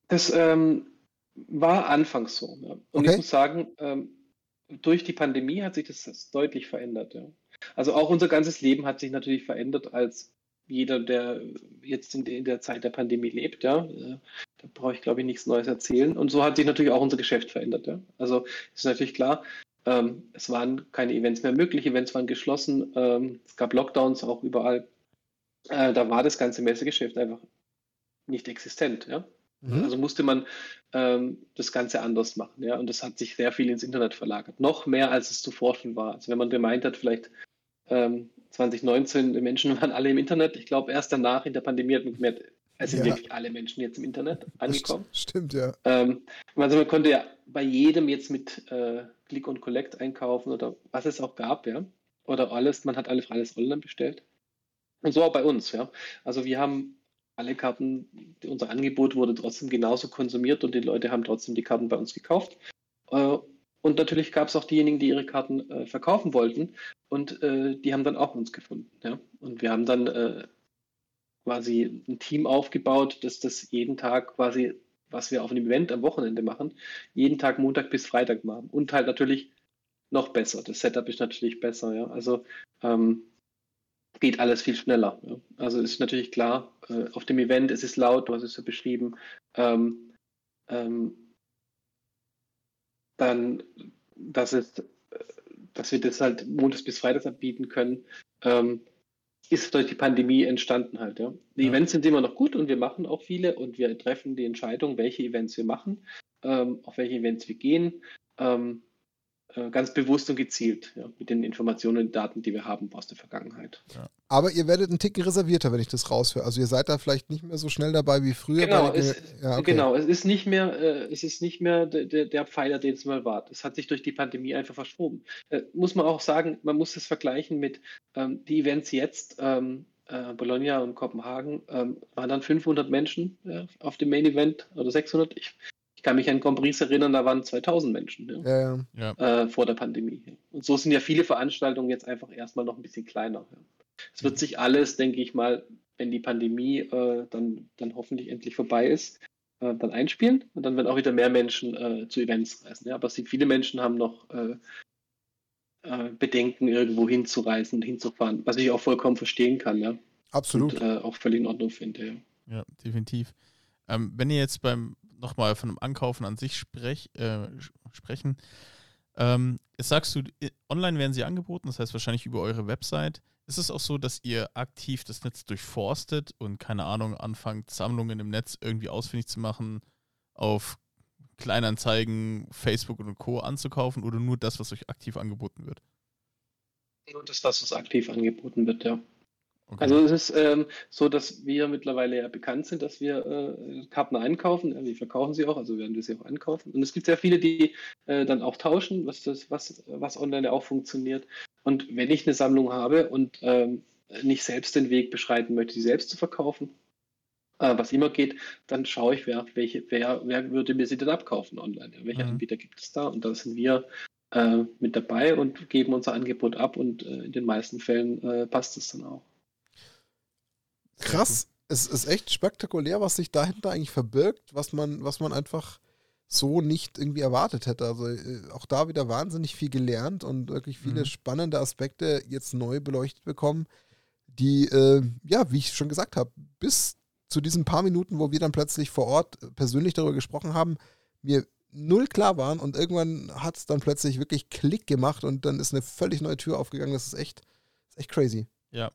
Das ähm, war anfangs so. Ja. Und okay. ich muss sagen, ähm, durch die Pandemie hat sich das deutlich verändert. Ja. Also auch unser ganzes Leben hat sich natürlich verändert als jeder, der jetzt in der Zeit der Pandemie lebt, ja, äh, da brauche ich, glaube ich, nichts Neues erzählen. Und so hat sich natürlich auch unser Geschäft verändert, ja. Also ist natürlich klar, ähm, es waren keine Events mehr möglich, Events waren geschlossen, ähm, es gab Lockdowns auch überall. Äh, da war das ganze Messegeschäft einfach nicht existent. Ja? Mhm. Also musste man ähm, das Ganze anders machen. Ja? Und das hat sich sehr viel ins Internet verlagert. Noch mehr, als es zuvor schon war. Also wenn man gemeint hat, vielleicht 2019, ähm, die Menschen waren alle im Internet. Ich glaube, erst danach in der Pandemie hat man gemerkt, es sind ja. wirklich alle Menschen jetzt im Internet angekommen. Stimmt, ja. Ähm, also man konnte ja bei jedem jetzt mit äh, Click und Collect einkaufen oder was es auch gab, ja. Oder alles, man hat alles, alles online bestellt. Und so auch bei uns, ja. Also wir haben alle Karten, unser Angebot wurde trotzdem genauso konsumiert und die Leute haben trotzdem die Karten bei uns gekauft. Äh, und natürlich gab es auch diejenigen, die ihre Karten äh, verkaufen wollten und äh, die haben dann auch uns gefunden. Ja? Und wir haben dann quasi ein Team aufgebaut, dass das jeden Tag quasi, was wir auf einem Event am Wochenende machen, jeden Tag Montag bis Freitag machen. Und halt natürlich noch besser. Das Setup ist natürlich besser, ja. Also ähm, geht alles viel schneller. Ja? Also ist natürlich klar, äh, auf dem Event ist es laut, du hast es ja beschrieben. Ähm, ähm, dann, dass es, äh, dass wir das halt montags bis freitags anbieten können. Ähm, ist durch die Pandemie entstanden halt. Ja. Die ja. Events sind immer noch gut und wir machen auch viele und wir treffen die Entscheidung, welche Events wir machen, ähm, auf welche Events wir gehen, ähm, äh, ganz bewusst und gezielt ja, mit den Informationen und Daten, die wir haben aus der Vergangenheit. Ja. Aber ihr werdet einen Ticken reservierter, wenn ich das raushöre. Also ihr seid da vielleicht nicht mehr so schnell dabei wie früher. Genau, es, ja, okay. genau. es ist nicht mehr, äh, es ist nicht mehr de, de, der Pfeiler, den es mal war. Es hat sich durch die Pandemie einfach verschoben. Äh, muss man auch sagen, man muss es vergleichen mit ähm, die Events jetzt. Ähm, äh, Bologna und Kopenhagen ähm, waren dann 500 Menschen ja, auf dem Main Event oder 600. Ich, ich kann mich an Grand Prix erinnern, da waren 2000 Menschen ja, ja, äh, vor der Pandemie. Und so sind ja viele Veranstaltungen jetzt einfach erstmal noch ein bisschen kleiner. Es wird sich alles, denke ich mal, wenn die Pandemie äh, dann, dann hoffentlich endlich vorbei ist, äh, dann einspielen und dann werden auch wieder mehr Menschen äh, zu Events reisen. Ja? Aber viele Menschen haben noch äh, äh, Bedenken, irgendwo hinzureisen und hinzufahren, was ich auch vollkommen verstehen kann. Ja? Absolut. Und äh, auch völlig in Ordnung finde. Ja, ja definitiv. Ähm, wenn ihr jetzt beim nochmal von dem Ankaufen an sich sprech, sprechen, ähm, jetzt sagst du, online werden sie angeboten, das heißt wahrscheinlich über eure Website. Ist es auch so, dass ihr aktiv das Netz durchforstet und keine Ahnung anfangt, Sammlungen im Netz irgendwie ausfindig zu machen, auf Kleinanzeigen, Facebook und Co. anzukaufen oder nur das, was euch aktiv angeboten wird? Nur das, was aktiv angeboten wird, ja. Okay. Also es ist ähm, so, dass wir mittlerweile ja bekannt sind, dass wir äh, Karten einkaufen. Wir verkaufen sie auch, also werden wir sie auch einkaufen. Und es gibt sehr viele, die äh, dann auch tauschen, was, das, was, was online auch funktioniert. Und wenn ich eine Sammlung habe und ähm, nicht selbst den Weg beschreiten möchte, sie selbst zu verkaufen, äh, was immer geht, dann schaue ich, wer, welche, wer, wer würde mir sie denn abkaufen online. Welche mhm. Anbieter gibt es da? Und da sind wir äh, mit dabei und geben unser Angebot ab und äh, in den meisten Fällen äh, passt es dann auch. Krass, es ist echt spektakulär, was sich dahinter eigentlich verbirgt, was man, was man einfach so nicht irgendwie erwartet hätte. Also äh, auch da wieder wahnsinnig viel gelernt und wirklich viele mhm. spannende Aspekte jetzt neu beleuchtet bekommen, die, äh, ja, wie ich schon gesagt habe, bis zu diesen paar Minuten, wo wir dann plötzlich vor Ort persönlich darüber gesprochen haben, mir null klar waren und irgendwann hat es dann plötzlich wirklich Klick gemacht und dann ist eine völlig neue Tür aufgegangen. Das ist echt, ist echt crazy. Ja,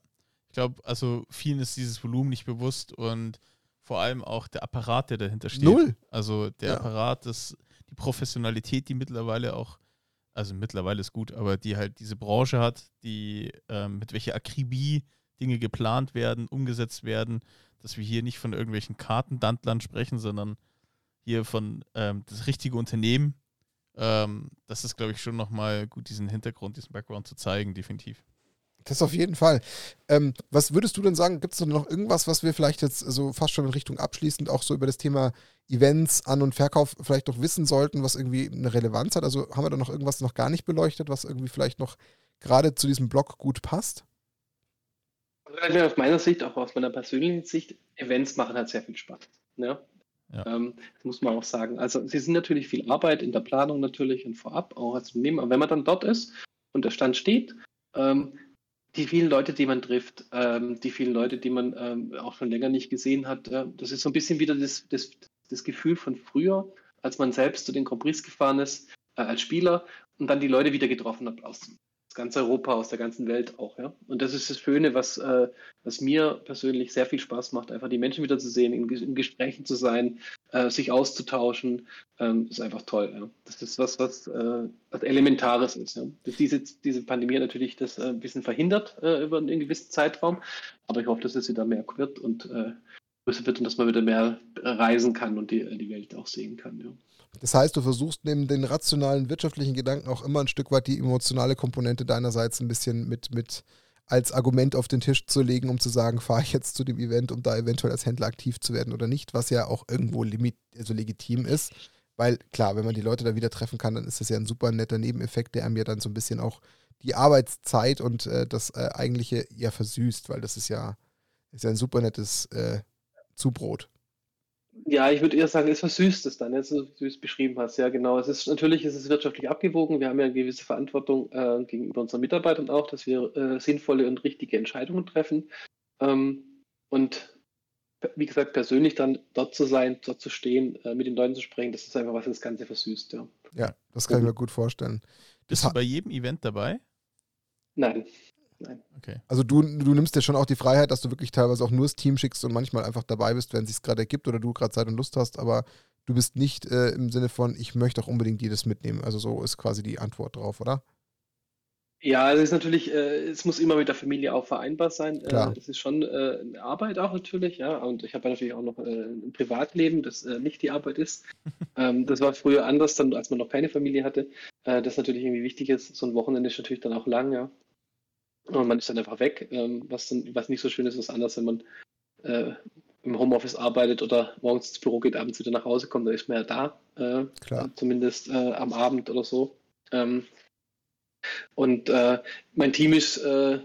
ich glaube, also vielen ist dieses Volumen nicht bewusst und vor allem auch der Apparat, der dahinter steht. Null. Also der ja. Apparat, das, die Professionalität, die mittlerweile auch, also mittlerweile ist gut, aber die halt diese Branche hat, die ähm, mit welcher Akribie Dinge geplant werden, umgesetzt werden, dass wir hier nicht von irgendwelchen Kartendandlern sprechen, sondern hier von ähm, das richtige Unternehmen. Ähm, das ist, glaube ich, schon nochmal gut, diesen Hintergrund, diesen Background zu zeigen, definitiv. Das auf jeden Fall. Ähm, was würdest du denn sagen? Gibt es noch irgendwas, was wir vielleicht jetzt so fast schon in Richtung abschließend auch so über das Thema Events, An- und Verkauf vielleicht noch wissen sollten, was irgendwie eine Relevanz hat? Also haben wir da noch irgendwas noch gar nicht beleuchtet, was irgendwie vielleicht noch gerade zu diesem Blog gut passt? Also aus meiner Sicht, auch aus meiner persönlichen Sicht, Events machen halt sehr viel Spaß. Ne? Ja. Ähm, das muss man auch sagen. Also sie sind natürlich viel Arbeit in der Planung natürlich und vorab auch als Unternehmen. Aber wenn man dann dort ist und der Stand steht, ähm, die vielen Leute, die man trifft, ähm, die vielen Leute, die man ähm, auch schon länger nicht gesehen hat, äh, das ist so ein bisschen wieder das, das, das Gefühl von früher, als man selbst zu den Grand Prix gefahren ist äh, als Spieler und dann die Leute wieder getroffen hat aus ganz Europa, aus der ganzen Welt auch. Ja? Und das ist das Schöne, was, äh, was mir persönlich sehr viel Spaß macht, einfach die Menschen wieder zu sehen, in, in Gesprächen zu sein, äh, sich auszutauschen, ähm, ist einfach toll. Ja? Das ist was, was, äh, was Elementares ist. Ja? Diese, diese Pandemie natürlich das äh, ein bisschen verhindert äh, über einen gewissen Zeitraum, aber ich hoffe, dass es wieder mehr wird und äh, größer wird und dass man wieder mehr reisen kann und die, die Welt auch sehen kann. Ja. Das heißt, du versuchst neben den rationalen wirtschaftlichen Gedanken auch immer ein Stück weit die emotionale Komponente deinerseits ein bisschen mit, mit als Argument auf den Tisch zu legen, um zu sagen, fahre ich jetzt zu dem Event, um da eventuell als Händler aktiv zu werden oder nicht, was ja auch irgendwo limit, also legitim ist. Weil klar, wenn man die Leute da wieder treffen kann, dann ist das ja ein super netter Nebeneffekt, der einem ja dann so ein bisschen auch die Arbeitszeit und äh, das äh, eigentliche ja versüßt, weil das ist ja, ist ja ein super nettes äh, Zubrot. Ja, ich würde eher sagen, es versüßt es dann, so wie du es beschrieben hast. Ja, genau. Es ist natürlich ist es wirtschaftlich abgewogen. Wir haben ja eine gewisse Verantwortung äh, gegenüber unseren Mitarbeitern auch, dass wir äh, sinnvolle und richtige Entscheidungen treffen. Ähm, und wie gesagt, persönlich dann dort zu sein, dort zu stehen, äh, mit den Leuten zu sprechen, das ist einfach was das Ganze versüßt. Ja, ja das kann ich mir gut vorstellen. Bist du bei jedem Event dabei? Nein. Nein. Okay. Also du, du nimmst dir schon auch die Freiheit, dass du wirklich teilweise auch nur das Team schickst und manchmal einfach dabei bist, wenn es sich gerade ergibt oder du gerade Zeit und Lust hast, aber du bist nicht äh, im Sinne von, ich möchte auch unbedingt jedes mitnehmen. Also so ist quasi die Antwort drauf, oder? Ja, es ist natürlich, äh, es muss immer mit der Familie auch vereinbar sein. Äh, es ist schon äh, eine Arbeit auch natürlich, ja. Und ich habe ja natürlich auch noch äh, ein Privatleben, das äh, nicht die Arbeit ist. Ähm, das war früher anders, dann, als man noch keine Familie hatte. Äh, das natürlich irgendwie wichtig ist. So ein Wochenende ist natürlich dann auch lang, ja. Und man ist dann einfach weg, ähm, was dann, was nicht so schön ist, was anders, wenn man äh, im Homeoffice arbeitet oder morgens ins Büro geht, abends wieder nach Hause kommt, dann ist man ja da, äh, Klar. zumindest äh, am Abend oder so. Ähm, und äh, mein Team ist äh,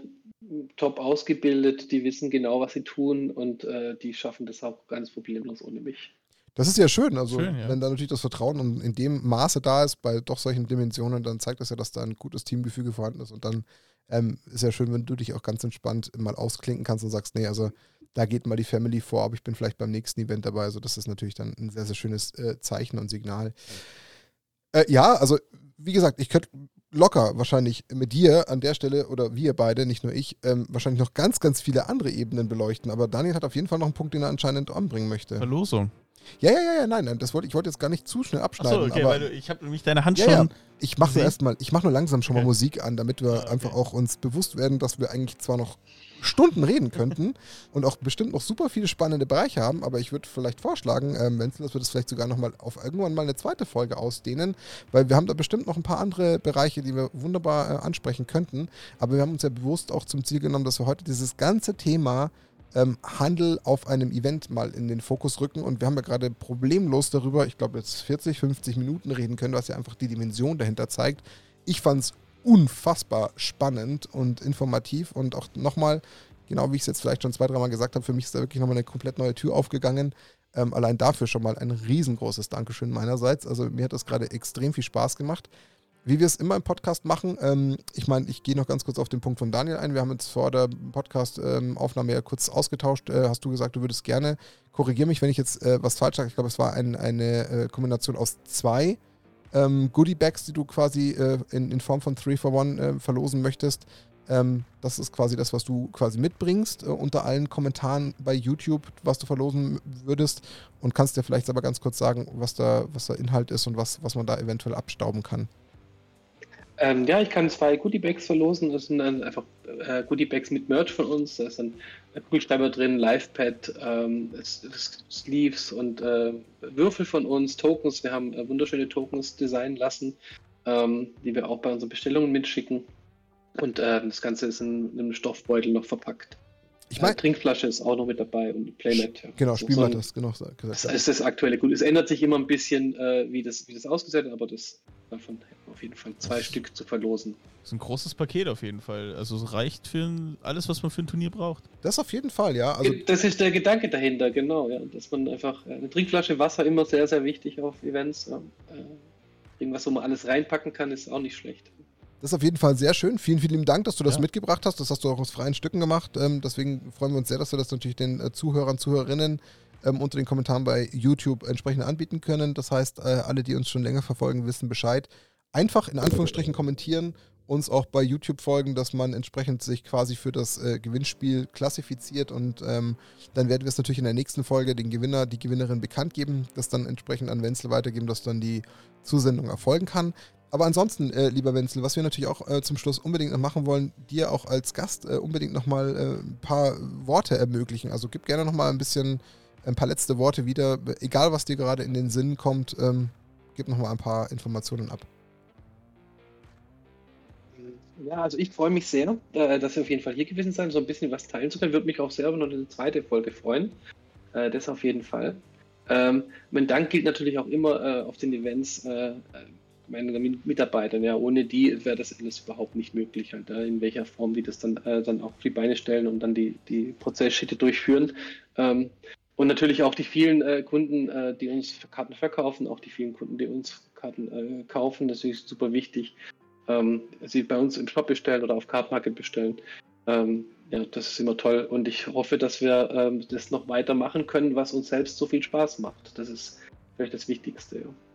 top ausgebildet, die wissen genau, was sie tun und äh, die schaffen das auch ganz problemlos ohne mich. Das ist ja schön. Also, Schön, ja. wenn da natürlich das Vertrauen und in dem Maße da ist, bei doch solchen Dimensionen, dann zeigt das ja, dass da ein gutes Teamgefüge vorhanden ist. Und dann ähm, ist ja schön, wenn du dich auch ganz entspannt mal ausklinken kannst und sagst, nee, also da geht mal die Family vor, aber ich bin vielleicht beim nächsten Event dabei. Also, das ist natürlich dann ein sehr, sehr schönes äh, Zeichen und Signal. Äh, ja, also, wie gesagt, ich könnte locker wahrscheinlich mit dir an der Stelle oder wir beide, nicht nur ich, ähm, wahrscheinlich noch ganz, ganz viele andere Ebenen beleuchten. Aber Daniel hat auf jeden Fall noch einen Punkt, den er anscheinend anbringen möchte. Verlosung. Ja, ja, ja, ja, nein, nein, das wollte ich wollte jetzt gar nicht zu schnell abschneiden. Achso, okay, aber weil du, ich habe nämlich deine Hand ja, schon. ja, ich mache nur erstmal, ich mache nur langsam schon mal Okay. Musik an, damit wir Ah, okay. einfach auch uns bewusst werden, dass wir eigentlich zwar noch Stunden reden könnten und auch bestimmt noch super viele spannende Bereiche haben, aber ich würde vielleicht vorschlagen, ähm, Wenzel, dass wir das vielleicht sogar nochmal auf irgendwann mal eine zweite Folge ausdehnen, weil wir haben da bestimmt noch ein paar andere Bereiche, die wir wunderbar äh, ansprechen könnten, aber wir haben uns ja bewusst auch zum Ziel genommen, dass wir heute dieses ganze Thema ähm, Handel auf einem Event mal in den Fokus rücken. Und wir haben ja gerade problemlos darüber, ich glaube jetzt 40, 50 Minuten reden können, was ja einfach die Dimension dahinter zeigt. Ich fand es unfassbar spannend und informativ und auch nochmal, genau wie ich es jetzt vielleicht schon zwei, dreimal gesagt habe, für mich ist da wirklich nochmal eine komplett neue Tür aufgegangen. Ähm, allein dafür schon mal ein riesengroßes Dankeschön meinerseits. Also mir hat das gerade extrem viel Spaß gemacht. Wie wir es immer im Podcast machen, ähm, ich meine, ich gehe noch ganz kurz auf den Punkt von Daniel ein. Wir haben jetzt vor der Podcast-Aufnahme ja kurz ausgetauscht. Äh, hast du gesagt, du würdest gerne, korrigiere mich, wenn ich jetzt äh, was falsch sage. Ich glaube, es war ein, eine äh, Kombination aus zwei ähm, Goodie-Bags, die du quasi äh, in, in Form von 3 for 1 äh, verlosen möchtest. Ähm, das ist quasi das, was du quasi mitbringst äh, unter allen Kommentaren bei YouTube, was du verlosen würdest. Und kannst dir vielleicht aber ganz kurz sagen, was da, was der Inhalt ist und was, was man da eventuell abstauben kann. Ähm, ja, ich kann zwei Goodiebags verlosen. Das sind dann einfach äh, Goodiebags mit Merch von uns. Da ist ein Kugelschreiber drin, Livepad, ähm, es- es- Sleeves und äh, Würfel von uns, Tokens. Wir haben äh, wunderschöne Tokens designen lassen, ähm, die wir auch bei unseren Bestellungen mitschicken. Und äh, das Ganze ist in, einem Stoffbeutel noch verpackt. Ich meine, Trinkflasche ist auch noch mit dabei und Playmat. ja. genau, so wir ein- das, genau. gesagt. Das ist das aktuelle Gut. Es ändert sich immer ein bisschen, äh, wie, das, wie das ausgesetzt hat, aber das davon hätten wir auf jeden Fall zwei Stück zu verlosen. Das ist ein großes Paket auf jeden Fall. Also es reicht für ein, alles, was man für ein Turnier braucht. Das auf jeden Fall, ja. Also, das ist der Gedanke dahinter, genau, ja. Dass man einfach äh, eine Trinkflasche Wasser immer sehr, sehr wichtig auf Events. Ja. Äh, irgendwas, wo man alles reinpacken kann, ist auch nicht schlecht. Das ist auf jeden Fall sehr schön. Vielen, vielen lieben Dank, dass du das Ja. mitgebracht hast. Das hast du auch aus freien Stücken gemacht. Ähm, deswegen freuen wir uns sehr, dass wir das natürlich den äh, Zuhörern, Zuhörerinnen ähm, unter den Kommentaren bei YouTube entsprechend anbieten können. Das heißt, äh, alle, die uns schon länger verfolgen, wissen Bescheid. Einfach in Anführungsstrichen kommentieren, uns auch bei YouTube folgen, dass man entsprechend sich quasi für das äh, Gewinnspiel klassifiziert und ähm, dann werden wir es natürlich in der nächsten Folge den Gewinner, die Gewinnerin bekannt geben, das dann entsprechend an Wenzel weitergeben, dass dann die Zusendung erfolgen kann. Aber ansonsten, äh, lieber Wenzel, was wir natürlich auch äh, zum Schluss unbedingt noch machen wollen, dir auch als Gast äh, unbedingt nochmal äh, ein paar Worte ermöglichen. Also gib gerne nochmal ein bisschen, ein paar letzte Worte wieder, egal was dir gerade in den Sinn kommt, ähm, gib nochmal ein paar Informationen ab. Ja, also ich freue mich sehr, dass wir auf jeden Fall hier gewesen sein, so ein bisschen was teilen zu können. Würde mich auch selber noch eine zweite Folge freuen. Äh, das auf jeden Fall. Ähm, mein Dank gilt natürlich auch immer äh, auf den Events äh, meinen Mitarbeitern. Ja, ohne die wäre das alles überhaupt nicht möglich, halt, in welcher Form die das dann, äh, dann auch auf die Beine stellen und dann die, die Prozessschritte durchführen. Ähm, und natürlich auch die vielen äh, Kunden, äh, die uns Karten verkaufen, auch die vielen Kunden, die uns Karten äh, kaufen. Das ist super wichtig ähm, sie bei uns im Shop bestellen oder auf Card Market bestellen. Ähm, ja, das ist immer toll und ich hoffe, dass wir ähm, das noch weitermachen können, was uns selbst so viel Spaß macht. Das ist vielleicht das Wichtigste. Ja.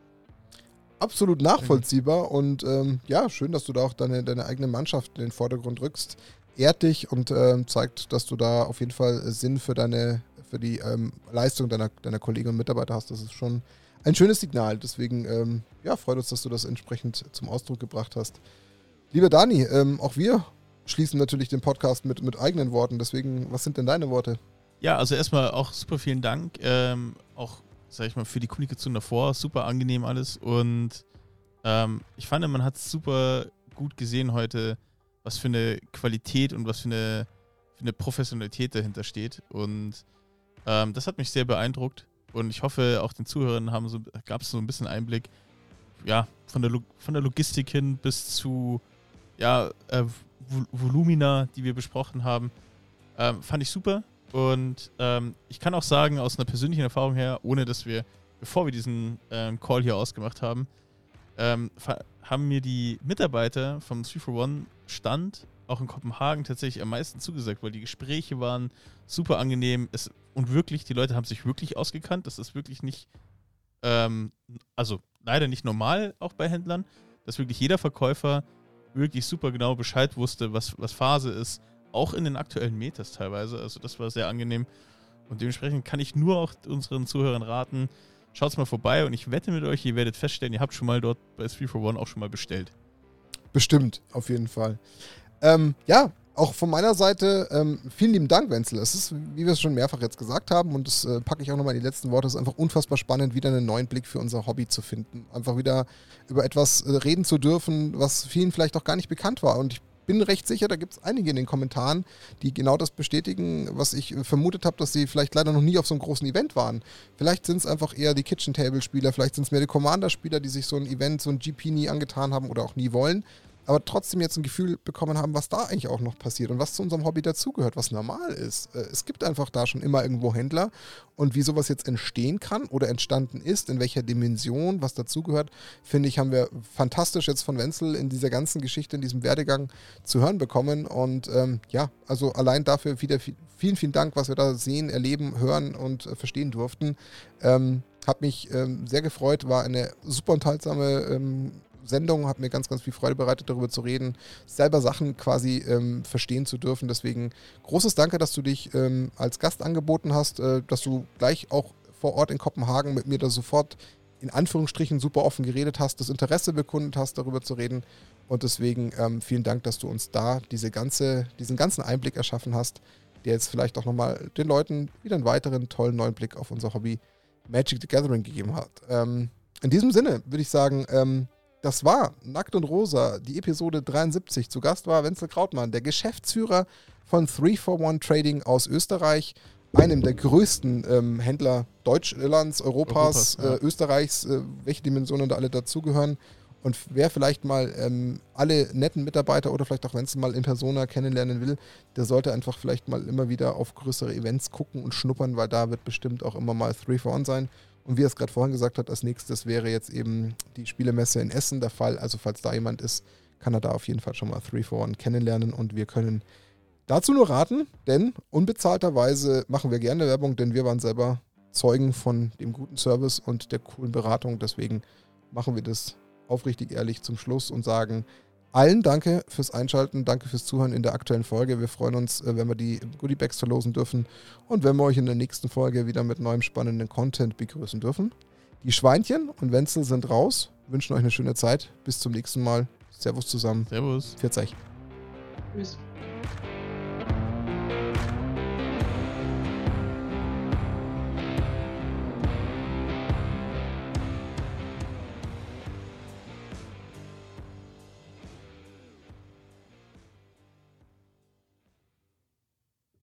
Absolut nachvollziehbar und ähm, ja, schön, dass du da auch deine, deine eigene Mannschaft in den Vordergrund rückst. Ehrt dich und ähm, zeigt, dass du da auf jeden Fall Sinn für deine, für die ähm, Leistung deiner, deiner Kollegen und Mitarbeiter hast. Das ist schon ein schönes Signal. Deswegen, ähm, ja, freut uns, dass du das entsprechend zum Ausdruck gebracht hast. Lieber Dani, ähm, auch wir schließen natürlich den Podcast mit, mit eigenen Worten. Deswegen, was sind denn deine Worte? Ja, also erstmal auch super vielen Dank. Ähm, auch, sag ich mal, für die Kommunikation davor. Super angenehm alles. Und ähm, ich fand, man hat super gut gesehen heute, was für eine Qualität und was für eine, für eine Professionalität dahinter steht. Und ähm, das hat mich sehr beeindruckt. Und ich hoffe, auch den Zuhörern so, gab es so ein bisschen Einblick, ja, von der, von der Logistik hin bis zu ja, äh, Volumina, die wir besprochen haben. Ähm, fand ich super. Und ähm, ich kann auch sagen, aus einer persönlichen Erfahrung her, ohne dass wir, bevor wir diesen ähm, Call hier ausgemacht haben, ähm, haben mir die Mitarbeiter vom 341 Stand auch in Kopenhagen tatsächlich am meisten zugesagt, weil die Gespräche waren super angenehm es, und wirklich, die Leute haben sich wirklich ausgekannt. Das ist wirklich nicht, ähm, also leider nicht normal auch bei Händlern, dass wirklich jeder Verkäufer wirklich super genau Bescheid wusste, was, was Phase ist, auch in den aktuellen Metas teilweise. Also das war sehr angenehm. Und dementsprechend kann ich nur auch unseren Zuhörern raten, schaut's mal vorbei und ich wette mit euch, ihr werdet feststellen, ihr habt schon mal dort bei 3 for One auch schon mal bestellt. Bestimmt, auf jeden Fall. Ähm, ja, auch von meiner Seite ähm, vielen lieben Dank, Wenzel. Es ist, wie wir es schon mehrfach jetzt gesagt haben, und das äh, packe ich auch nochmal in die letzten Worte, es ist einfach unfassbar spannend, wieder einen neuen Blick für unser Hobby zu finden. Einfach wieder über etwas äh, reden zu dürfen, was vielen vielleicht auch gar nicht bekannt war. Und ich bin recht sicher, da gibt es einige in den Kommentaren, die genau das bestätigen, was ich vermutet habe, dass sie vielleicht leider noch nie auf so einem großen Event waren. Vielleicht sind es einfach eher die Kitchen Table Spieler, vielleicht sind es mehr die Commander Spieler, die sich so ein Event, so ein GP nie angetan haben oder auch nie wollen aber trotzdem jetzt ein Gefühl bekommen haben, was da eigentlich auch noch passiert und was zu unserem Hobby dazugehört, was normal ist. Äh, es gibt einfach da schon immer irgendwo Händler und wie sowas jetzt entstehen kann oder entstanden ist, in welcher Dimension, was dazugehört, finde ich, haben wir fantastisch jetzt von Wenzel in dieser ganzen Geschichte, in diesem Werdegang zu hören bekommen und ähm, ja, also allein dafür wieder vielen, vielen Dank, was wir da sehen, erleben, hören und äh, verstehen durften. Ähm, hat mich ähm, sehr gefreut, war eine super unterhaltsame ähm, Sendung, hat mir ganz, ganz viel Freude bereitet, darüber zu reden, selber Sachen quasi ähm, verstehen zu dürfen. Deswegen großes Danke, dass du dich ähm, als Gast angeboten hast, äh, dass du gleich auch vor Ort in Kopenhagen mit mir da sofort in Anführungsstrichen super offen geredet hast, das Interesse bekundet hast, darüber zu reden. Und deswegen ähm, vielen Dank, dass du uns da diese ganze, diesen ganzen Einblick erschaffen hast, der jetzt vielleicht auch nochmal den Leuten wieder einen weiteren tollen neuen Blick auf unser Hobby Magic the Gathering gegeben hat. Ähm, in diesem Sinne würde ich sagen, ähm, das war Nackt und Rosa, die Episode 73. Zu Gast war Wenzel Krautmann, der Geschäftsführer von 341 Trading aus Österreich, einem der größten ähm, Händler Deutschlands, Europas, Europas ja. äh, Österreichs, äh, welche Dimensionen da alle dazugehören. Und wer vielleicht mal ähm, alle netten Mitarbeiter oder vielleicht auch Wenzel mal in Persona kennenlernen will, der sollte einfach vielleicht mal immer wieder auf größere Events gucken und schnuppern, weil da wird bestimmt auch immer mal 3 for 1 sein. Und wie er es gerade vorhin gesagt hat, als nächstes wäre jetzt eben die Spielemesse in Essen der Fall. Also falls da jemand ist, kann er da auf jeden Fall schon mal 3 for 1 kennenlernen und wir können dazu nur raten, denn unbezahlterweise machen wir gerne Werbung, denn wir waren selber Zeugen von dem guten Service und der coolen Beratung. Deswegen machen wir das aufrichtig ehrlich zum Schluss und sagen, allen danke fürs Einschalten, danke fürs Zuhören in der aktuellen Folge. Wir freuen uns, äh, wenn wir die Goodiebags verlosen dürfen und wenn wir euch in der nächsten Folge wieder mit neuem spannenden Content begrüßen dürfen. Die Schweinchen und Wenzel sind raus, wünschen euch eine schöne Zeit. Bis zum nächsten Mal. Servus zusammen. Servus. Pfiat euch. Tschüss.